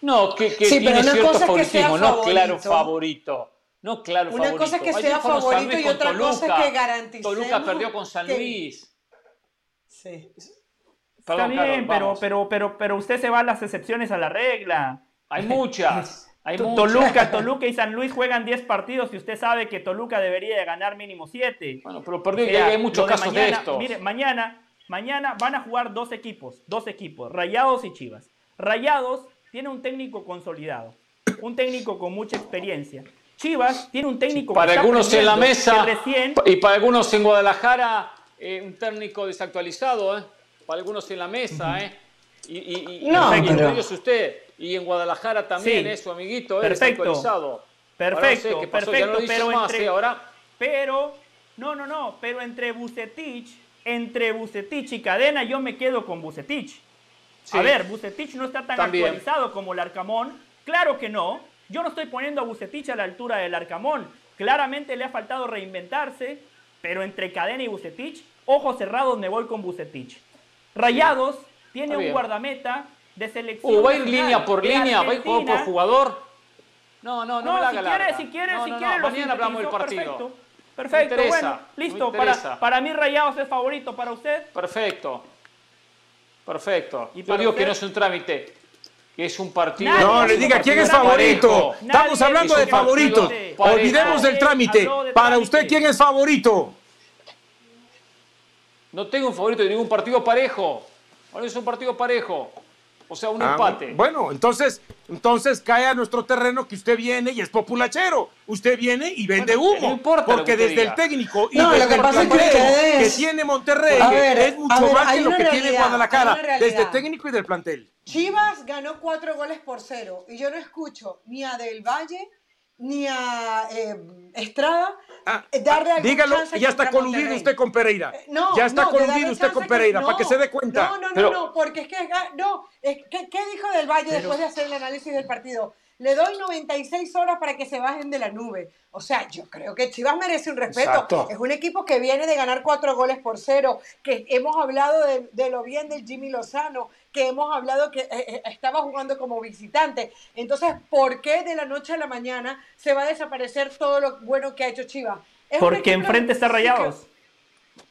No, que, que sí, tiene cierto favoritismo, no claro favorito. No claro Una cosa es que sea favorito y otra cosa es que garanticemos Toluca perdió con San Luis. Sí. Está bien, pero, pero, pero, pero usted se va a las excepciones a la regla. Hay muchas. Hay Toluca, Toluca y San Luis juegan 10 partidos y usted sabe que Toluca debería de ganar mínimo 7. Bueno, pero perdió, hay muchos casos de, estos. Mire, mañana, mañana van a jugar dos equipos, dos equipos, Rayados y Chivas. Rayados tiene un técnico consolidado, un técnico con mucha experiencia. Chivas tiene un técnico para algunos en la mesa y para algunos en Guadalajara eh, un técnico desactualizado, ¿eh? para algunos en la mesa, ¿eh? Y, y, no, ellos usted. Y en Guadalajara también es su amiguito, perfecto, actualizado. Perfecto, perfecto, pero entre, ahora... pero, no, no, no, pero entre Bucetich, entre Bucetich y Cadena yo me quedo con Bucetich. A ver, Bucetich no está tan actualizado como el Arcamón, claro que no. Yo no estoy poniendo a Bucetich a la altura del Arcamón. Claramente le ha faltado reinventarse, pero entre Cadena y Bucetich, ojos cerrados me voy con Bucetich. Rayados tiene un guardameta de selección. ¿O va a ir línea por línea? ¿Va a ir jugador por jugador? No, no, no, no si quiere, si quiere, si quiere. Mañana hablamos del partido. Perfecto, perfecto. bueno, listo. Para, para mí Rayados es favorito, ¿para usted? Perfecto. Perfecto. ¿Y Yo digo que no es un trámite, que es un partido. no, le diga quién es favorito. Estamos hablando de favoritos. Olvidemos del trámite. Para usted, ¿quién es favorito? No tengo un favorito de ningún partido parejo. Ahora es un partido parejo. O sea, un ah, empate. Bueno, entonces, entonces cae a nuestro terreno que usted viene y es populachero. Usted viene y vende humo. No importa porque desde el técnico y desde el plantel que, tiene Monterrey es mucho más que lo que tiene Guadalajara. Desde el técnico y del plantel. Chivas ganó cuatro goles por cero y yo no escucho ni a Del Valle ni a eh, Estrada ah, eh, darle ah, dígalo, ya está coludido usted con Pereira. Eh, no, ya está coludido usted con Pereira, para que se dé cuenta. No, no, no, no, porque es que, no, ¿qué, dijo Del Valle después de hacer el análisis del partido? Le doy 96 horas para que se bajen de la nube. O sea, yo creo que Chivas merece un respeto. Es un equipo que viene de ganar cuatro goles por cero, que hemos hablado de, lo bien del Jimmy Lozano, que hemos hablado que eh, eh, estaba jugando como visitante. Entonces, ¿por qué de la noche a la mañana se va a desaparecer todo lo bueno que ha hecho Chivas? Porque enfrente está Rayados.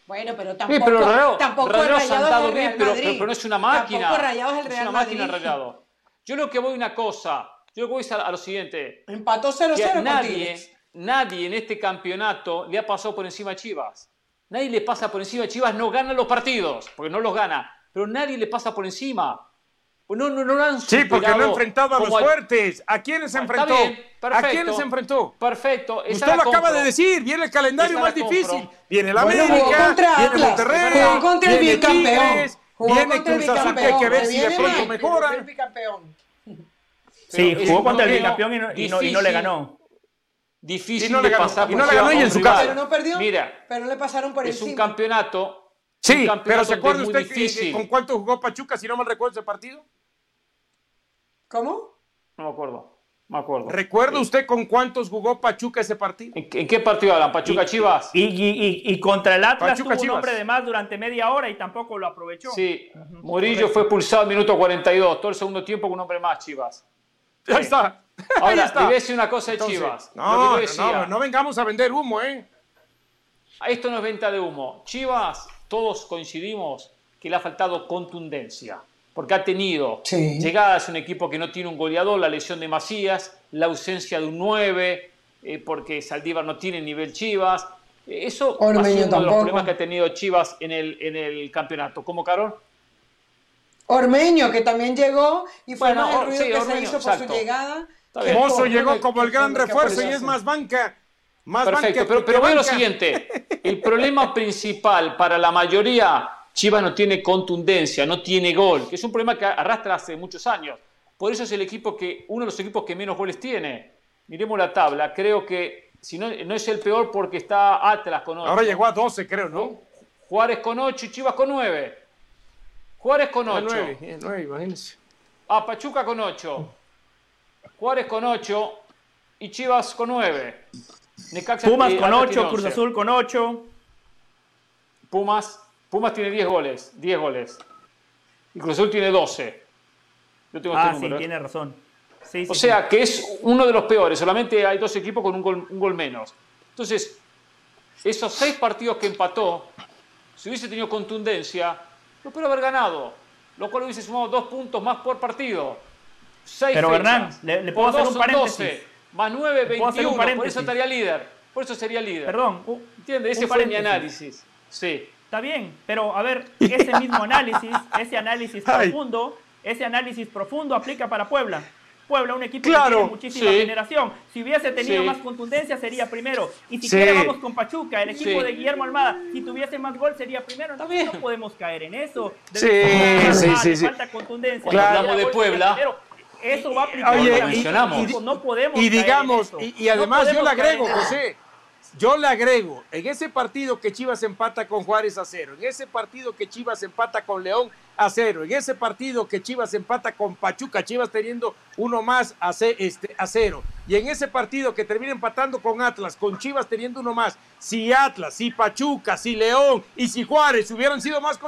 Bueno, pero tampoco, sí, tampoco Rayados bien, pero, pero, no es una máquina. Tampoco Rayados el Real es una máquina Rayado. Yo lo que voy una cosa, yo lo voy a, lo siguiente. Empató 0-0 nadie, nadie en este campeonato le ha pasado por encima a Chivas. Nadie le pasa por encima a Chivas, no gana los partidos, porque no los gana, pero nadie le pasa por encima. Pues no, no, no han Sí, porque no ha enfrentado a los fuertes. ¿A quiénes se enfrentó? ¿A quiénes se enfrentó? Perfecto. Usted lo acaba de decir. Viene el calendario más difícil. Viene el América, viene Monterrey, jugó contra el bicampeón. Viene Cruz Azul que hay que ver si de pronto mejora. Sí, jugó contra el bicampeón y no, y no, le ganó. Difícil no le ganó, pasar y no le ganó y en su casa. Pero no perdió. Mira, pero le pasaron por encima. Es un campeonato Sí, pero ¿se acuerda usted con cuánto jugó Pachuca, si no me recuerdo ese partido? ¿Cómo? No me acuerdo. Me acuerdo. ¿Recuerda usted con cuántos jugó Pachuca ese partido? ¿En, qué partido hablan? ¿Pachuca Chivas? Y, contra el Atlas tuvo un hombre de más durante media hora y tampoco lo aprovechó. Sí, Murillo fue expulsado al minuto 42, todo el segundo tiempo con un hombre más Chivas. Ahí está. Ahora, Ahí está. decir una cosa de Chivas. No, no, no vengamos a vender humo, ¿eh? Esto no es venta de humo. Chivas, todos coincidimos que le ha faltado contundencia porque ha tenido llegadas un equipo que no tiene un goleador, la lesión de Macías, la ausencia de un 9, eh, porque Saldívar no tiene nivel Chivas. Eh, eso sido uno de los problemas que ha tenido Chivas en el, en el campeonato. ¿Cómo, Carol? Ormeño, que también llegó y fue más el ruido que se hizo por su llegada. Mozo llegó como el gran refuerzo y es más banca. Más Perfecto, banca pero, pero voy a lo siguiente. El problema principal para la mayoría Chivas no tiene contundencia, no tiene gol, que es un problema que arrastra hace muchos años. Por eso es el equipo que, uno de los equipos que menos goles tiene. Miremos la tabla, creo que si no, no es el peor porque está Atlas con 8. Ahora llegó a 12, creo, ¿no? Juárez con 8 y Chivas con 9. Juárez con 8. 9, 9, imagínense. A Pachuca con 8. Juárez con 8 y Chivas con 9. Pumas con 8, Cruz Azul con 8. Pumas Pumas tiene 10 goles, 10 goles. Y Cruz Azul tiene 12. Yo tengo este ah, sí, ¿eh? tiene razón. o sea que es uno de los peores. Solamente hay dos equipos con un gol, menos. Entonces, esos seis partidos que empató, si hubiese tenido contundencia, lo puede haber ganado. Lo cual hubiese sumado dos puntos más por partido. Seis Pero Hernán, le, puedo hacer un paréntesis. 12, más 9, 21. Por eso estaría líder. Por eso sería líder. Perdón. ¿Entiendes? Ese fue mi análisis. Sí. Está bien, pero a ver, ese mismo análisis, ese análisis profundo, ese análisis profundo aplica para Puebla. Puebla, un equipo que tiene muchísima generación. Si hubiese tenido más contundencia, sería primero. Y si sí. vamos con Pachuca, el equipo de Guillermo Almada, si tuviese más gol, sería primero. Entonces no podemos caer en eso. sí, sí, sí, Falta contundencia. Cuando hablamos de Puebla. eso va a. Oye, y, no podemos. Y digamos, y, además yo le agrego, José yo le agrego, en ese partido que Chivas empata con Juárez a cero, en ese partido que Chivas empata con León a cero. En ese partido que Chivas empata con Pachuca, Chivas teniendo uno más a, este, a cero. Y en ese partido que termina empatando con Atlas, con Chivas teniendo uno más, si Atlas, si Pachuca, si León y si Juárez hubieran sido más,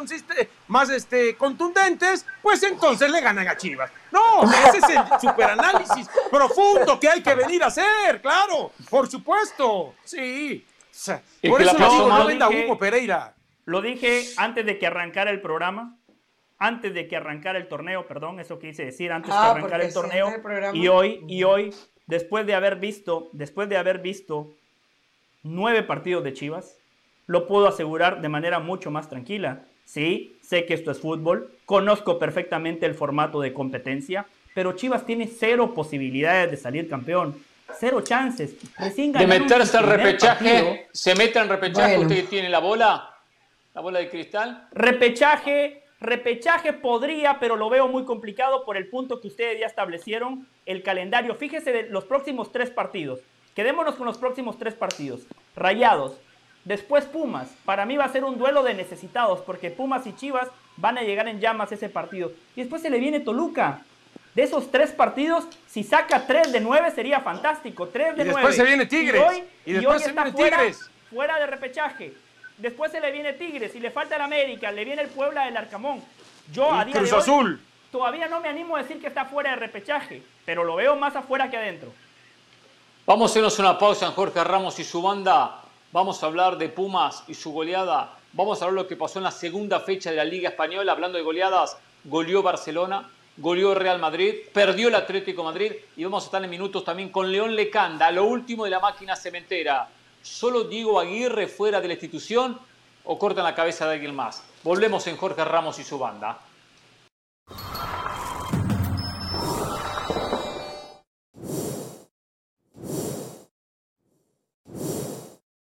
más este, contundentes, pues entonces le ganan a Chivas. No, ese es el superanálisis profundo que hay que venir a hacer, claro, por supuesto. Sí. por eso lo digo, no venda Hugo Pereira. Lo dije antes de que arrancara el programa antes de que arrancara el torneo, perdón, eso quise decir, antes de que ah, arrancara el torneo. y hoy, y hoy, después de haber visto, después de haber visto nueve partidos de Chivas, lo puedo asegurar de manera mucho más tranquila. Sí, sé que esto es fútbol, conozco perfectamente el formato de competencia, pero Chivas tiene cero posibilidades de salir campeón. Cero chances. de meterse al repechaje, se mete en repechaje, usted tiene la bola, la bola de cristal. Repechaje, Repechaje podría, pero lo veo muy complicado por el punto que ustedes ya establecieron, el calendario. Fíjese de los próximos tres partidos. Quedémonos con los próximos tres partidos. Rayados, después Pumas. Para mí va a ser un duelo de necesitados porque Pumas y Chivas van a llegar en llamas ese partido. Y después se le viene Toluca. De esos tres partidos, si saca tres de nueve sería fantástico. Tres de y nueve. después se viene Tigres. Y, hoy, y después se está viene fuera, Tigres. Fuera de repechaje. Después se le viene Tigres y le falta el América, le viene el Puebla del Arcamón. Yo a día Cruz de hoy, Azul. todavía no me animo a decir que está fuera de repechaje, pero lo veo más afuera que adentro. Vamos a hacernos una pausa en Jorge Ramos y su banda. Vamos a hablar de Pumas y su goleada. Vamos a de lo que pasó en la segunda fecha de la Liga Española. Hablando de goleadas, goleó Barcelona, goleó Real Madrid, perdió el Atlético Madrid y vamos a estar en minutos también con León Lecanda, lo último de la máquina cementera. ¿Solo Diego Aguirre fuera de la institución o cortan la cabeza de alguien más? Volvemos en Jorge Ramos y su banda.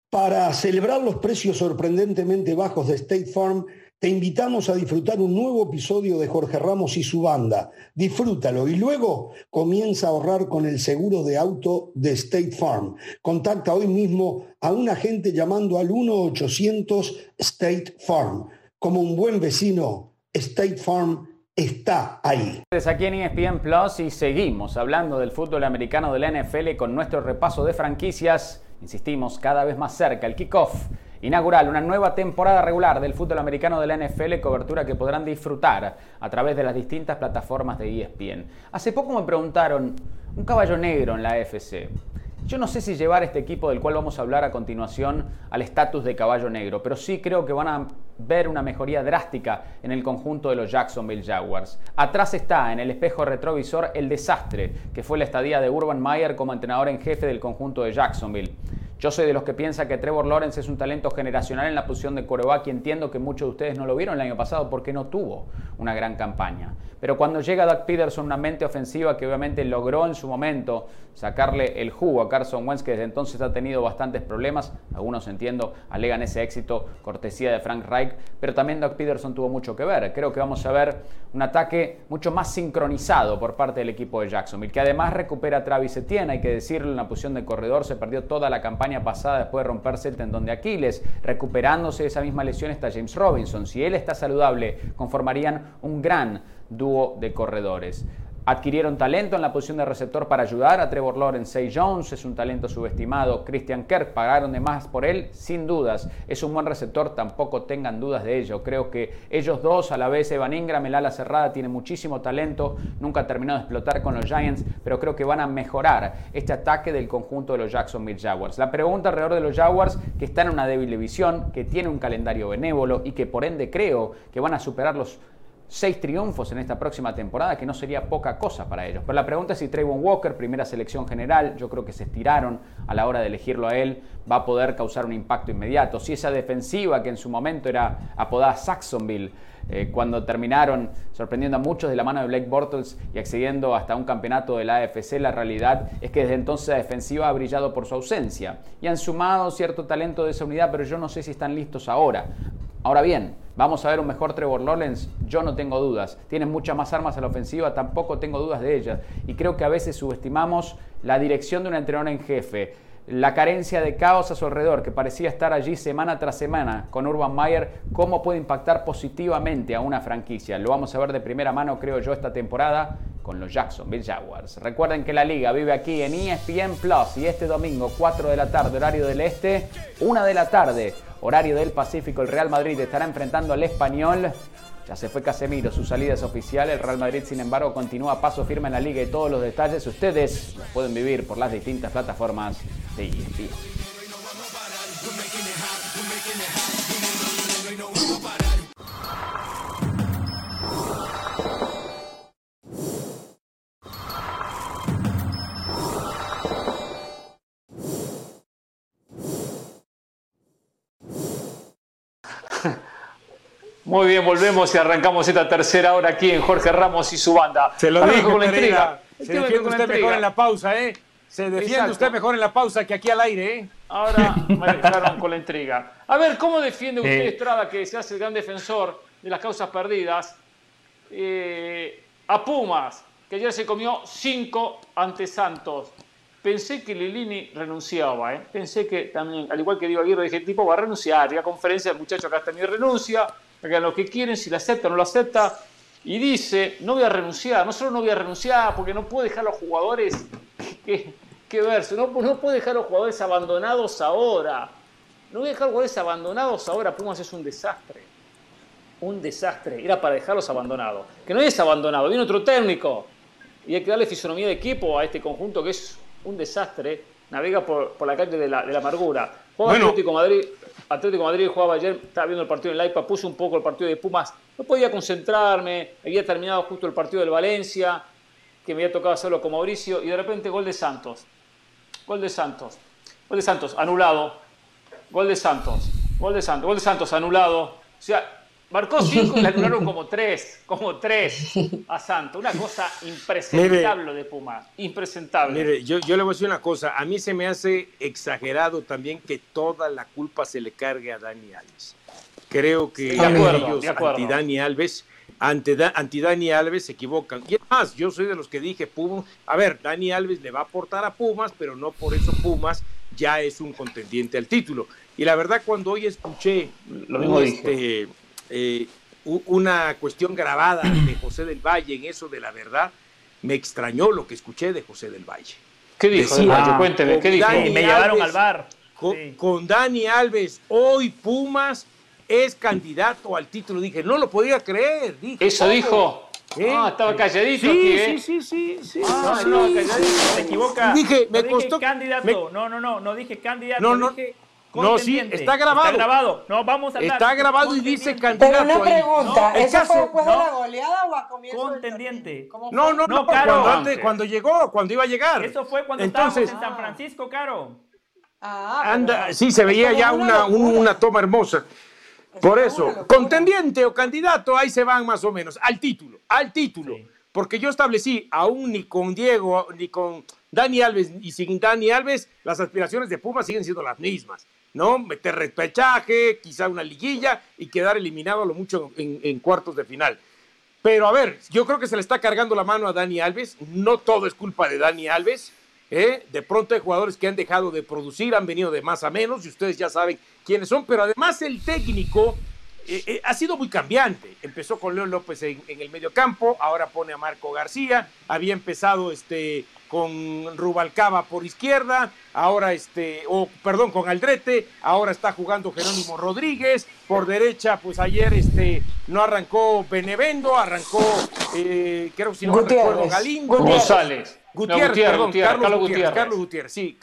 Para celebrar los precios sorprendentemente bajos de State Farm, te invitamos a disfrutar un nuevo episodio de Jorge Ramos y su banda. Disfrútalo y luego comienza a ahorrar con el seguro de auto de State Farm. Contacta hoy mismo a un agente llamando al 1-800 State Farm. Como un buen vecino, State Farm está ahí. Aquí en ESPN Plus y seguimos hablando del fútbol americano de la NFL con nuestro repaso de franquicias. Insistimos, cada vez más cerca el kickoff inaugural, una nueva temporada regular del fútbol americano de la NFL, cobertura que podrán disfrutar a través de las distintas plataformas de ESPN. Hace poco me preguntaron, un caballo negro en la AFC. Yo no sé si llevar este equipo del cual vamos a hablar a continuación al estatus de caballo negro, pero sí creo que van a ver una mejoría drástica en el conjunto de los Jacksonville Jaguars. Atrás está en el espejo retrovisor el desastre que fue la estadía de Urban Meyer como entrenador en jefe del conjunto de Jacksonville. Yo soy de los que piensa que Trevor Lawrence es un talento generacional en la posición de coreback y entiendo que muchos de ustedes no lo vieron el año pasado porque no tuvo una gran campaña. Pero cuando llega Doug Peterson, una mente ofensiva que obviamente logró en su momento sacarle el jugo a Carson Wentz, que desde entonces ha tenido bastantes problemas, algunos entiendo alegan ese éxito cortesía de Frank Reich, pero también Doug Peterson tuvo mucho que ver. Creo que vamos a ver un ataque mucho más sincronizado por parte del equipo de Jacksonville, que además recupera a Travis Etienne, hay que decirlo, en la posición de corredor se perdió toda la campaña pasada después de romperse el tendón de Aquiles. Recuperándose de esa misma lesión está James Robinson. Si él está saludable, conformarían un gran dúo de corredores. Adquirieron talento en la posición de receptor para ayudar a Trevor Lawrence. Say Jones es un talento subestimado. Christian Kirk pagaron de más por él, sin dudas. Es un buen receptor, tampoco tengan dudas de ello. Creo que ellos dos, a la vez Evan Ingram, el ala cerrada, tiene muchísimo talento. Nunca ha terminado de explotar con los Giants, pero creo que van a mejorar este ataque del conjunto de los Jacksonville Jaguars. La pregunta alrededor de los Jaguars, que están en una débil división, que tiene un calendario benévolo y que por ende creo que van a superar los seis triunfos en esta próxima temporada, que no sería poca cosa para ellos. Pero la pregunta es si Trayvon Walker, primera selección general, yo creo que se estiraron a la hora de elegirlo a él, va a poder causar un impacto inmediato. Si esa defensiva que en su momento era apodada Saxonville, eh, cuando terminaron sorprendiendo a muchos de la mano de Blake Bortles y accediendo hasta un campeonato de la AFC, la realidad es que desde entonces la defensiva ha brillado por su ausencia y han sumado cierto talento de esa unidad, pero yo no sé si están listos ahora. Ahora bien, vamos a ver un mejor Trevor Lawrence, yo no tengo dudas. Tienen muchas más armas a la ofensiva, tampoco tengo dudas de ellas. Y creo que a veces subestimamos la dirección de un entrenador en jefe la carencia de caos a su alrededor, que parecía estar allí semana tras semana con Urban Meyer, cómo puede impactar positivamente a una franquicia. Lo vamos a ver de primera mano, creo yo, esta temporada con los Jacksonville Jaguars. Recuerden que la liga vive aquí en ESPN Plus y este domingo, 4 de la tarde, horario del este, 1 de la tarde, horario del Pacífico, el Real Madrid estará enfrentando al español. Ya se fue Casemiro, su salida es oficial. El Real Madrid, sin embargo, continúa paso firme en la liga y todos los detalles ustedes los pueden vivir por las distintas plataformas de ESPN. Muy bien, volvemos y arrancamos esta tercera hora aquí en Jorge Ramos y su banda. Se lo dijo con la intriga. Se defiende usted mejor en la pausa, ¿eh? Se defiende Exacto. usted mejor en la pausa que aquí al aire, ¿eh? Ahora me dejaron con la intriga. A ver, ¿cómo defiende usted, Estrada, que se hace el gran defensor de las causas perdidas, eh, a Pumas, que ayer se comió cinco ante Santos? Pensé que Lilini renunciaba, ¿eh? Pensé que también, al igual que Diego Aguirre, dije, tipo va a renunciar. Y a conferencia, el muchacho acá está mi renuncia, hagan lo que quieren, si la acepta o no lo acepta. y dice, no voy a renunciar, no solo no voy a renunciar porque no puedo dejar a los jugadores que, que verse, no, no puedo dejar a los jugadores abandonados ahora. No voy a dejar a los jugadores abandonados ahora, Pumas es un desastre. Un desastre, era para dejarlos abandonados. Que no es abandonado, viene otro técnico. Y hay que darle fisonomía de equipo a este conjunto que es un desastre. Navega por, la calle de la, de la amargura. Juega Atlético Madrid, Atlético Madrid jugaba ayer, estaba viendo el partido en la IPA, puse un poco el partido de Pumas, no podía concentrarme, había terminado justo el partido del Valencia, que me había tocado hacerlo con Mauricio, y de repente gol de Santos. Gol de Santos. Gol de Santos, anulado. Gol de Santos. Gol de Santos. Gol de Santos, anulado. O sea, marcó cinco y le anularon como tres. Como tres a Santos. Una cosa impresentable de Pumas. Impresentable. Mire, yo, yo le voy a decir una cosa. A mí se me hace exagerado también que toda la culpa se le cargue a Dani Alves. Creo que ellos, anti Dani Alves, ante, anti Dani Alves se equivocan. Y además, yo soy de los que dije, Pumas, a ver, Dani Alves le va a aportar a Pumas, pero no por eso Pumas ya es un contendiente al título. Y la verdad, cuando hoy escuché Lo este, eh, una cuestión grabada de José del Valle en eso de la verdad, me extrañó lo que escuché de José del Valle. ¿Qué dijo? Cuénteme, ¿qué dijo? me llevaron al bar. con Dani Alves, hoy Pumas es candidato al título. Dije, no lo podía creer. Dije, Eso dijo. ¿Eh? Ah, estaba calladito sí, aquí, ¿eh? Sí, sí, sí, Ah, no, calladito. Se equivoca. Dije, me no costó. Dije candidato. No, no, no, no dije candidato. No, no. Dije no, sí, está grabado. Está grabado. No, vamos a hablar. Está grabado y dice candidato. Pero una pregunta, no, ¿eso fue después de la goleada o a comienzo Contendiente. No, no, no, Caro. Cuando, cuando, llegó, cuando iba a llegar. Eso fue cuando Entonces, estábamos en San Francisco, Caro. Ah, Anda, sí, se veía ya una, una toma hermosa. Por eso, contendiente o candidato, ahí se van más o menos, al título, al título. Porque yo establecí, aún ni con Diego, ni con Dani Alves, y sin Dani Alves, las aspiraciones de Pumas siguen siendo las mismas, ¿no? Meter repechaje, quizá una liguilla y quedar eliminado a lo mucho en, en cuartos de final. Pero a ver, yo creo que se le está cargando la mano a Dani Alves, no todo es culpa de Dani Alves, ¿eh? De pronto hay jugadores que han dejado de producir, han venido de más a menos y ustedes ya saben quiénes son, pero además el técnico eh, eh, ha sido muy cambiante. Empezó con León López en, el medio campo, ahora pone a Marco García, había empezado este, con Rubalcaba por izquierda, ahora este, o perdón, con Aldrete, ahora está jugando Jerónimo Rodríguez, por derecha, pues ayer este, no arrancó Benevendo, arrancó, creo que si no recuerdo, Galindo. González. Gutiérrez, perdón, Carlos, Gutiérrez, Carlos Gutiérrez, sí,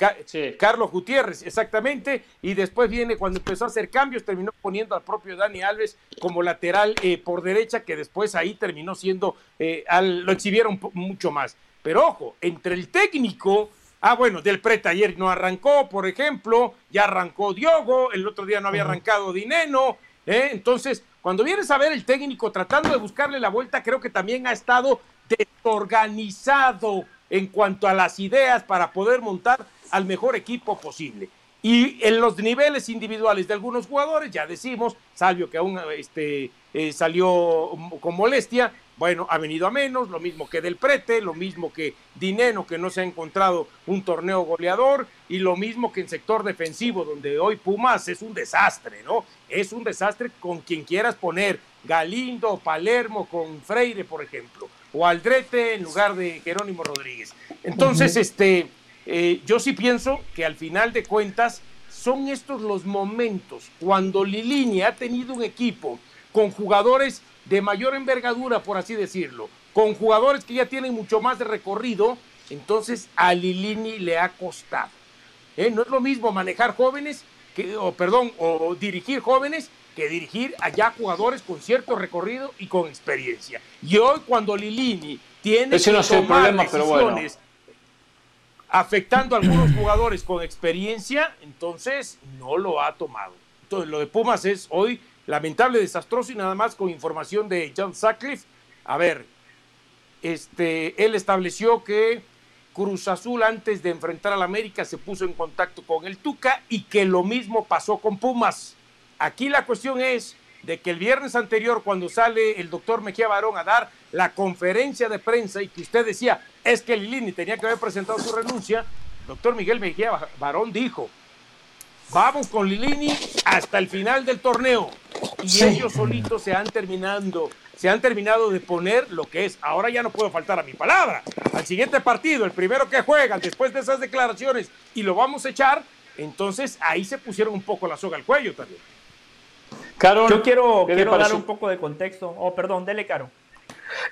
Carlos Gutiérrez, exactamente, y después viene cuando empezó a hacer cambios, terminó poniendo al propio Dani Alves como lateral eh, por derecha, que después ahí terminó siendo, eh, lo exhibieron mucho más. Pero ojo, entre el técnico, ah bueno, del Preta ayer no arrancó, por ejemplo, ya arrancó Diogo, el otro día no había arrancado Dineno, ¿eh? entonces, cuando vienes a ver el técnico tratando de buscarle la vuelta, creo que también ha estado desorganizado en cuanto a las ideas para poder montar al mejor equipo posible. Y en los niveles individuales de algunos jugadores, ya decimos, Salvio que aún este, eh, salió con molestia, bueno, ha venido a menos, lo mismo que Del Prete, lo mismo que Dineno, que no se ha encontrado un torneo goleador, y lo mismo que en sector defensivo, donde hoy Pumas es un desastre, ¿no? Es un desastre con quien quieras poner, Galindo, Palermo, con Freire, por ejemplo o Aldrete en lugar de Jerónimo Rodríguez. Entonces, este, eh, yo sí pienso que al final de cuentas son estos los momentos cuando Lilini ha tenido un equipo con jugadores de mayor envergadura, por así decirlo, con jugadores que ya tienen mucho más de recorrido, entonces a Lilini le ha costado. ¿Eh? No es lo mismo manejar jóvenes, que, o perdón, o dirigir jóvenes que dirigir allá jugadores con cierto recorrido y con experiencia. Y hoy cuando Lilini tiene que no tomar decisiones afectando a algunos jugadores con experiencia, entonces no lo ha tomado. Entonces lo de Pumas es hoy lamentable, desastroso y nada más con información de John Sutcliffe. A ver, este, él estableció que Cruz Azul antes de enfrentar al América se puso en contacto con el Tuca y que lo mismo pasó con Pumas. Aquí la cuestión es de que el viernes anterior, cuando sale el doctor Mejía Barón a dar la conferencia de prensa y que usted decía es que Lilini tenía que haber presentado su renuncia, el doctor Miguel Mejía Barón dijo, vamos con Lilini hasta el final del torneo. Y ellos solitos se han terminando, se han terminado de poner lo que es. Ahora ya no puedo faltar a mi palabra. Al siguiente partido, el primero que juegan después de esas declaraciones y lo vamos a echar, entonces ahí se pusieron un poco la soga al cuello también. Yo quiero, quiero dar un poco de contexto. Oh, perdón, dele, Caro.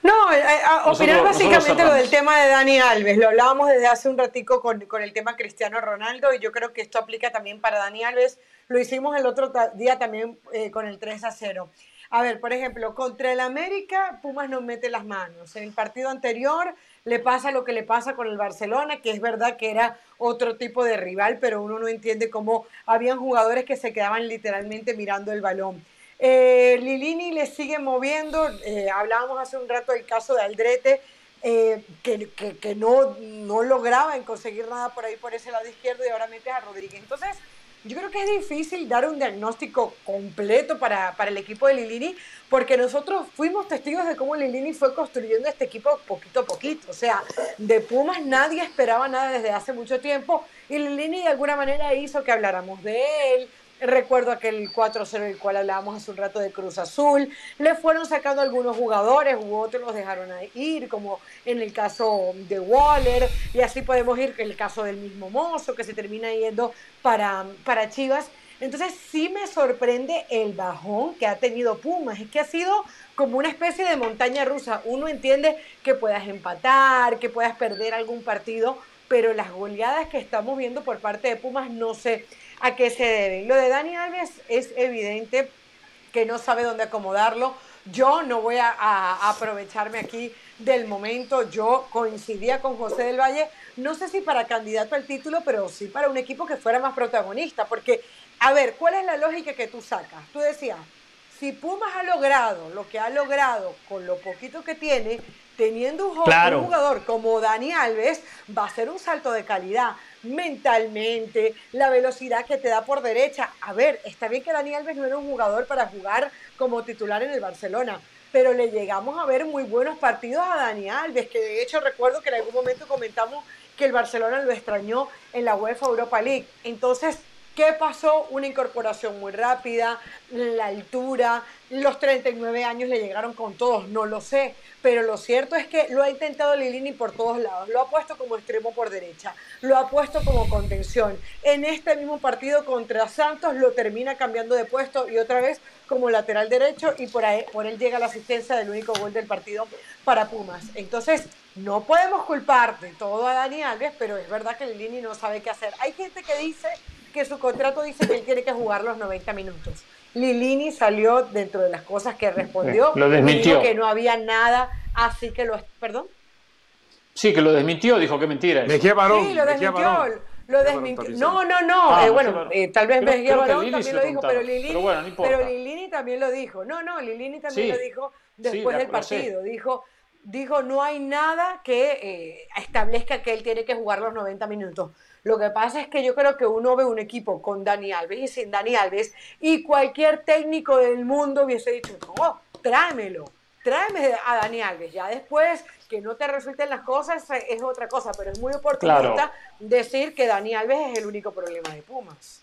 No, eh, eh, opinar básicamente lo del tema de Dani Alves. Lo hablábamos desde hace un ratico con, con, el tema Cristiano Ronaldo y yo creo que esto aplica también para Dani Alves. Lo hicimos el otro día también eh, con el 3 a 0. A ver, por ejemplo, contra el América, Pumas no mete las manos. En el partido anterior le pasa lo que le pasa con el Barcelona, que es verdad que era otro tipo de rival, pero uno no entiende cómo habían jugadores que se quedaban literalmente mirando el balón. Eh, Lilini le sigue moviendo, eh, hablábamos hace un rato del caso de Aldrete, eh, que, que, no, no lograba en conseguir nada por ahí por ese lado izquierdo y ahora metes a Rodríguez. Entonces, yo creo que es difícil dar un diagnóstico completo para, para, el equipo de Lilini, porque nosotros fuimos testigos de cómo Lilini fue construyendo este equipo poquito a poquito. O sea, de Pumas nadie esperaba nada desde hace mucho tiempo y Lilini de alguna manera hizo que habláramos de él, Recuerdo aquel 4-0 del cual hablábamos hace un rato de Cruz Azul. Le fueron sacando algunos jugadores, u otros los dejaron ir, como en el caso de Waller, y así podemos ir, el caso del mismo Mozo, que se termina yendo para, para Chivas. Entonces sí me sorprende el bajón que ha tenido Pumas. Es que ha sido como una especie de montaña rusa. Uno entiende que puedas empatar, que puedas perder algún partido, pero las goleadas que estamos viendo por parte de Pumas no sé a qué se deben. Lo de Dani Alves es evidente que no sabe dónde acomodarlo. Yo no voy a, aprovecharme aquí del momento. Yo coincidía con José del Valle, no sé si para candidato al título, pero sí para un equipo que fuera más protagonista. Porque, a ver, ¿cuál es la lógica que tú sacas? Tú decías, si Pumas ha logrado lo que ha logrado con lo poquito que tiene, teniendo un, jugador como Dani Alves, va a ser un salto de calidad mentalmente, la velocidad que te da por derecha. A ver, está bien que Dani Alves no era un jugador para jugar como titular en el Barcelona, pero le llegamos a ver muy buenos partidos a Dani Alves, que de hecho recuerdo que en algún momento comentamos que el Barcelona lo extrañó en la UEFA Europa League. Entonces, ¿Qué pasó? Una incorporación muy rápida, la altura, los 39 años le llegaron con todos, no lo sé, pero lo cierto es que lo ha intentado Lilini por todos lados, lo ha puesto como extremo por derecha, lo ha puesto como contención. En este mismo partido contra Santos lo termina cambiando de puesto y otra vez como lateral derecho y por, ahí, él llega la asistencia del único gol del partido para Pumas. Entonces, no podemos culpar de todo a Dani Alves, pero es verdad que Lilini no sabe qué hacer. Hay gente que dice que su contrato dice que él tiene que jugar los 90 minutos. Lilini salió dentro de las cosas que respondió. Lo desmintió. Dijo que no había nada, así que lo. ¿Perdón? Sí, que lo desmintió, dijo que mentira. Mejía Barón. Sí, lo desmintió. Lo desmintió. No, no, no. Ah, eh, bueno, eh, tal vez Mejía Barón también lo dijo, pero Lilini, pero, Lilini también lo dijo. No, no, Lilini también lo dijo después del partido. Dijo, dijo, no hay nada que eh, establezca que él tiene que jugar los 90 minutos. Lo que pasa es que yo creo que uno ve un equipo con Dani Alves y sin Dani Alves y cualquier técnico del mundo hubiese dicho, no, tráemelo, tráeme a Dani Alves. Ya después que no te resulten las cosas es otra cosa, pero es muy oportunista decir que Dani Alves es el único problema de Pumas.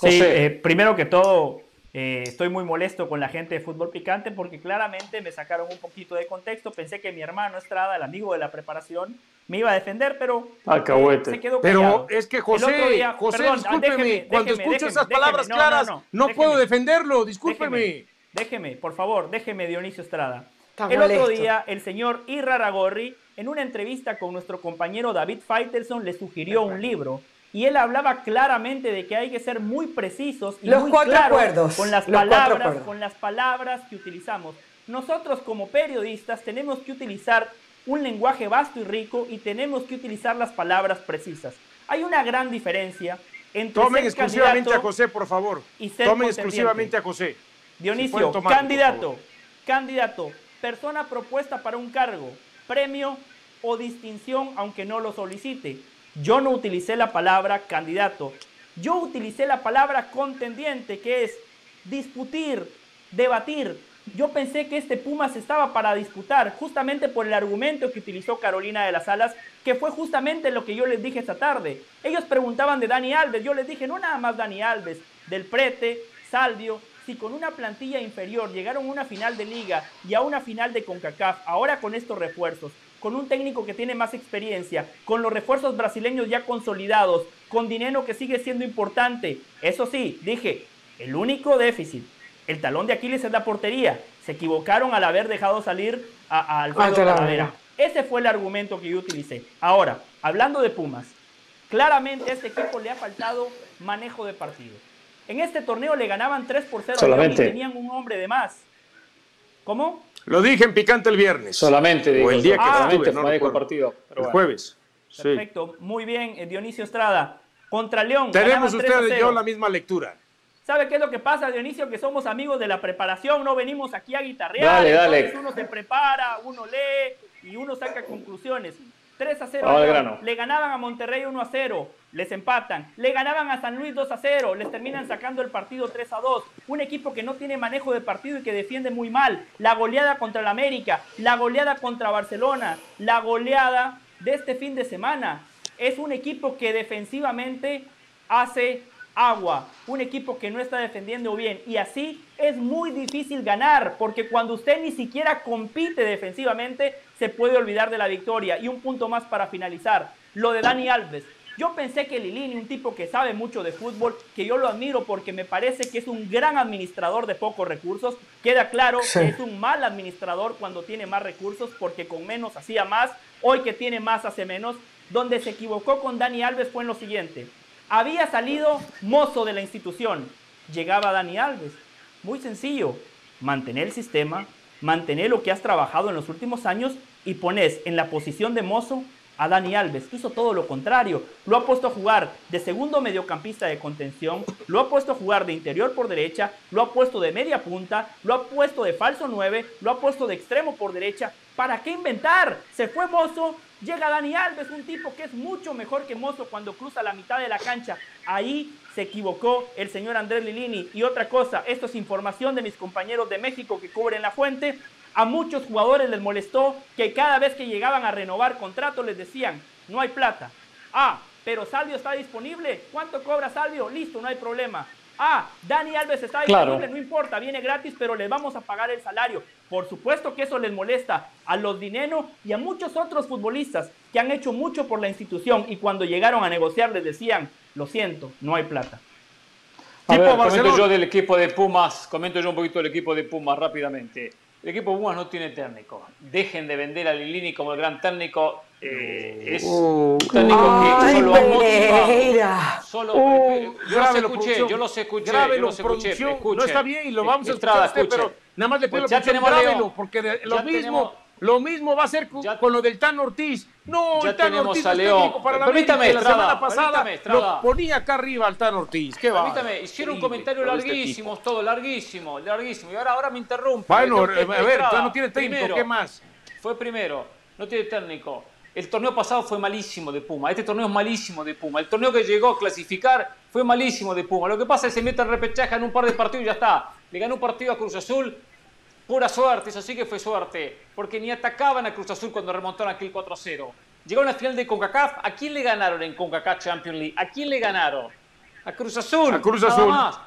Sí, eh, primero que todo, eh, estoy muy molesto con la gente de Fútbol Picante porque claramente me sacaron un poquito de contexto. Pensé que mi hermano Estrada, el amigo de la preparación, me iba a defender, pero eh, se quedó callado. Pero es que José, José, discúlpeme, cuando escucho esas palabras claras, no, puedo defenderlo, discúlpeme. Déjeme, por favor, déjeme, Dionisio Estrada. el otro día, el señor Irra Ragorri, en una entrevista con nuestro compañero David Faitelson, le sugirió un libro y él hablaba claramente de que hay que ser muy precisos y muy claros con las palabras, con las palabras que utilizamos. Nosotros como periodistas tenemos que utilizar un lenguaje vasto y rico y tenemos que utilizar las palabras precisas. Hay una gran diferencia entre Tomen exclusivamente a José, por favor. Y Tomen exclusivamente a José. Dionisio, candidato, candidato, persona propuesta para un cargo, premio o distinción aunque no lo solicite. Yo no utilicé la palabra candidato. Yo utilicé la palabra contendiente, que es discutir, debatir. Yo pensé que este Pumas estaba para disputar, justamente por el argumento que utilizó Carolina de las Alas, que fue justamente lo que yo les dije esta tarde. Ellos preguntaban de Dani Alves, yo les dije no nada más Dani Alves, del Prete, Salvio, si con una plantilla inferior llegaron a una final de liga y a una final de CONCACAF, ahora con estos refuerzos, con un técnico que tiene más experiencia, con los refuerzos brasileños ya consolidados, con dinero que sigue siendo importante. Eso sí, dije, el único déficit, el talón de Aquiles es la portería. Se equivocaron al haber dejado salir a, Alfredo Talavera. Ese fue el argumento que yo utilicé. Ahora, hablando de Pumas, claramente a este equipo le ha faltado manejo de partido. En este torneo le ganaban 3 por 0 Solamente. y tenían un hombre de más. ¿Cómo? Lo dije en picante el viernes. Solamente, digo, o el día que estuve, no manejo el recuerdo. partido. pero el bueno. jueves. Sí. Perfecto, muy bien, eh, Dionisio Estrada. Contra León. Tenemos ganaban 3 a ustedes y 0. yo la misma lectura. ¿Sabe qué es lo que pasa, Dionisio? Que somos amigos de la preparación, no venimos aquí a guitarrear. Dale, dale. Entonces uno se prepara, uno lee y uno saca conclusiones. 3 a 0. Vamos al León. grano. Le ganaban a Monterrey 1 a 0. Les empatan. Le ganaban a San Luis 2 a 0. Les terminan sacando el partido 3 a 2. Un equipo que no tiene manejo de partido y que defiende muy mal. La goleada contra el América. La goleada contra Barcelona. La goleada de este fin de semana. Es un equipo que defensivamente hace agua. Un equipo que no está defendiendo bien. Y así es muy difícil ganar. Porque cuando usted ni siquiera compite defensivamente, se puede olvidar de la victoria. Y un punto más para finalizar. Lo de Dani Alves. Yo pensé que Lilini, un tipo que sabe mucho de fútbol, que yo lo admiro porque me parece que es un gran administrador de pocos recursos. Queda claro Sí. que es un mal administrador cuando tiene más recursos porque con menos hacía más. Hoy que tiene más hace menos. Donde se equivocó con Dani Alves fue en lo siguiente. Había salido mozo de la institución. Llegaba Dani Alves. Muy sencillo. Mantener el sistema, mantener lo que has trabajado en los últimos años y pones en la posición de mozo a Dani Alves. Hizo todo lo contrario. Lo ha puesto a jugar de segundo mediocampista de contención, lo ha puesto a jugar de interior por derecha, lo ha puesto de media punta, lo ha puesto de falso 9, lo ha puesto de extremo por derecha. ¿Para qué inventar? Se fue Mozo, llega Dani Alves, un tipo que es mucho mejor que Mozo cuando cruza la mitad de la cancha. Ahí se equivocó el señor Andrés Lilini. Y otra cosa, esto es información de mis compañeros de México que cubren la fuente. A muchos jugadores les molestó que cada vez que llegaban a renovar contrato les decían, no hay plata. Ah, pero Salvio está disponible. ¿Cuánto cobra Salvio? Listo, no hay problema. Ah, Dani Alves está Claro. disponible, no importa, viene gratis, pero les vamos a pagar el salario. Por supuesto que eso les molesta a los Dineno y a muchos otros futbolistas que han hecho mucho por la institución y cuando llegaron a negociar les decían, lo siento, no hay plata. A Tipo ver, comento yo del equipo de Pumas, comento yo un poquito del equipo de Pumas rápidamente. El equipo Pumas no tiene técnico. Dejen de vender a Lilini como el gran técnico. eh, es un técnico que Ay, solo ha motivado. Pereira. Solo, Oh, eh, yo los escuché, yo los escuché, Grábelo, yo los escuché. No está bien y lo vamos a escuchar a usted, escuchen. pero nada más le pido Pues la ya tenemos Leo. porque de- lo Ya mismo, tenemos- lo mismo va a ser con, Ya- con lo del Tan Ortiz. No, Ya el Tan tenemos Ortiz a es León. técnico para la Permítame, América, la Estrada, semana pasada Estrada. lo ponía acá arriba al Tan Ortiz. ¿Qué va? Permítame, hicieron un comentario este larguísimo, todo larguísimo, larguísimo. Y ahora, ahora me interrumpe. Bueno, que- a ver, Estrada, no tiene técnico, primero, ¿qué más? Fue primero, no tiene técnico. El torneo pasado fue malísimo de Puma. Este torneo es malísimo de Puma. El torneo que llegó a clasificar fue malísimo de Puma. Lo que pasa es que se mete en repechaje en un par de partidos y ya está. Le ganó un partido a Cruz Azul. Pura suerte, eso sí que fue suerte. Porque ni atacaban a Cruz Azul cuando remontaron aquel 4-0. Llegaron a la final de CONCACAF. ¿A quién le ganaron en CONCACAF Champions League? ¿A quién le ganaron? A Cruz Azul. A Cruz nada Azul. más.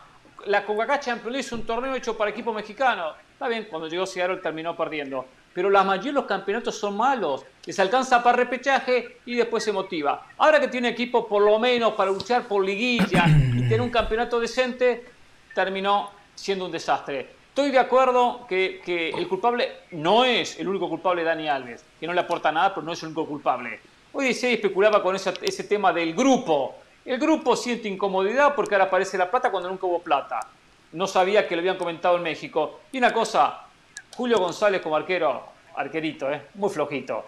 La CONCACAF Champions League es un torneo hecho para equipo mexicano. Está bien, cuando llegó Seattle terminó perdiendo. Pero la mayoría de los campeonatos son malos. Les alcanza para repechaje y después se motiva. Ahora que tiene equipo por lo menos para luchar por liguilla y tener un campeonato decente, terminó siendo un desastre. Estoy de acuerdo que, que el culpable no es el único culpable Dani Alves, que no le aporta nada, pero no es el único culpable. Hoy se especulaba con esa- ese tema del grupo. El grupo siente incomodidad porque ahora aparece la plata cuando nunca hubo plata. No sabía que lo habían comentado en México. Y una cosa, Julio González como arquero, arquerito, ¿eh? muy flojito.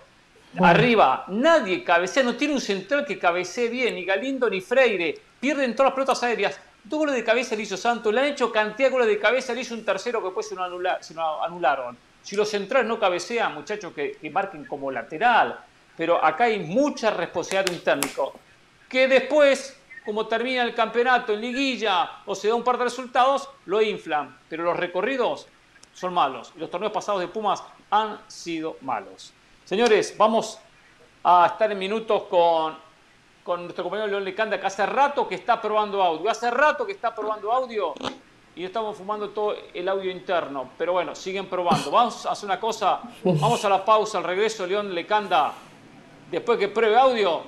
Arriba, nadie cabecea, no tiene un central que cabecee bien, ni Galindo ni Freire. Pierden todas las pelotas aéreas. Dos goles de cabeza le hizo Santos, le han hecho cantidad de goles de cabeza, le hizo un tercero que después se lo, anularon. Si los centrales no cabecean, muchachos, que, que marquen como lateral. Pero acá hay mucha responsabilidad de un técnico. Que después, como termina el campeonato en liguilla o se da un par de resultados, lo inflan. Pero los recorridos son malos. Y los torneos pasados de Pumas han sido malos. Señores, vamos a estar en minutos con, con nuestro compañero León Lecanda, que hace rato que está probando audio. Hace rato que está probando audio. y estamos fumando todo el audio interno. Pero bueno, siguen probando. Vamos a hacer una cosa, vamos a la pausa, al regreso, León Lecanda, después que pruebe audio,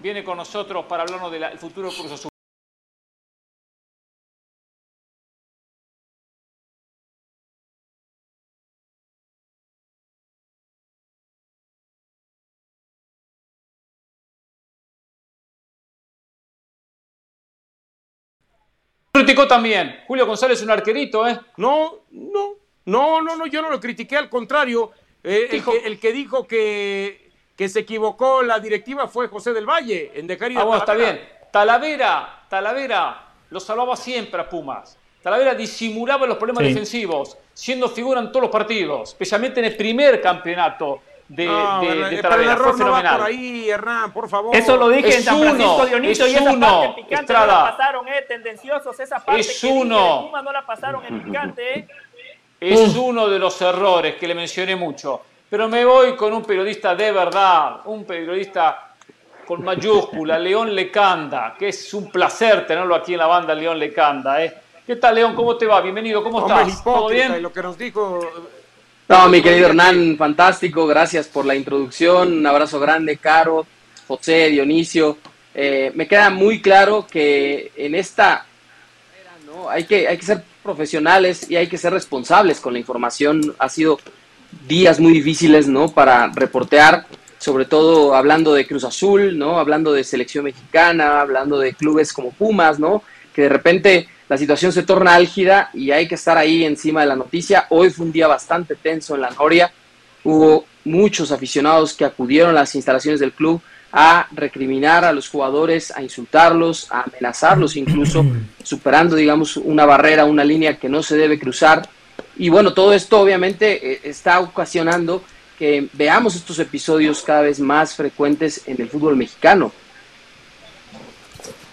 viene con nosotros para hablarnos del futuro Cruz Azul. Criticó también. Julio González un arquerito, ¿eh? No, no, no, no, no, yo no lo critiqué, al contrario. Eh, el, que, dijo que, que se equivocó la directiva fue José del Valle, en dejar ir ah, está bien. Talavera, Talavera, lo salvaba siempre a Pumas. Talavera disimulaba los problemas defensivos, siendo figura en todos los partidos, especialmente en el primer campeonato de, no, de, de pero el error no va por ahí, Hernán, por favor. Eso lo dije en San Francisco Dionisio y esa uno, parte picante no la pasaron, eh, tendenciosos, esa parte es que uno. No la pasaron en picante, eh. Es uno de los errores que le mencioné mucho. Pero me voy con un periodista de verdad, un periodista con mayúscula, León Lecanda, que es un placer tenerlo aquí en la banda León Lecanda. ¿eh? ¿Qué tal, León? ¿Cómo te va? Bienvenido, ¿cómo estás? ¿Todo bien? lo que nos dijo no, mi querido Hernán, fantástico, gracias por la introducción, un abrazo grande, Caro, José, Dionisio. Eh, me queda muy claro que en esta ¿no? hay, que, hay que ser profesionales y hay que ser responsables con la información. Ha sido días muy difíciles ¿no? para reportear, sobre todo hablando de Cruz Azul, ¿no? hablando de selección mexicana, hablando de clubes como Pumas, ¿no? que de repente la situación se torna álgida y hay que estar ahí encima de la noticia. Hoy fue un día bastante tenso en la Noria. Hubo muchos aficionados que acudieron a las instalaciones del club a recriminar a los jugadores, a insultarlos, a amenazarlos incluso, superando, digamos, una barrera, una línea que no se debe cruzar. Y bueno, todo esto obviamente eh, está ocasionando que veamos estos episodios cada vez más frecuentes en el fútbol mexicano.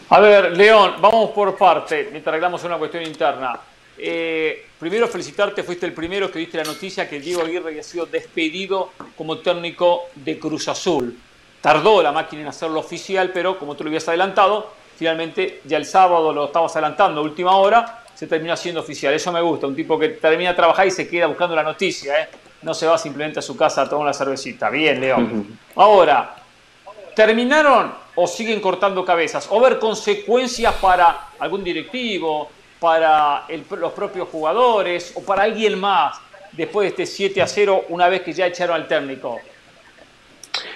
A ver, León, vamos por parte, mientras arreglamos una cuestión interna. Eh, primero felicitarte, fuiste el primero que diste la noticia que Diego Aguirre había sido despedido como técnico de Cruz Azul. Tardó la máquina en hacerlo oficial, pero como tú lo habías adelantado, finalmente ya el sábado lo estabas adelantando, última hora, se termina siendo oficial. Eso me gusta, un tipo que termina de trabajar y se queda buscando la noticia, ¿eh? no se va simplemente a su casa a tomar una cervecita. Bien, León. Ahora, terminaron o siguen cortando cabezas, o ver consecuencias para algún directivo, para los propios jugadores o para alguien más después de este 7 a 0 una vez que ya echaron al técnico.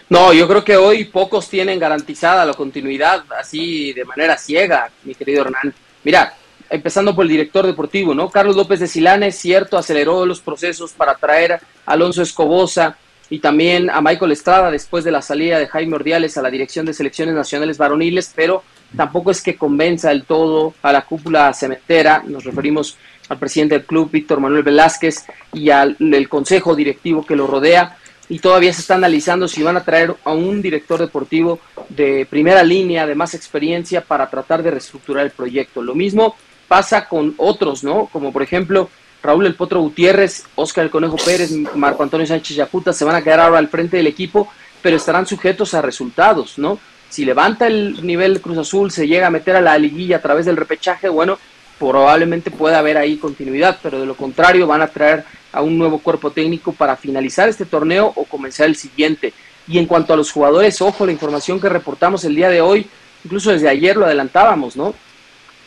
No, yo creo que hoy pocos tienen garantizada la continuidad así de manera ciega, mi querido Hernán. Mira, empezando por el director deportivo, ¿no? Carlos López de Silane, es cierto, aceleró los procesos para traer a Alonso Escobosa, y también a Michael Estrada después de la salida de Jaime Ordiales a la dirección de selecciones nacionales varoniles, pero tampoco es que convenza del todo a la cúpula cementera. Nos referimos al presidente del club, Víctor Manuel Velázquez, y al consejo directivo que lo rodea. Y todavía se está analizando si van a traer a un director deportivo de primera línea, de más experiencia, para tratar de reestructurar el proyecto. Lo mismo pasa con otros, ¿no? Como por ejemplo Raúl El Potro Gutiérrez, Óscar El Conejo Pérez, Marco Antonio Sánchez Yacuta se van a quedar ahora al frente del equipo, pero estarán sujetos a resultados, ¿no? Si levanta el nivel Cruz Azul, se llega a meter a la liguilla a través del repechaje, bueno, probablemente pueda haber ahí continuidad, pero de lo contrario van a traer a un nuevo cuerpo técnico para finalizar este torneo o comenzar el siguiente. Y en cuanto a los jugadores, ojo, la información que reportamos el día de hoy, incluso desde ayer lo adelantábamos, ¿no?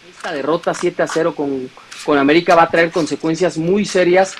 Esta derrota 7 a 0 con con América va a traer consecuencias muy serias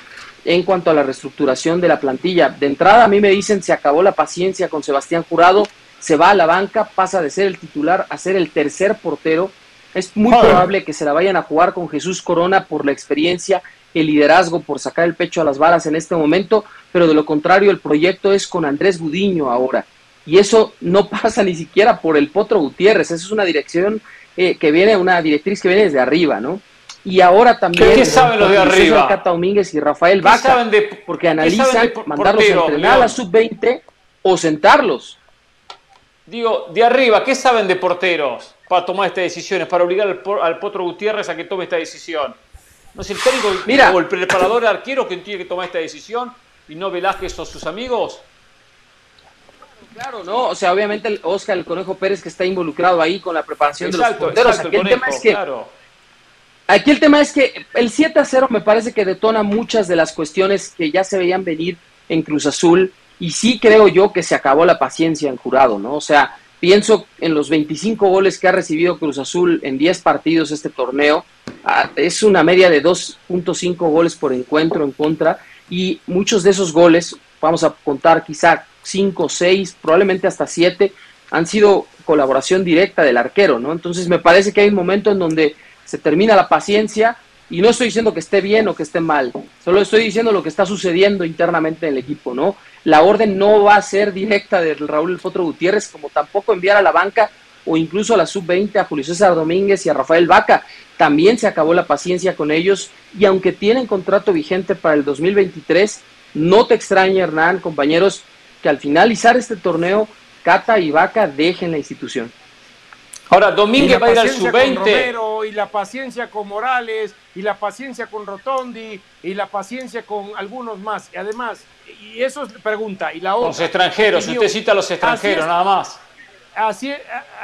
en cuanto a la reestructuración de la plantilla. De entrada a mí me dicen se acabó la paciencia con Sebastián Jurado, se va a la banca, pasa de ser el titular a ser el tercer portero. Es muy probable que se la vayan a jugar con Jesús Corona por la experiencia, el liderazgo, por sacar el pecho a las balas en este momento, pero de lo contrario el proyecto es con Andrés Gudiño ahora. Y eso no pasa ni siquiera por el Potro Gutiérrez, eso es una dirección eh, que viene, una directriz que viene desde arriba, ¿no? Y ahora también ¿Qué, saben los de arriba? Cata Domínguez y Rafael Vaca, porque analizan mandarlos a entrenar a la sub-20 o sentarlos. Digo, de arriba, ¿qué saben de porteros para tomar estas decisiones, para obligar al, Potro Gutiérrez a que tome esta decisión? ¿No es el técnico Mira, o el preparador arquero que tiene que tomar esta decisión y no Velázquez o sus amigos? Claro, no, o sea, obviamente el Oscar el Conejo Pérez que está involucrado ahí con la preparación de los porteros. Aquí el tema es que Aquí el tema es que el 7 a 0 me parece que detona muchas de las cuestiones que ya se veían venir en Cruz Azul y sí creo yo que se acabó la paciencia en jurado, ¿no? O sea, pienso en los 25 goles que ha recibido Cruz Azul en 10 partidos este torneo, ah, es una media de 2.5 goles por encuentro en contra y muchos de esos goles, vamos a contar quizá 5, 6, probablemente hasta 7, han sido colaboración directa del arquero, ¿no? Entonces me parece que hay un momento en donde se termina la paciencia y no estoy diciendo que esté bien o que esté mal, solo estoy diciendo lo que está sucediendo internamente en el equipo, ¿no? La orden no va a ser directa de Raúl El Gutiérrez, como tampoco enviar a la banca o incluso a la sub-20 a Julio César Domínguez y a Rafael Vaca. También se acabó la paciencia con ellos y aunque tienen contrato vigente para el 2023, no te extraña, Hernán, compañeros, que al finalizar este torneo, Cata y Vaca dejen la institución. Ahora, Domínguez va a ir al sub-20. Y la paciencia con Morales, y la paciencia con Rotondi, y la paciencia con algunos más. Y además, y eso es pregunta. Y la otra. Los extranjeros, usted cita a los extranjeros, nada más. Así,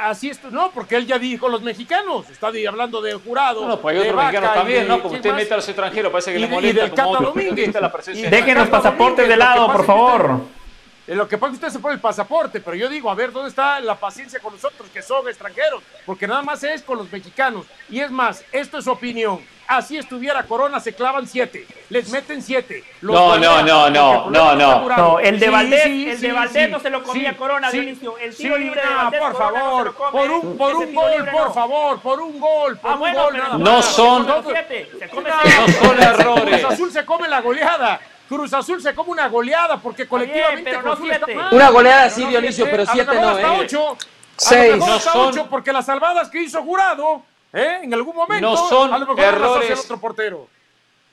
así es, no, porque él ya dijo los mexicanos, está hablando de jurado. No, pues hay otros mexicanos también, ¿no? Como usted mete a los extranjeros, parece que le molesta. Y Dejen los pasaportes de lado, por favor. Lo que pasa es que usted se pone el pasaporte, pero yo digo, a ver, ¿dónde está la paciencia con nosotros que son extranjeros? Porque nada más es con los mexicanos. Y es más, esto es opinión. Así estuviera Corona, se clavan siete. Les meten siete. no, no, no, no, no, no. el de Valdés, el de Valdés no se lo comía Corona, Dionisio. El tiro libre de Valdés, por favor, por un, por un gol, por favor, por un gol, por ah, un gol. No son, no son errores. Azul se come la goleada. Cruz Azul se come una goleada porque colectivamente Cruz Azul está mal. Una goleada sí, Dionisio, pero siete no, ¿eh? Ocho. Seis. No son... ocho porque las salvadas que hizo Jurado, ¿eh? En algún momento, no son a lo mejor errores, otro portero.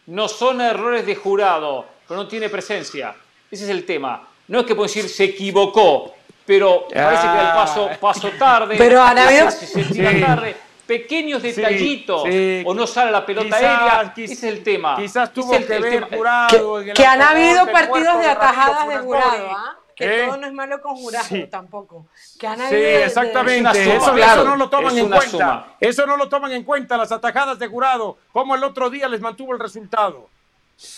No son errores de Jurado, pero no tiene presencia. Ese es el tema. No es que puedo decir se equivocó, pero parece que el paso, paso tarde. Pero han habido... Se tira tarde pequeños detallitos o no sale la pelota aérea. ese es el tema. Quizás tuvo que ver jurado. Que, han habido partidos de atajadas de jurado, ¿ah? Que todo no es malo con jurado tampoco. Que han habido sí, exactamente. Eso, eso, no lo toman en cuenta. Eso no lo toman en cuenta, las atajadas de jurado. Como el otro día les mantuvo el resultado.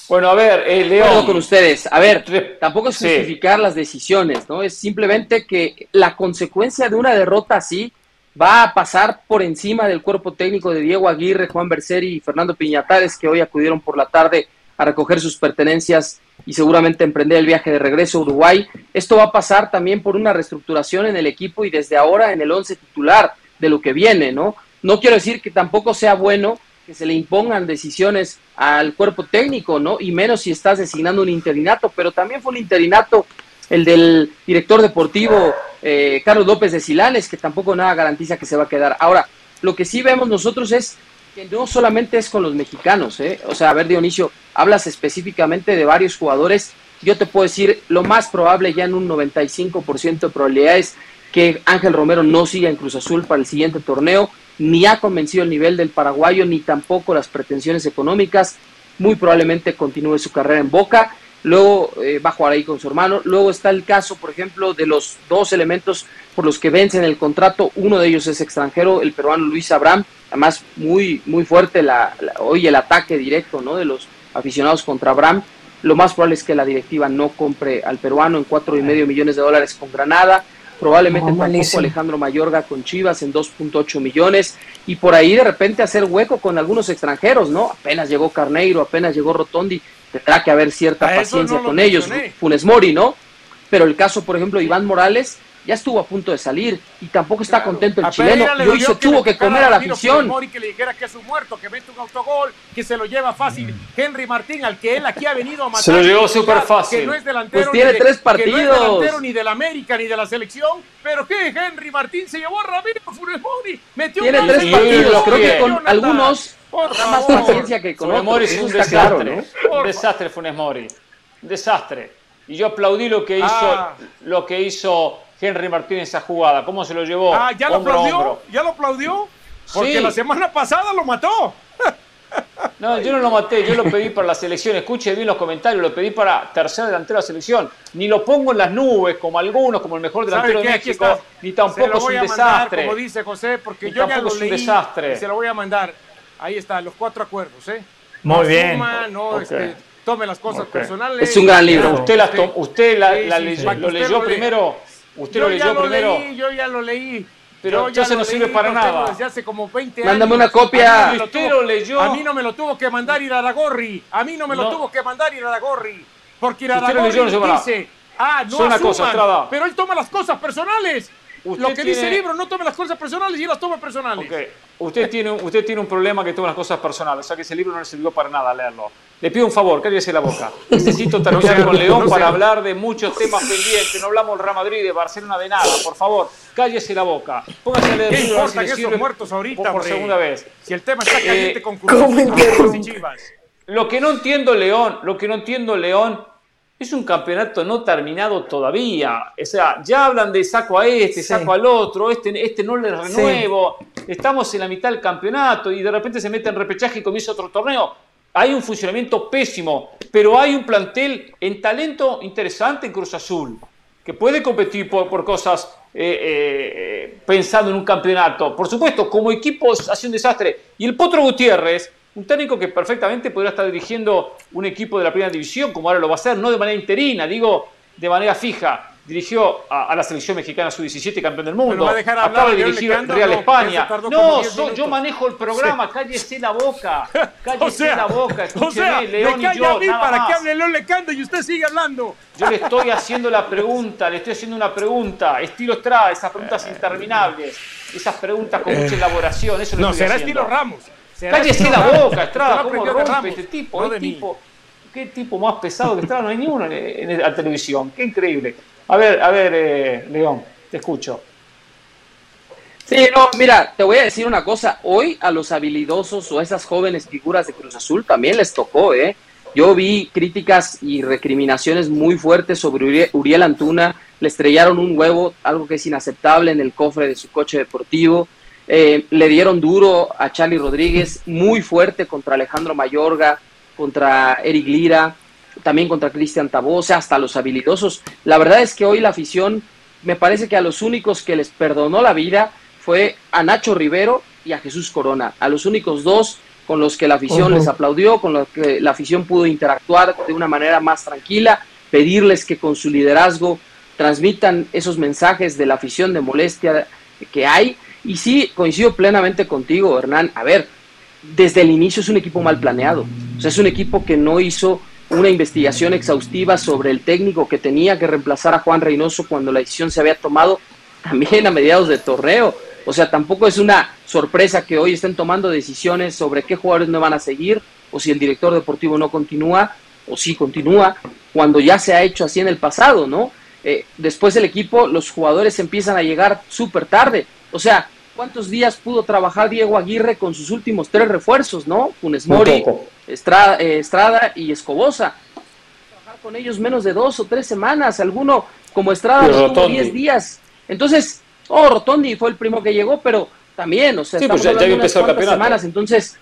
Bueno, a ver, eh, León. con ustedes. A ver, tampoco es justificar las decisiones, ¿no? Es simplemente que la consecuencia de una derrota así va a pasar por encima del cuerpo técnico de Diego Aguirre, Juan Berseri y Fernando Piñatares, que hoy acudieron por la tarde a recoger sus pertenencias y seguramente emprender el viaje de regreso a Uruguay. Esto va a pasar también por una reestructuración en el equipo y desde ahora en el once titular de lo que viene, ¿no? No quiero decir que tampoco sea bueno que se le impongan decisiones al cuerpo técnico, ¿no? Y menos si estás designando un interinato, pero también fue un interinato el del director deportivo eh, Carlos López de Silanes, que tampoco nada garantiza que se va a quedar. Ahora, lo que sí vemos nosotros es que no solamente es con los mexicanos, ¿eh? o sea, a ver Dionisio, hablas específicamente de varios jugadores, yo te puedo decir, lo más probable ya en un 95% de probabilidades que Ángel Romero no siga en Cruz Azul para el siguiente torneo, ni ha convencido el nivel del paraguayo, ni tampoco las pretensiones económicas, muy probablemente continúe su carrera en Boca luego eh, va a jugar ahí con su hermano. Luego está el caso, por ejemplo, de los dos elementos por los que vencen el contrato. Uno de ellos es extranjero, el peruano Luis Abraham. Además, muy, muy fuerte la, hoy el ataque directo ¿no? de los aficionados contra Abraham. Lo más probable es que la directiva no compre al peruano en cuatro y medio millones de dólares con Granada. Probablemente tampoco Alejandro Mayorga con Chivas en 2.8 millones. Y por ahí de repente hacer hueco con algunos extranjeros, ¿no? Apenas llegó Carneiro, apenas llegó Rotondi tendrá que haber cierta paciencia con ellos, Funes Mori, ¿no? Pero el caso, por ejemplo, Iván Morales ya estuvo a punto de salir y tampoco está contento el chileno y hoy se tuvo que comer a la afición. Mori que le dijera que es un muerto, que mete un autogol, que se lo lleva fácil. Mm. Henry Martín, al que él aquí ha venido a matar. Se lo llevó súper fácil. Que no es delantero, pues tiene tres partidos. Que no es delantero ni del América ni de la selección. Pero que Henry Martín se llevó a Ramiro Funes Mori. Metió tiene tres partidos. Creo que con algunos más paciencia que con Funes Mori es un desastre. Un desastre Funes Mori. Un desastre. Y yo aplaudí lo que hizo, ah. lo que hizo Henry Martínez esa jugada. ¿Cómo se lo llevó? Ah, ¿ya lo aplaudió? ¿Ya lo aplaudió? Porque la semana pasada lo mató. No, yo no lo maté, yo lo pedí para la selección. Escuche bien los comentarios, lo pedí para tercer delantero de la selección. Ni lo pongo en las nubes, como algunos, como el mejor delantero de México, ni tampoco es un desastre. como dice José, porque yo ya lo leí. Un desastre. se lo voy a mandar Ahí está, los cuatro acuerdos, ¿eh? Muy bien. no, este, tome las cosas personales. Es un gran libro. Usted, la, usted la, leyó, lo leyó primero. Usted lo leyó primero. yo ya lo leí. Pero ya se no sirve para nada. Desde hace como 20 Mándame una copia. A mí, lo leyó. a mí no me lo tuvo que mandar Iraragorri. A mí no me lo tuvo que mandar Iraragorri. Porque Iraragorri dice, ah, no asuman, cosa, pero él toma las cosas personales lo que dice el libro, no tome las cosas personales y las toma personales. Okay. Usted, tiene, usted tiene un problema que toma las cosas personales, o sea que ese libro no le sirvió para nada leerlo. Le pido un favor, cállese la boca. Necesito terminar con León para hablar de muchos temas pendientes. No hablamos del Real Madrid, de Barcelona, de nada. Por favor, cállese la boca. Póngase a leer el libro. ¿Qué si que muertos ahorita, por, segunda vez? Si el tema está caliente eh, con Cruz y Chivas. Lo que no entiendo, León, lo que no entiendo, León, es un campeonato no terminado todavía. O sea, ya hablan de saco a este, saco al otro, este, este no le renuevo. Estamos en la mitad del campeonato y de repente se mete en repechaje y comienza otro torneo. Hay un funcionamiento pésimo, pero hay un plantel en talento interesante en Cruz Azul, que puede competir por, cosas eh, eh, pensando en un campeonato. Por supuesto, como equipo hace un desastre. Y el Potro Gutiérrez un técnico que perfectamente podría estar dirigiendo un equipo de la primera división, como ahora lo va a hacer, no de manera interina, digo de manera fija. Dirigió a, la selección mexicana sub-17, campeón del mundo. Acaba de dirigir Real España. No, yo manejo el programa, cállese la boca. Cállese la boca, escúcheme, León y yo. para que hable León Lecando y usted sigue hablando. Yo le estoy haciendo la pregunta, le estoy haciendo una pregunta. Estilo Estrada, esas preguntas interminables, esas preguntas con mucha elaboración. Eso no, será estilo Ramos. Cállese la boca, Estrada, ¿cómo rompe este tipo? No tipo qué tipo más pesado que Estrada, no hay ninguno en, la televisión, qué increíble. A ver, a ver, eh, León, te escucho. Sí, no, mira, te voy a decir una cosa, hoy a los habilidosos o a esas jóvenes figuras de Cruz Azul también les tocó, ¿eh? Yo vi críticas y recriminaciones muy fuertes sobre Uriel Antuna, le estrellaron un huevo, algo que es inaceptable en el cofre de su coche deportivo. Eh, le dieron duro a Charlie Rodríguez, muy fuerte contra Alejandro Mayorga, contra Eric Lira, también contra Cristian Tabó, hasta los habilidosos. La verdad es que hoy la afición, me parece que a los únicos que les perdonó la vida fue a Nacho Rivero y a Jesús Corona, a los únicos dos con los que la afición les aplaudió, con los que la afición pudo interactuar de una manera más tranquila, pedirles que con su liderazgo transmitan esos mensajes de la afición de molestia que hay y sí, coincido plenamente contigo, Hernán. A ver, desde el inicio es un equipo mal planeado. O sea, es un equipo que no hizo una investigación exhaustiva sobre el técnico que tenía que reemplazar a Juan Reynoso cuando la decisión se había tomado también a mediados de torneo. O sea, tampoco es una sorpresa que hoy estén tomando decisiones sobre qué jugadores no van a seguir o si el director deportivo no continúa o si continúa cuando ya se ha hecho así en el pasado, ¿no? Eh, después el equipo, los jugadores empiezan a llegar súper tarde. O sea, ¿cuántos días pudo trabajar Diego Aguirre con sus últimos tres refuerzos, no? Funes Mori, Estrada, eh, Estrada, y Escobosa. Trabajar con ellos menos de dos o tres semanas, alguno como Estrada tuvo diez días. Entonces, oh, Rotondi fue el primo que llegó, pero también, o sea, sí, pues ya, ya semanas, entonces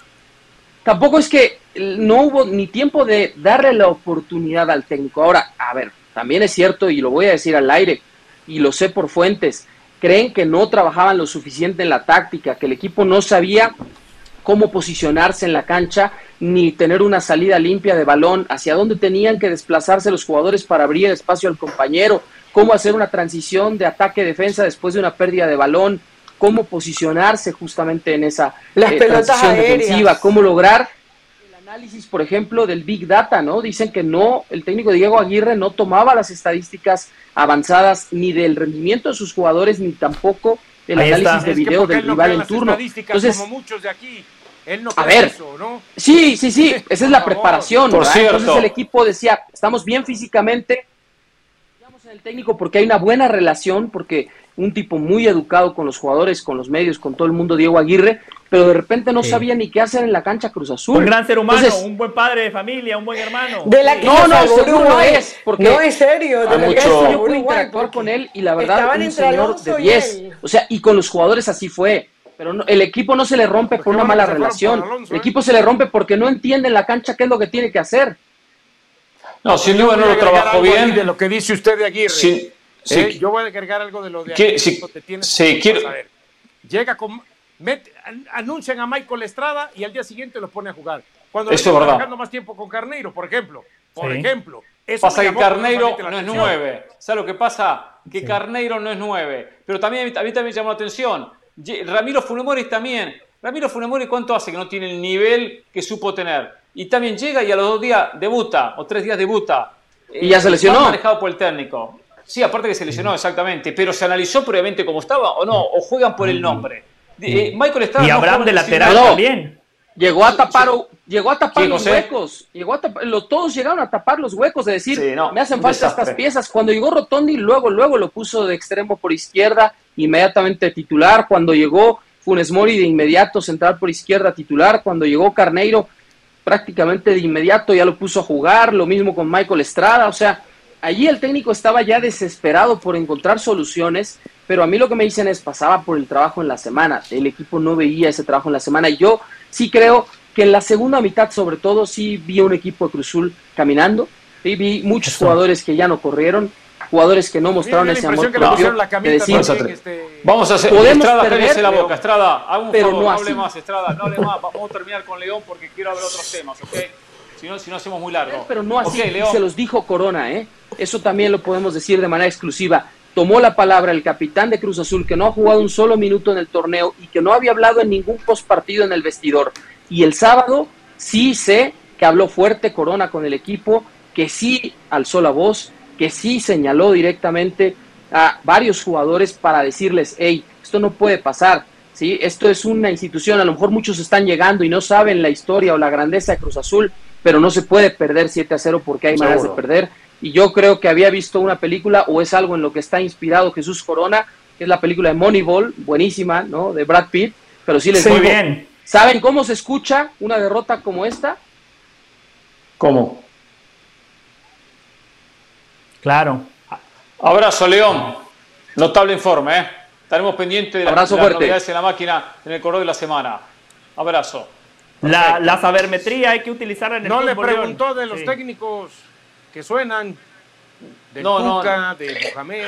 tampoco es que no hubo ni tiempo de darle la oportunidad al técnico. Ahora, a ver, también es cierto, y lo voy a decir al aire, y lo sé por fuentes, creen que no trabajaban lo suficiente en la táctica, que el equipo no sabía cómo posicionarse en la cancha ni tener una salida limpia de balón, hacia dónde tenían que desplazarse los jugadores para abrir espacio al compañero, cómo hacer una transición de ataque-defensa después de una pérdida de balón, cómo posicionarse justamente en esa Las eh, transición defensiva, cómo lograr análisis, por ejemplo, del Big Data, ¿no? Dicen que no, el técnico Diego Aguirre no tomaba las estadísticas avanzadas ni del rendimiento de sus jugadores ni tampoco el análisis de video del rival en turno. Entonces, como muchos de aquí. Él no a ver, ¿no? sí, sí, sí, esa es la preparación. Por Entonces el equipo decía, estamos bien físicamente, en el técnico porque hay una buena relación, porque un tipo muy educado con los jugadores, con los medios, con todo el mundo, Diego Aguirre, pero de repente no sabía ni qué hacer en la cancha Cruz Azul. Un gran ser humano, un buen padre de familia, un buen hermano. De la no, no, seguro no es. Porque no, es serio. De mucho... Yo pude interactuar con él y la verdad, un señor de 10. O sea, y con los jugadores así fue. Pero no, el equipo no se le rompe por una mala relación. el ¿eh? equipo se le rompe porque no entiende en la cancha qué es lo que tiene que hacer. No, sin duda no lo trabajó bien. De lo que dice usted de Aguirre. Sí, ¿Eh? Yo voy a agregar algo de lo de Aguirre. Sí, sí, quiero... Llega con anuncian a Michael Estrada y al día siguiente los pone a jugar. Cuando Eso es verdad. más tiempo con Carneiro, por ejemplo. Por ejemplo. Eso pasa que Carneiro no es nueve. ¿Sabes lo que pasa? Que Carneiro no es nueve. Pero también a mí también me llamó la atención. Ramiro Funemori también. Ramiro Funemori, ¿cuánto hace que no tiene el nivel que supo tener? Y también llega y a los dos días debuta, o tres días debuta. Y ya se lesionó. manejado por el técnico. Sí, aparte que se lesionó, exactamente. Pero se analizó previamente cómo estaba o no, o juegan por el nombre. Eh, Michael estaba. Y Abraham de lateral también. Llegó a tapar, llegó a tapar los huecos. Llegó a todos llegaron a tapar los huecos, de decir, me hacen falta estas piezas. Cuando llegó Rotondi, luego, luego lo puso de extremo por izquierda, inmediatamente titular. Cuando llegó Funes Mori, de inmediato central por izquierda, titular. Cuando llegó Carneiro, prácticamente de inmediato ya lo puso a jugar. Lo mismo con Michael Estrada. O sea, allí el técnico estaba ya desesperado por encontrar soluciones, pero a mí lo que me dicen es pasaba por el trabajo en la semana. El equipo no veía ese trabajo en la semana. Y yo sí creo que en la segunda mitad, sobre todo, sí vi un equipo de Cruzul caminando. y vi muchos jugadores que ya no corrieron, jugadores que no mostraron ese amor propio. Este... Vamos a hacer, Podemos Estrada, perder, la boca, Estrada, haga un favor, no hable más, Estrada, no hable más, vamos a terminar con León porque quiero hablar otros temas, ¿ok? Si no, si no hacemos muy largo. Pero no así, se los dijo Corona, ¿eh? Eso también lo podemos decir de manera exclusiva. Tomó la palabra el capitán de Cruz Azul, que no ha jugado un solo minuto en el torneo y que no había hablado en ningún postpartido en el vestidor. Y el sábado sí sé que habló fuerte Corona con el equipo, que sí alzó la voz, que sí señaló directamente a varios jugadores para decirles, hey, esto no puede pasar, ¿sí? Esto es una institución, a lo mejor muchos están llegando y no saben la historia o la grandeza de Cruz Azul, pero no se puede perder 7 a 0 porque hay maneras de perder. Y yo creo que había visto una película o es algo en lo que está inspirado Jesús Corona, que es la película de Moneyball, buenísima, ¿no? De Brad Pitt, pero sí les Muy bien ¿Saben cómo se escucha una derrota como esta? ¿Cómo? Claro. Abrazo, León. Notable informe, ¿eh? Estaremos pendientes de, las novedades en la máquina en el correo de la semana. Abrazo. La, la sabermetría hay que utilizarla en el No le preguntó de los técnicos que suenan, de no, de Mohamed.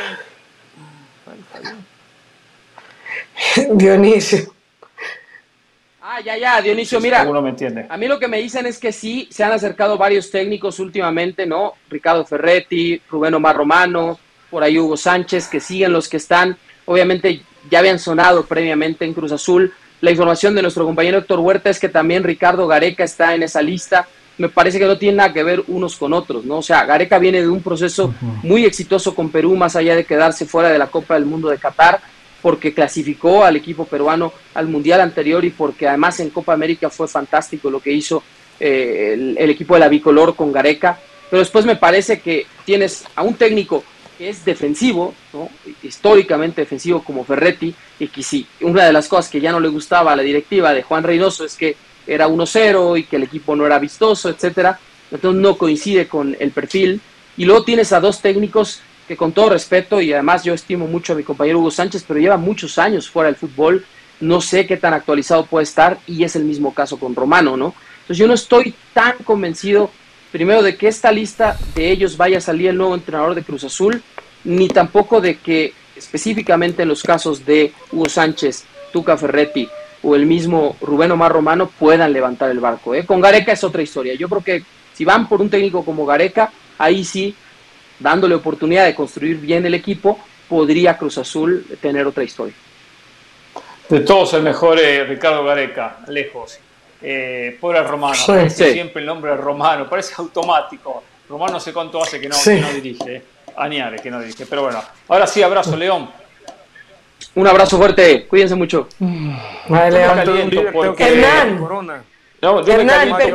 Dionisio. Ah, ya, ya, Dionisio, mira. me entiende. A mí lo que me dicen es que sí, se han acercado varios técnicos últimamente, ¿no? Ricardo Ferretti, Rubén Omar Romano, por ahí Hugo Sánchez, que siguen los que están. Obviamente ya habían sonado previamente en Cruz Azul. La información de nuestro compañero Héctor Huerta es que también Ricardo Gareca está en esa lista. Me parece que no tiene nada que ver unos con otros, ¿no? O sea, Gareca viene de un proceso muy exitoso con Perú, más allá de quedarse fuera de la Copa del Mundo de Qatar porque clasificó al equipo peruano al Mundial anterior y porque además en Copa América fue fantástico lo que hizo eh, el, equipo de la bicolor con Gareca. Pero después me parece que tienes a un técnico que es defensivo, históricamente defensivo como Ferretti, y que sí, una de las cosas que ya no le gustaba a la directiva de Juan Reynoso es que era 1-0 y que el equipo no era vistoso, etcétera. Entonces no coincide con el perfil. Y luego tienes a dos técnicos que con todo respeto, y además yo estimo mucho a mi compañero Hugo Sánchez, pero lleva muchos años fuera del fútbol, no sé qué tan actualizado puede estar, y es el mismo caso con Romano, ¿no? Entonces yo no estoy tan convencido, primero, de que esta lista de ellos vaya a salir el nuevo entrenador de Cruz Azul, ni tampoco de que específicamente en los casos de Hugo Sánchez, Tuca Ferretti o el mismo Rubén Omar Romano puedan levantar el barco. ¿eh? Con Gareca es otra historia. Yo creo que si van por un técnico como Gareca, ahí sí dándole oportunidad de construir bien el equipo, podría Cruz Azul tener otra historia. De todos el mejor eh, Ricardo Gareca, lejos. Eh, pobre Romano, siempre el nombre de Romano, parece automático. Romano no sé cuánto hace que no, dirige, eh. Añares que no dirige, pero bueno. Ahora sí, abrazo, León. Un abrazo fuerte, cuídense mucho. Vale. Hernán. No, yo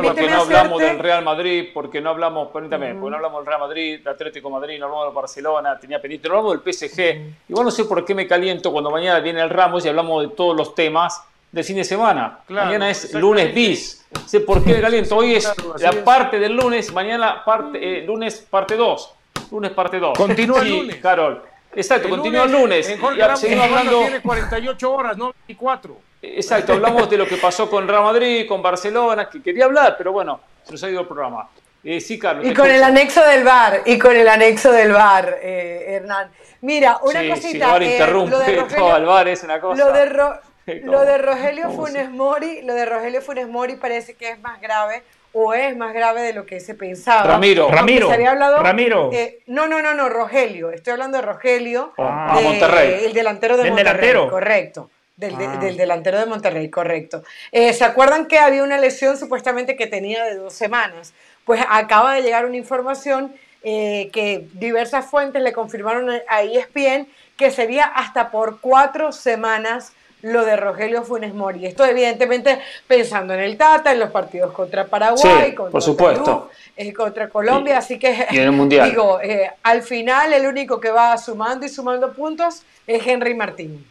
porque no hablamos del Real Madrid, porque no hablamos, permítame, porque no hablamos del Real Madrid, del Atlético Madrid, no hablamos del Barcelona, tenía pendiente, no hablamos del PSG. Igual no sé por qué me caliento cuando mañana viene el Ramos y hablamos de todos los temas del fin de semana. mañana es lunes bis. Sé por qué me caliento. Hoy es la parte del lunes, mañana parte, eh, lunes parte 2. Lunes parte 2. Continúa el lunes. Carol. Exacto, continúa el lunes. seguimos hablando. Tiene 48 horas, no 24. Exacto, hablamos de lo que pasó con Real Madrid, con Barcelona, que quería hablar, pero bueno, se nos ha ido el programa. Eh, sí, Carlos. Y con el anexo del bar, y con el anexo del bar, eh, Hernán. Mira, una cosita. Sí, el bar eh, interrumpe todo, el bar es una cosa. Lo de, lo de Rogelio Funes Mori, lo de Rogelio Funes Mori parece que es más grave o es más grave de lo que se pensaba. Ramiro, Ramiro, se había hablado, Ramiro. eh, no, no, no, no, Rogelio. Estoy hablando de Rogelio, Ah, de- Monterrey. el delantero de ¿Del Monterrey, delantero? correcto. Del, de- Ah. del delantero de Monterrey, correcto. Eh, ¿Se acuerdan que había una lesión supuestamente que tenía de dos semanas? Pues acaba de llegar una información eh, que diversas fuentes le confirmaron a ESPN que sería hasta por cuatro semanas lo de Rogelio Funes Mori. Esto evidentemente pensando en el Tata, en los partidos contra Paraguay, Sí, contra por supuesto. Perú, eh, contra Colombia, así que y en el Mundial. digo, eh, al final el único que va sumando y sumando puntos es Henry Martín.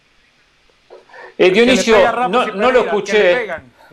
Eh, Dionisio, no, no Pereira, lo escuché.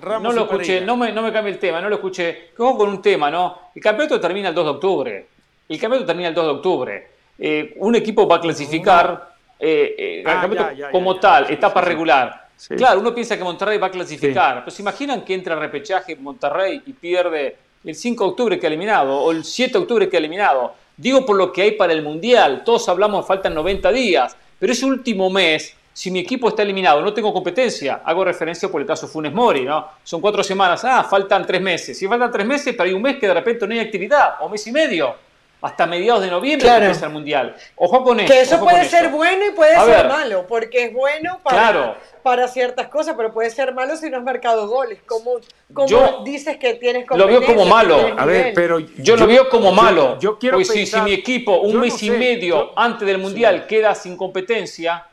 No lo escuché, no me, no me cambie el tema, no lo escuché. Con un tema, ¿no? El campeonato termina el 2 de octubre. El campeonato termina el 2 de octubre. Eh, un equipo va a clasificar eh, eh, Ah, ya, ya, como ya, tal, sí, etapa sí, regular. Sí. Claro, uno piensa que Monterrey va a clasificar, pero se imaginan que entra el repechaje Monterrey y pierde el 5 de octubre que ha eliminado o el 7 de octubre que ha eliminado. Digo por lo que hay para el Mundial, todos hablamos faltan 90 días, pero ese último mes, si mi equipo está eliminado, no tengo competencia, hago referencia por el caso Funes Mori, ¿no? Son cuatro semanas, ah, faltan tres meses. Si faltan tres meses, pero hay un mes que de repente no hay actividad, o mes y medio, hasta mediados de noviembre Claro. empieza el Mundial. Ojo con esto. Que eso puede ser bueno y puede A ser ver. malo, porque es bueno para, Claro. para ciertas cosas, pero puede ser malo si no has marcado goles. ¿Cómo, cómo Yo dices que tienes lo veo como malo. A ver, pero Yo, lo veo como malo. Yo, quiero porque si- pensar- si, mi equipo un yo no mes y sé, medio yo- antes del Mundial Sí. queda sin competencia,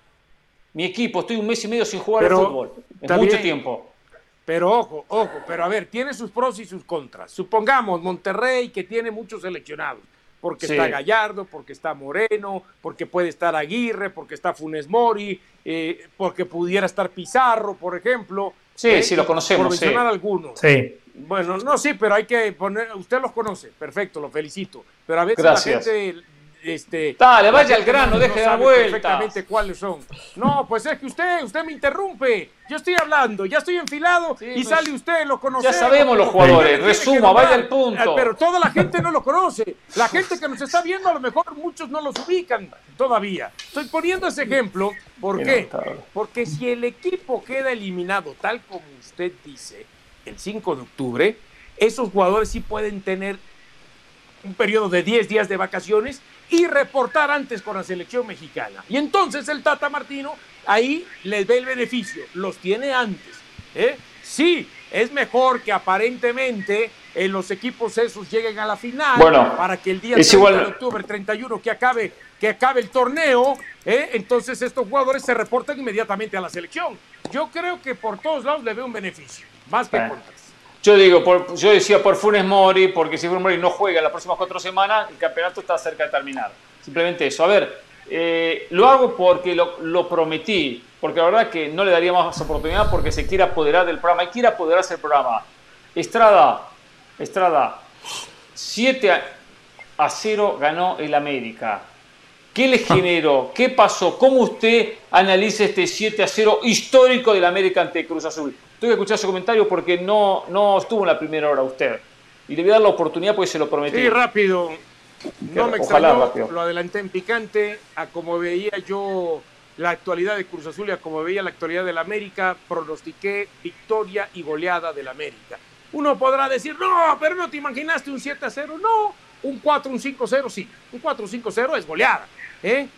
mi equipo, estoy un mes y medio sin jugar Pero al fútbol. Es mucho bien. tiempo. Pero ojo, ojo, pero a ver, tiene sus pros y sus contras. Supongamos Monterrey que tiene muchos seleccionados, porque Sí. está Gallardo, porque está Moreno, porque puede estar Aguirre, porque está Funes Mori, eh, porque pudiera estar Pizarro, por ejemplo. Sí, Eh, sí, lo conocemos, Por sí. mencionar algunos. Sí. Bueno, no, sí, pero hay que poner, usted los conoce, perfecto, lo felicito. Pero a veces Gracias. la gente, este, Dale, vaya al grano, deje de dar sabe vueltas. Perfectamente cuáles son. No, pues es que usted, usted me interrumpe. Yo estoy hablando, ya estoy enfilado Sí, y pues, sale usted, lo conoce. ya sabemos los jugadores, resuma, vaya al punto. Eh, Pero toda la gente no lo conoce. La gente que nos está viendo, a lo mejor muchos no los ubican todavía. Estoy poniendo ese ejemplo. ¿Por Qué. Porque si el equipo queda eliminado, tal como usted dice, el 5 de octubre, esos jugadores sí pueden tener un periodo de 10 días de vacaciones y reportar antes con la selección mexicana. Y entonces el Tata Martino ahí les ve el beneficio, los tiene antes. ¿eh? Sí, es mejor que aparentemente eh, los equipos esos lleguen a la final Bueno, para que el día es 30 igual- de octubre, 31, que acabe, que acabe el torneo, ¿eh? entonces estos jugadores se reportan inmediatamente a la selección. Yo creo que por todos lados le veo un beneficio, más que contras. Yo digo, por- yo decía por Funes Mori, porque si Funes Mori no juega las próximas cuatro semanas, el campeonato está cerca de terminar. Simplemente eso. A ver, eh, lo hago porque lo, lo prometí, porque la verdad que no le daría más oportunidad porque se quiere apoderar del programa y quiere apoderarse del programa. Estrada, Estrada, 7 a, a 0 ganó el América. ¿Qué le generó? ¿Qué pasó? ¿Cómo usted analiza este 7 a 0 histórico del América ante Cruz Azul? Tuve que escuchar su comentario porque no, no estuvo en la primera hora usted. Y le voy a dar la oportunidad porque se lo prometí. Sí, rápido. No me Ojalá extrañó, rápido. lo adelanté en picante, a como veía yo la actualidad de Cruz Azul y a como veía la actualidad del América, pronostiqué victoria y goleada del América. Uno podrá decir, no, pero no te imaginaste un 7 a 0. No, un 4, un 5 0, sí. Un 4 5 0 es goleada. ¿eh?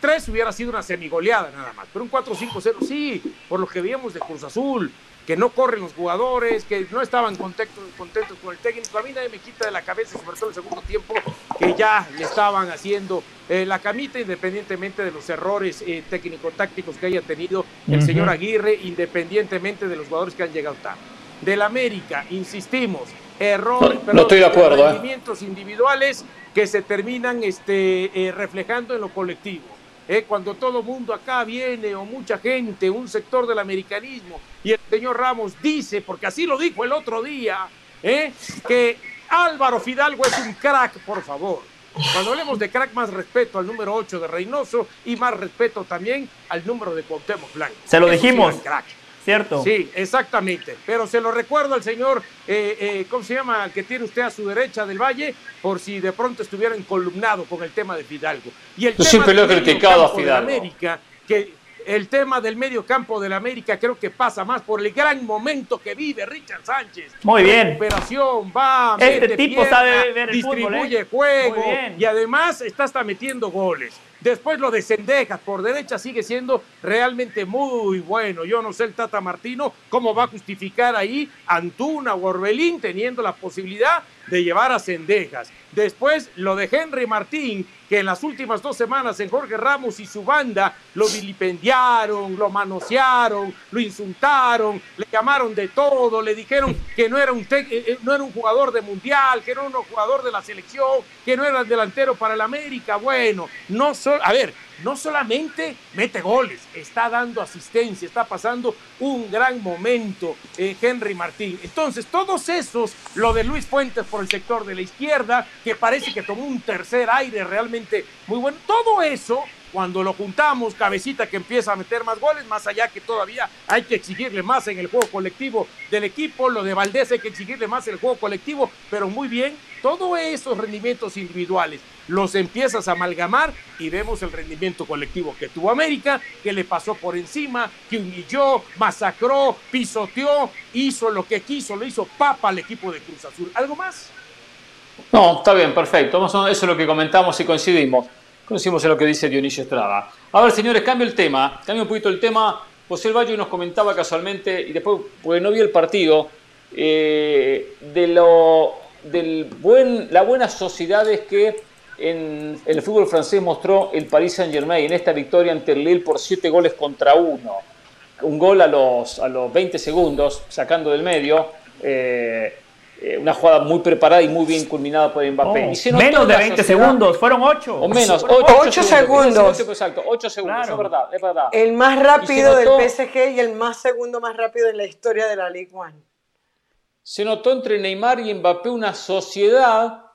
Tres hubiera sido una semigoleada nada más, pero un 4 5 0 sí, por lo que veíamos de Cruz Azul, que no corren los jugadores, que no estaban contentos, contentos con el técnico. A mí nadie me quita de la cabeza, sobre todo el segundo tiempo, que ya le estaban haciendo eh, la camita, independientemente de los errores eh, técnico-tácticos que haya tenido el señor Aguirre, independientemente de los jugadores que han llegado tarde. Del América, insistimos, errores, No, no estoy de acuerdo, ¿eh? individuales que se terminan este, eh, reflejando en lo colectivo. ¿Eh? Cuando todo mundo acá viene, o mucha gente, un sector del americanismo, y el señor Ramos dice, porque así lo dijo el otro día, ¿eh? que Álvaro Fidalgo es un crack, por favor. Cuando hablemos de crack, más respeto al número 8 de Reynoso y más respeto también al número de Cuauhtémoc Blanco. Se lo dijimos. crack. ¿Cierto? Sí, exactamente. Pero se lo recuerdo al señor, eh, eh, ¿cómo se llama? Que tiene usted a su derecha del Valle, por si de pronto estuviera encolumnado con el tema de Fidalgo. Y el Yo tema siempre lo he criticado a de Fidalgo. América, que el tema del medio campo del América creo que pasa más por el gran momento que vive Richard Sánchez. Muy bien. Recuperación, va, este tipo sabe ver el distribuye fútbol, ¿eh? juego y además está hasta metiendo goles. Después lo de Sendejas por derecha sigue siendo realmente muy bueno. Yo no sé el Tata Martino cómo va a justificar ahí Antuna o Orbelín teniendo la posibilidad de llevar a Sendejas. Después lo de Henry Martín, que en las últimas dos semanas en Jorge Ramos y su banda lo vilipendiaron, lo manosearon, lo insultaron, le llamaron de todo, le dijeron que no era un, eh, eh, no era un jugador de mundial, que no era un jugador de la selección, que no era el delantero para el América. Bueno, no a ver, no solamente mete goles, está dando asistencia, está pasando un gran momento eh, Henry Martín. Entonces, todos esos, lo de Luis Fuentes por el sector de la izquierda, que parece que tomó un tercer aire realmente muy bueno, todo eso cuando lo juntamos, cabecita que empieza a meter más goles, más allá que todavía hay que exigirle más en el juego colectivo del equipo, lo de Valdés hay que exigirle más en el juego colectivo, pero muy bien, todos esos rendimientos individuales los empiezas a amalgamar y vemos el rendimiento colectivo que tuvo América, que le pasó por encima, que humilló, masacró, pisoteó, hizo lo que quiso, lo hizo papa al equipo de Cruz Azul. ¿Algo más? No, está bien, perfecto. Eso es lo que comentamos y coincidimos. Conocimos en lo que dice Dionisio Estrada. A ver, señores, cambio el tema. Cambio un poquito el tema. José El Valle nos comentaba casualmente, y después, porque no vi el partido, eh, de lo del buen, la buena sociedad es que en el fútbol francés mostró el Paris Saint Germain en esta victoria ante el Lille por 7 goles contra 1. Un gol a los, a los 20 segundos, sacando del medio. Eh, eh, una jugada muy preparada y muy bien culminada por Mbappé. Oh, menos de 20 segundos, fueron 8. O menos, 8, segundos. Exacto, 8 segundos, es verdad, es verdad. El más rápido del PSG y el más segundo más rápido en la historia de la Ligue 1. Se notó entre Neymar y Mbappé una sociedad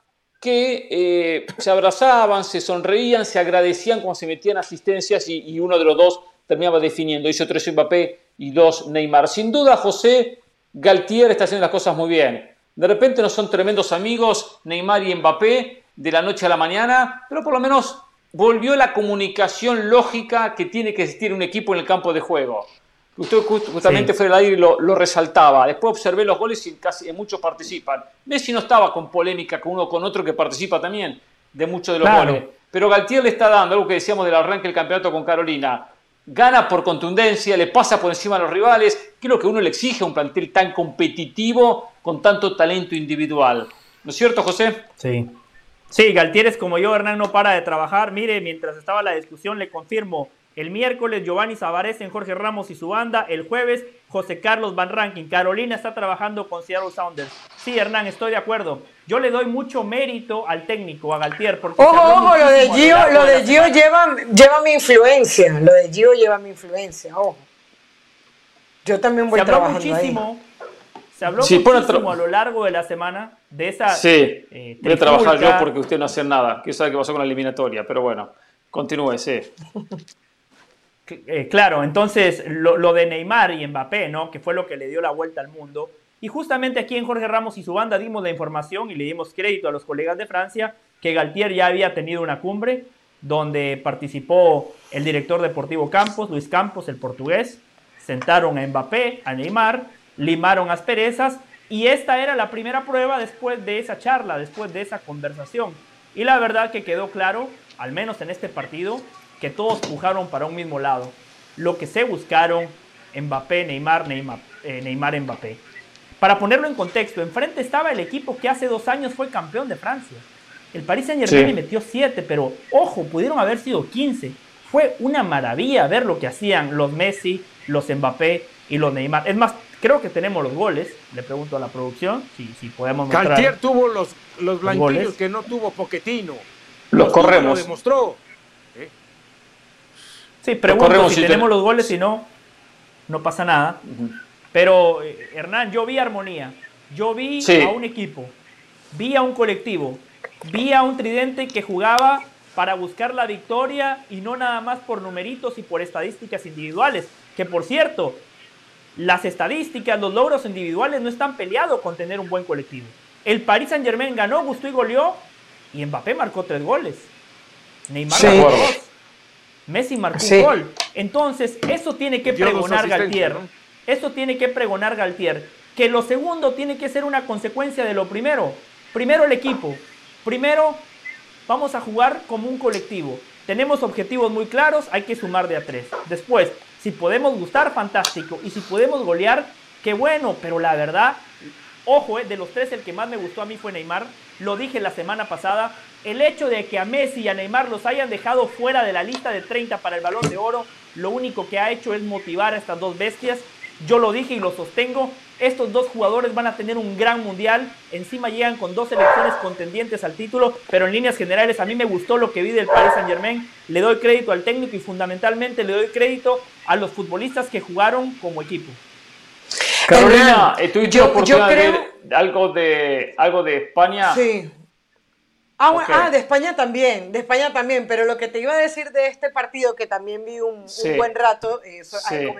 que eh, se abrazaban, se sonreían, se agradecían cuando se metían asistencias y, y uno de los dos terminaba definiendo. Hizo tres Mbappé y dos Neymar. Sin duda, José Galtier está haciendo las cosas muy bien. De repente no son tremendos amigos Neymar y Mbappé de la noche a la mañana, pero por lo menos volvió la comunicación lógica que tiene que existir un equipo en el campo de juego. Usted justamente fue el aire y lo, resaltaba. Después observé los goles y casi muchos participan. Messi no estaba con polémica con uno o con otro que participa también de muchos de los goles. Pero Galtier le está dando algo que decíamos del arranque del campeonato con Carolina gana por contundencia, le pasa por encima a los rivales. Creo que uno le exige a un plantel tan competitivo con tanto talento individual. ¿No es cierto, José? Sí. Sí, Galtieres como yo, Hernán no para de trabajar. Mire, mientras estaba la discusión, le confirmo. El miércoles Giovanni Savares en Jorge Ramos y su banda. El jueves José Carlos Van Ranking. Carolina está trabajando con Seattle Sounders. Sí, Hernán, estoy de acuerdo. Yo le doy mucho mérito al técnico, a Galtier. Porque ojo, ojo, lo de Gio, lo de Gio lleva, lleva mi influencia. Lo de Gio lleva mi influencia, ojo. Yo también voy se habló muchísimo, Se habló muchísimo a lo largo de la semana de esa. Sí, eh, voy a trabajar yo porque usted no hace nada. Quiero saber qué pasó con la eliminatoria, pero bueno, continúe, sí. Eh, claro, entonces lo, de Neymar y Mbappé, ¿no? Que fue lo que le dio la vuelta al mundo. Y justamente aquí en Jorge Ramos y su banda dimos la información y le dimos crédito a los colegas de Francia que Galtier ya había tenido una cumbre donde participó el director deportivo Campos, Luis Campos, el portugués. Sentaron a Mbappé, a Neymar, limaron asperezas y esta era la primera prueba después de esa charla, después de esa conversación. Y la verdad que quedó claro, al menos en este partido, que todos pujaron para un mismo lado. Lo que se buscaron, Mbappé, Neymar, Neymar, eh, Neymar, Mbappé. Para ponerlo en contexto, enfrente estaba el equipo que hace dos años fue campeón de Francia. El Paris Saint Germain metió siete, pero ojo, pudieron haber sido 15. Fue una maravilla ver lo que hacían los Messi, los Mbappé y los Neymar. Es más, creo que tenemos los goles. Le pregunto a la producción si, si podemos mostrar. Galtier tuvo los, los blanquillos que no tuvo Poquetino. Los, corremos. Lo demostró. Sí, pregunto si, tenemos los goles, si no, no pasa nada. Pero, eh, Hernán, yo vi armonía. Yo vi a un equipo, vi a un colectivo, vi a un tridente que jugaba para buscar la victoria y no nada más por numeritos y por estadísticas individuales. Que por cierto, las estadísticas, los logros individuales no están peleados con tener un buen colectivo. El Paris Saint Germain ganó, gustó y goleó y Mbappé marcó tres goles. Neymar marcó dos. Messi marcó un gol. Entonces, eso tiene que pregonar Galtier. Eso tiene que pregonar Galtier. Que lo segundo tiene que ser una consecuencia de lo primero. Primero el equipo. Primero vamos a jugar como un colectivo. Tenemos objetivos muy claros, hay que sumar de a tres. Después, si podemos gustar, fantástico. Y si podemos golear, qué bueno. Pero la verdad, ojo, eh, de los tres el que más me gustó a mí fue Neymar. Lo dije la semana pasada. El hecho de que a Messi y a Neymar los hayan dejado fuera de la lista de 30 para el balón de oro, lo único que ha hecho es motivar a estas dos bestias. Yo lo dije y lo sostengo. Estos dos jugadores van a tener un gran mundial. Encima llegan con dos selecciones contendientes al título. Pero en líneas generales a mí me gustó lo que vi del Paris Saint Germain. Le doy crédito al técnico y fundamentalmente le doy crédito a los futbolistas que jugaron como equipo. Carolina, ¿tuviste yo, oportunidad creo... de ver algo de, algo de España? Sí. Ah, ah, de España también, de España también, pero lo que te iba a decir de este partido, que también vi un, buen rato,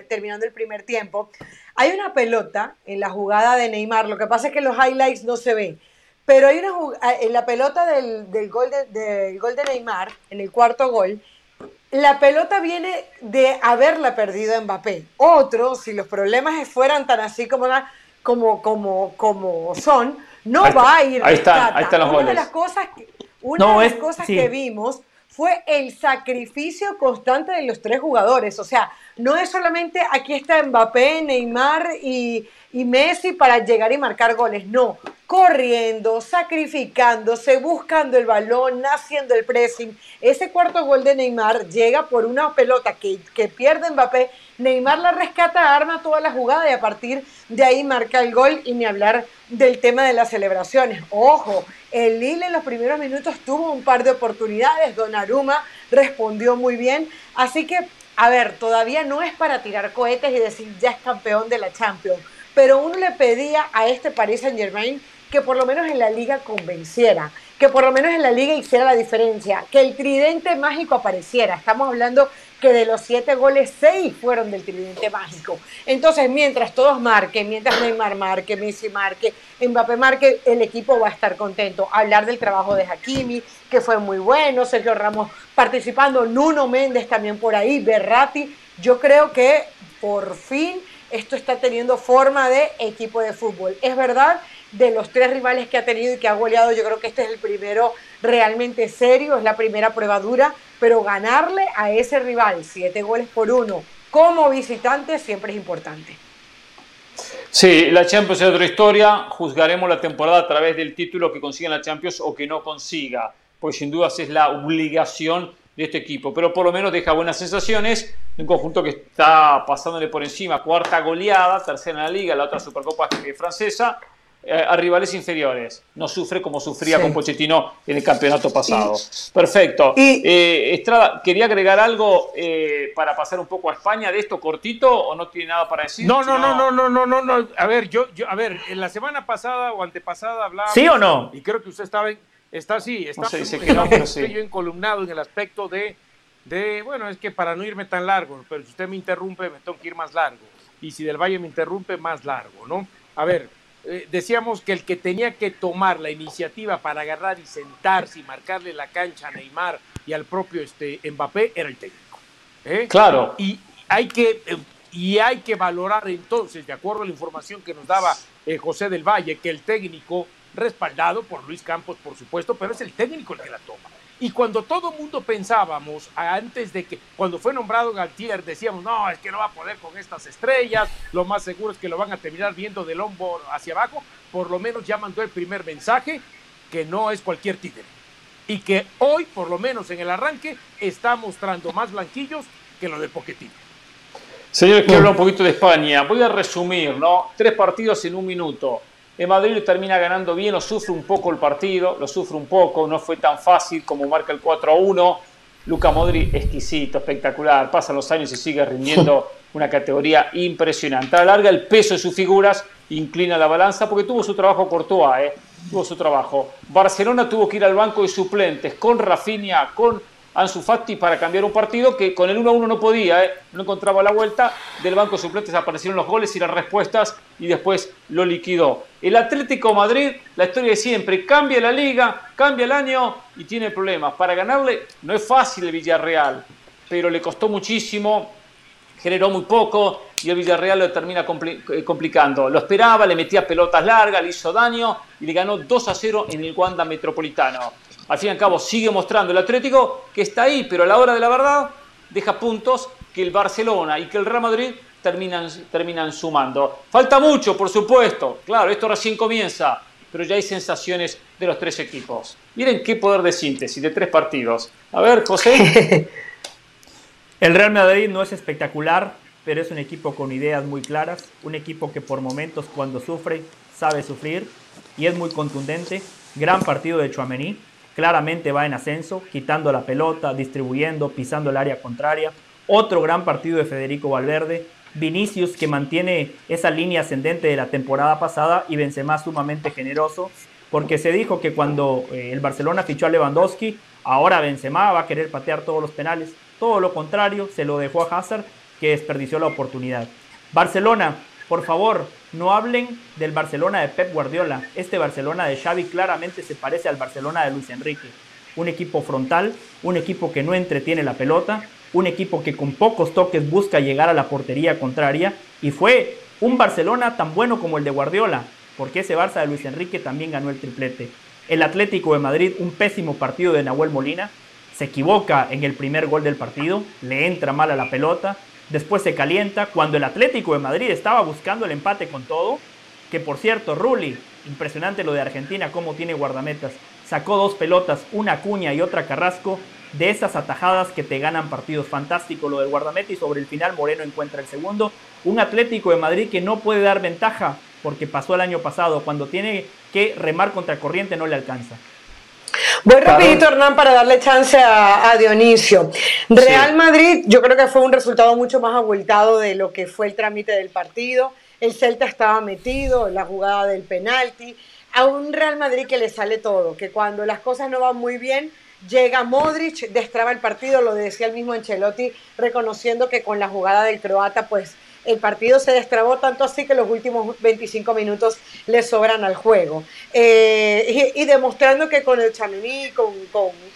terminando el primer tiempo, hay una pelota en la jugada de Neymar, lo que pasa es que los highlights no se ven, pero hay una ah, en la pelota del, del, gol de, del gol de Neymar, en el cuarto gol, la pelota viene de haberla perdido Mbappé. Otro, si los problemas fueran tan así como, como, como, como son, no va a ir. Ahí está, ahí están los una De las cosas que, una de las cosas que vimos fue el sacrificio constante de los tres jugadores. O sea, no es solamente aquí está Mbappé, Neymar y, y Messi para llegar y marcar goles. No, corriendo, sacrificándose, buscando el balón, haciendo el pressing. Ese cuarto gol de Neymar llega por una pelota que, que pierde Mbappé. Neymar la rescata, arma toda la jugada y a partir de ahí marca el gol y ni hablar del tema de las celebraciones. Ojo, el Lille en los primeros minutos tuvo un par de oportunidades, Donnarumma respondió muy bien, así que, a ver, todavía no es para tirar cohetes y decir ya es campeón de la Champions, pero uno le pedía a este Paris Saint Germain que por lo menos en la liga convenciera, que por lo menos en la liga hiciera la diferencia, que el tridente mágico apareciera. Estamos hablando que de los siete goles, seis fueron del tridente mágico. Entonces, mientras todos marquen, mientras Neymar marque, Messi marque, Mbappé marque, el equipo va a estar contento. Hablar del trabajo de Hakimi, que fue muy bueno, Sergio Ramos participando, Nuno Méndez también por ahí, Berratti. Yo creo que por fin esto está teniendo forma de equipo de fútbol. Es verdad, de los tres rivales que ha tenido y que ha goleado, yo creo que este es el primero realmente serio, es la primera prueba dura, pero ganarle a ese rival siete goles por uno como visitante siempre es importante. Sí, la Champions es otra historia. Juzgaremos la temporada a través del título que consiga la Champions o que no consiga, pues sin dudas es la obligación de este equipo. Pero por lo menos deja buenas sensaciones. Un conjunto que está pasándole por encima, cuarta goleada, tercera en la liga, la otra Supercopa francesa eh, a rivales inferiores. No sufre como sufría con Pochettino en el campeonato pasado. Perfecto. Eh, Estrada, ¿quería agregar algo eh, para pasar un poco a España de esto cortito o no tiene nada para decir? No, no, no, no, no, no, no, no. A ver, yo, yo, a ver, en la semana pasada o antepasada hablaba. ¿Sí o no? Y creo que usted estaba, está así, está, no sé, no, sí. yo encolumnado en el aspecto de, de, bueno, es que para no irme tan largo, pero si usted me interrumpe, me tengo que ir más largo. Y si del Valle me interrumpe, más largo, ¿no? A ver, eh, decíamos que el que tenía que tomar la iniciativa para agarrar y sentarse y marcarle la cancha a Neymar y al propio este, Mbappé era el técnico. ¿eh? Claro. Y hay, que, eh, y hay que valorar entonces, de acuerdo a la información que nos daba José del Valle, que el técnico, respaldado por Luis Campos, por supuesto, pero es el técnico el que la toma. Y cuando todo mundo pensábamos, antes de que, cuando fue nombrado Galtier, decíamos, no, es que no va a poder con estas estrellas, lo más seguro es que lo van a terminar viendo del hombro hacia abajo, por lo menos ya mandó el primer mensaje, que no es cualquier títere. Y que hoy, por lo menos en el arranque, está mostrando más blanquillos que lo de Poquetino. Señores, quiero hablar un poquito de España. Voy a resumir, ¿no? Tres partidos en un minuto. En Madrid termina ganando bien, lo sufre un poco el partido, lo sufre un poco, no fue tan fácil como marca el 4 a 1. Luca Modri, exquisito, espectacular, pasan los años y sigue rindiendo una categoría impresionante. A la larga, el peso de sus figuras inclina la balanza porque tuvo su trabajo Courtois, ¿eh? tuvo su trabajo. Barcelona tuvo que ir al banco de suplentes con Rafinha, con Ansu Fati para cambiar un partido que con el 1-1 no podía, ¿eh? no encontraba la vuelta. Del banco suplentes aparecieron los goles y las respuestas y después lo liquidó. El Atlético Madrid, la historia de siempre, cambia la liga, cambia el año y tiene problemas. Para ganarle no es fácil el Villarreal. pero le costó muchísimo, generó muy poco y el Villarreal lo termina eh, complicando. Lo esperaba, le metía pelotas largas, le hizo daño y le ganó 2 a 0 en el Wanda Metropolitano. Al fin y al cabo sigue mostrando el Atlético que está ahí, pero a la hora de la verdad deja puntos que el Barcelona y que el Real Madrid terminan, sumando. Falta mucho, por supuesto. Claro, esto recién comienza, pero ya hay sensaciones de los tres equipos. Miren qué poder de síntesis de tres partidos. A ver, José. el Real Madrid no es espectacular, pero es un equipo con ideas muy claras, un equipo que por momentos cuando sufre sabe sufrir y es muy contundente. Gran partido de Chouameni, claramente va en ascenso, quitando la pelota, distribuyendo, pisando el área contraria. Otro gran partido de Federico Valverde, Vinicius que mantiene esa línea ascendente de la temporada pasada y Benzema sumamente generoso, porque se dijo que cuando eh, el Barcelona fichó a Lewandowski, ahora Benzema va a querer patear todos los penales. Todo lo contrario, se lo dejó a Hazard que desperdició la oportunidad. Barcelona, por favor, no hablen del Barcelona de Pep Guardiola. Este Barcelona de Xavi claramente se parece al Barcelona de Luis Enrique. Un equipo frontal, un equipo que no entretiene la pelota, un equipo que con pocos toques busca llegar a la portería contraria y fue un Barcelona tan bueno como el de Guardiola, porque ese Barça de Luis Enrique también ganó el triplete. El Atlético de Madrid, un pésimo partido de Nahuel Molina, se equivoca en el primer gol del partido, le entra mal a la pelota, después se calienta, cuando el Atlético de Madrid estaba buscando el empate con todo, que por cierto, Rulli, impresionante lo de Argentina, cómo tiene guardametas, sacó dos pelotas, una Cuña y otra Carrasco, de esas atajadas que te ganan partidos. Fantástico lo del guardameta y sobre el final Moreno encuentra el segundo. Un Atlético de Madrid que no puede dar ventaja porque pasó el año pasado, cuando tiene que remar contra corriente no le alcanza. Voy rapidito, Hernán, para darle chance a, Dionisio. Real Madrid, yo creo que fue un resultado mucho más abultado de lo que fue el trámite del partido. El Celta estaba metido, en la jugada del penalti. A un Real Madrid que le sale todo, que cuando las cosas no van muy bien, llega Modric, destraba el partido, lo decía el mismo Ancelotti, reconociendo que con la jugada del croata, pues el partido se destrabó tanto así que los últimos 25 minutos le sobran al juego. Eh, y, demostrando que con el Chamení, con,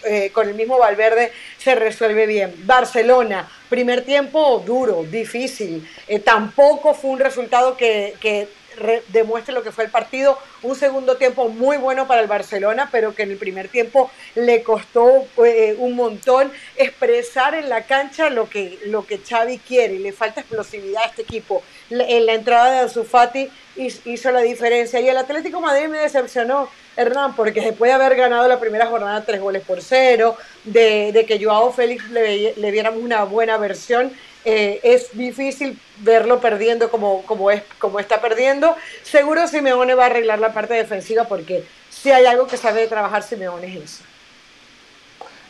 eh, con, el mismo Valverde, se resuelve bien. Barcelona, primer tiempo duro, difícil. Eh, tampoco fue un resultado que, que demuestre lo que fue el partido. Un segundo tiempo muy bueno para el Barcelona, pero que en el primer tiempo le costó eh, un montón expresar en la cancha lo que, lo que Xavi quiere. Le falta explosividad a este equipo. En la entrada de Anzufati hizo la diferencia. Y el Atlético Madrid me decepcionó, Hernán, porque después de haber ganado la primera jornada tres goles por cero, de, de que Joao Félix le, le viéramos una buena versión, eh, es difícil verlo perdiendo como, como, es, como está perdiendo. Seguro Simeone va a arreglar la parte defensiva porque si hay algo que sabe trabajar Simeone es eso.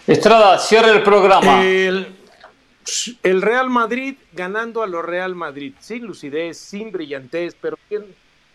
Estrada, cierra el programa. El, el Real Madrid ganando a los Real Madrid, sin lucidez, sin brillantez, pero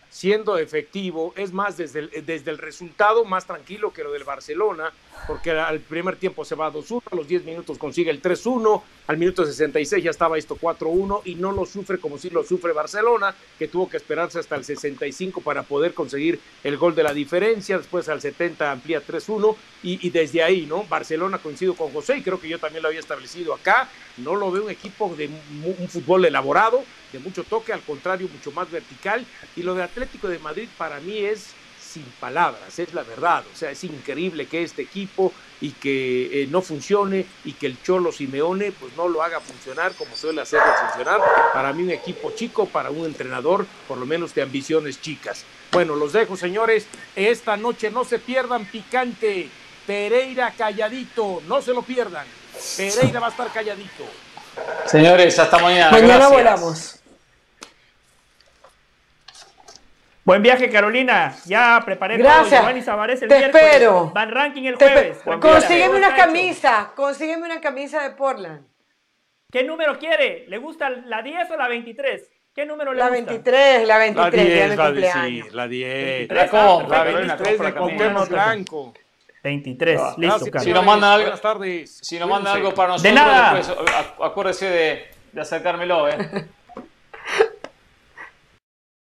siendo efectivo, es más desde el, desde el resultado más tranquilo que lo del Barcelona, porque al primer tiempo se va 2-1, a los 10 minutos consigue el 3-1, al minuto 66 ya estaba esto 4-1 y no lo sufre como si lo sufre Barcelona, que tuvo que esperarse hasta el 65 para poder conseguir el gol de la diferencia, después al 70 amplía 3-1 y, desde ahí, ¿no? Barcelona coincido con José y creo que yo también lo había establecido acá, no lo veo un equipo de un fútbol elaborado, de mucho toque, al contrario, mucho más vertical y lo de Atlético de Madrid para mí es sin palabras, es la verdad. O sea, es increíble que este equipo y que eh, no funcione y que el Cholo Simeone pues no lo haga funcionar como suele hacerlo funcionar. Para mí un equipo chico, para un entrenador por lo menos de ambiciones chicas. Bueno, los dejo señores. Esta noche no se pierdan picante. Pereira calladito, no se lo pierdan. Pereira va a estar calladito. Señores, hasta mañana. Mañana volamos. Buen viaje, Carolina. Ya preparé Gracias. todo. el Te espero. Van ranking el jueves. Consígueme una camisa. Consígueme una camisa de Portland. ¿Qué número quiere? ¿Le gusta la 10 o la 23? ¿Qué número le la gusta? 23, la 23, la 10, la, 10, sí, la 10. La, compra, la 23 de Cuauhtémoc Blanco. 23, ah, listo, Carlos. Si nos manda algo, si nos manda algo para nosotros, de nada. Después, acuérdese de, de acercármelo, ¿eh?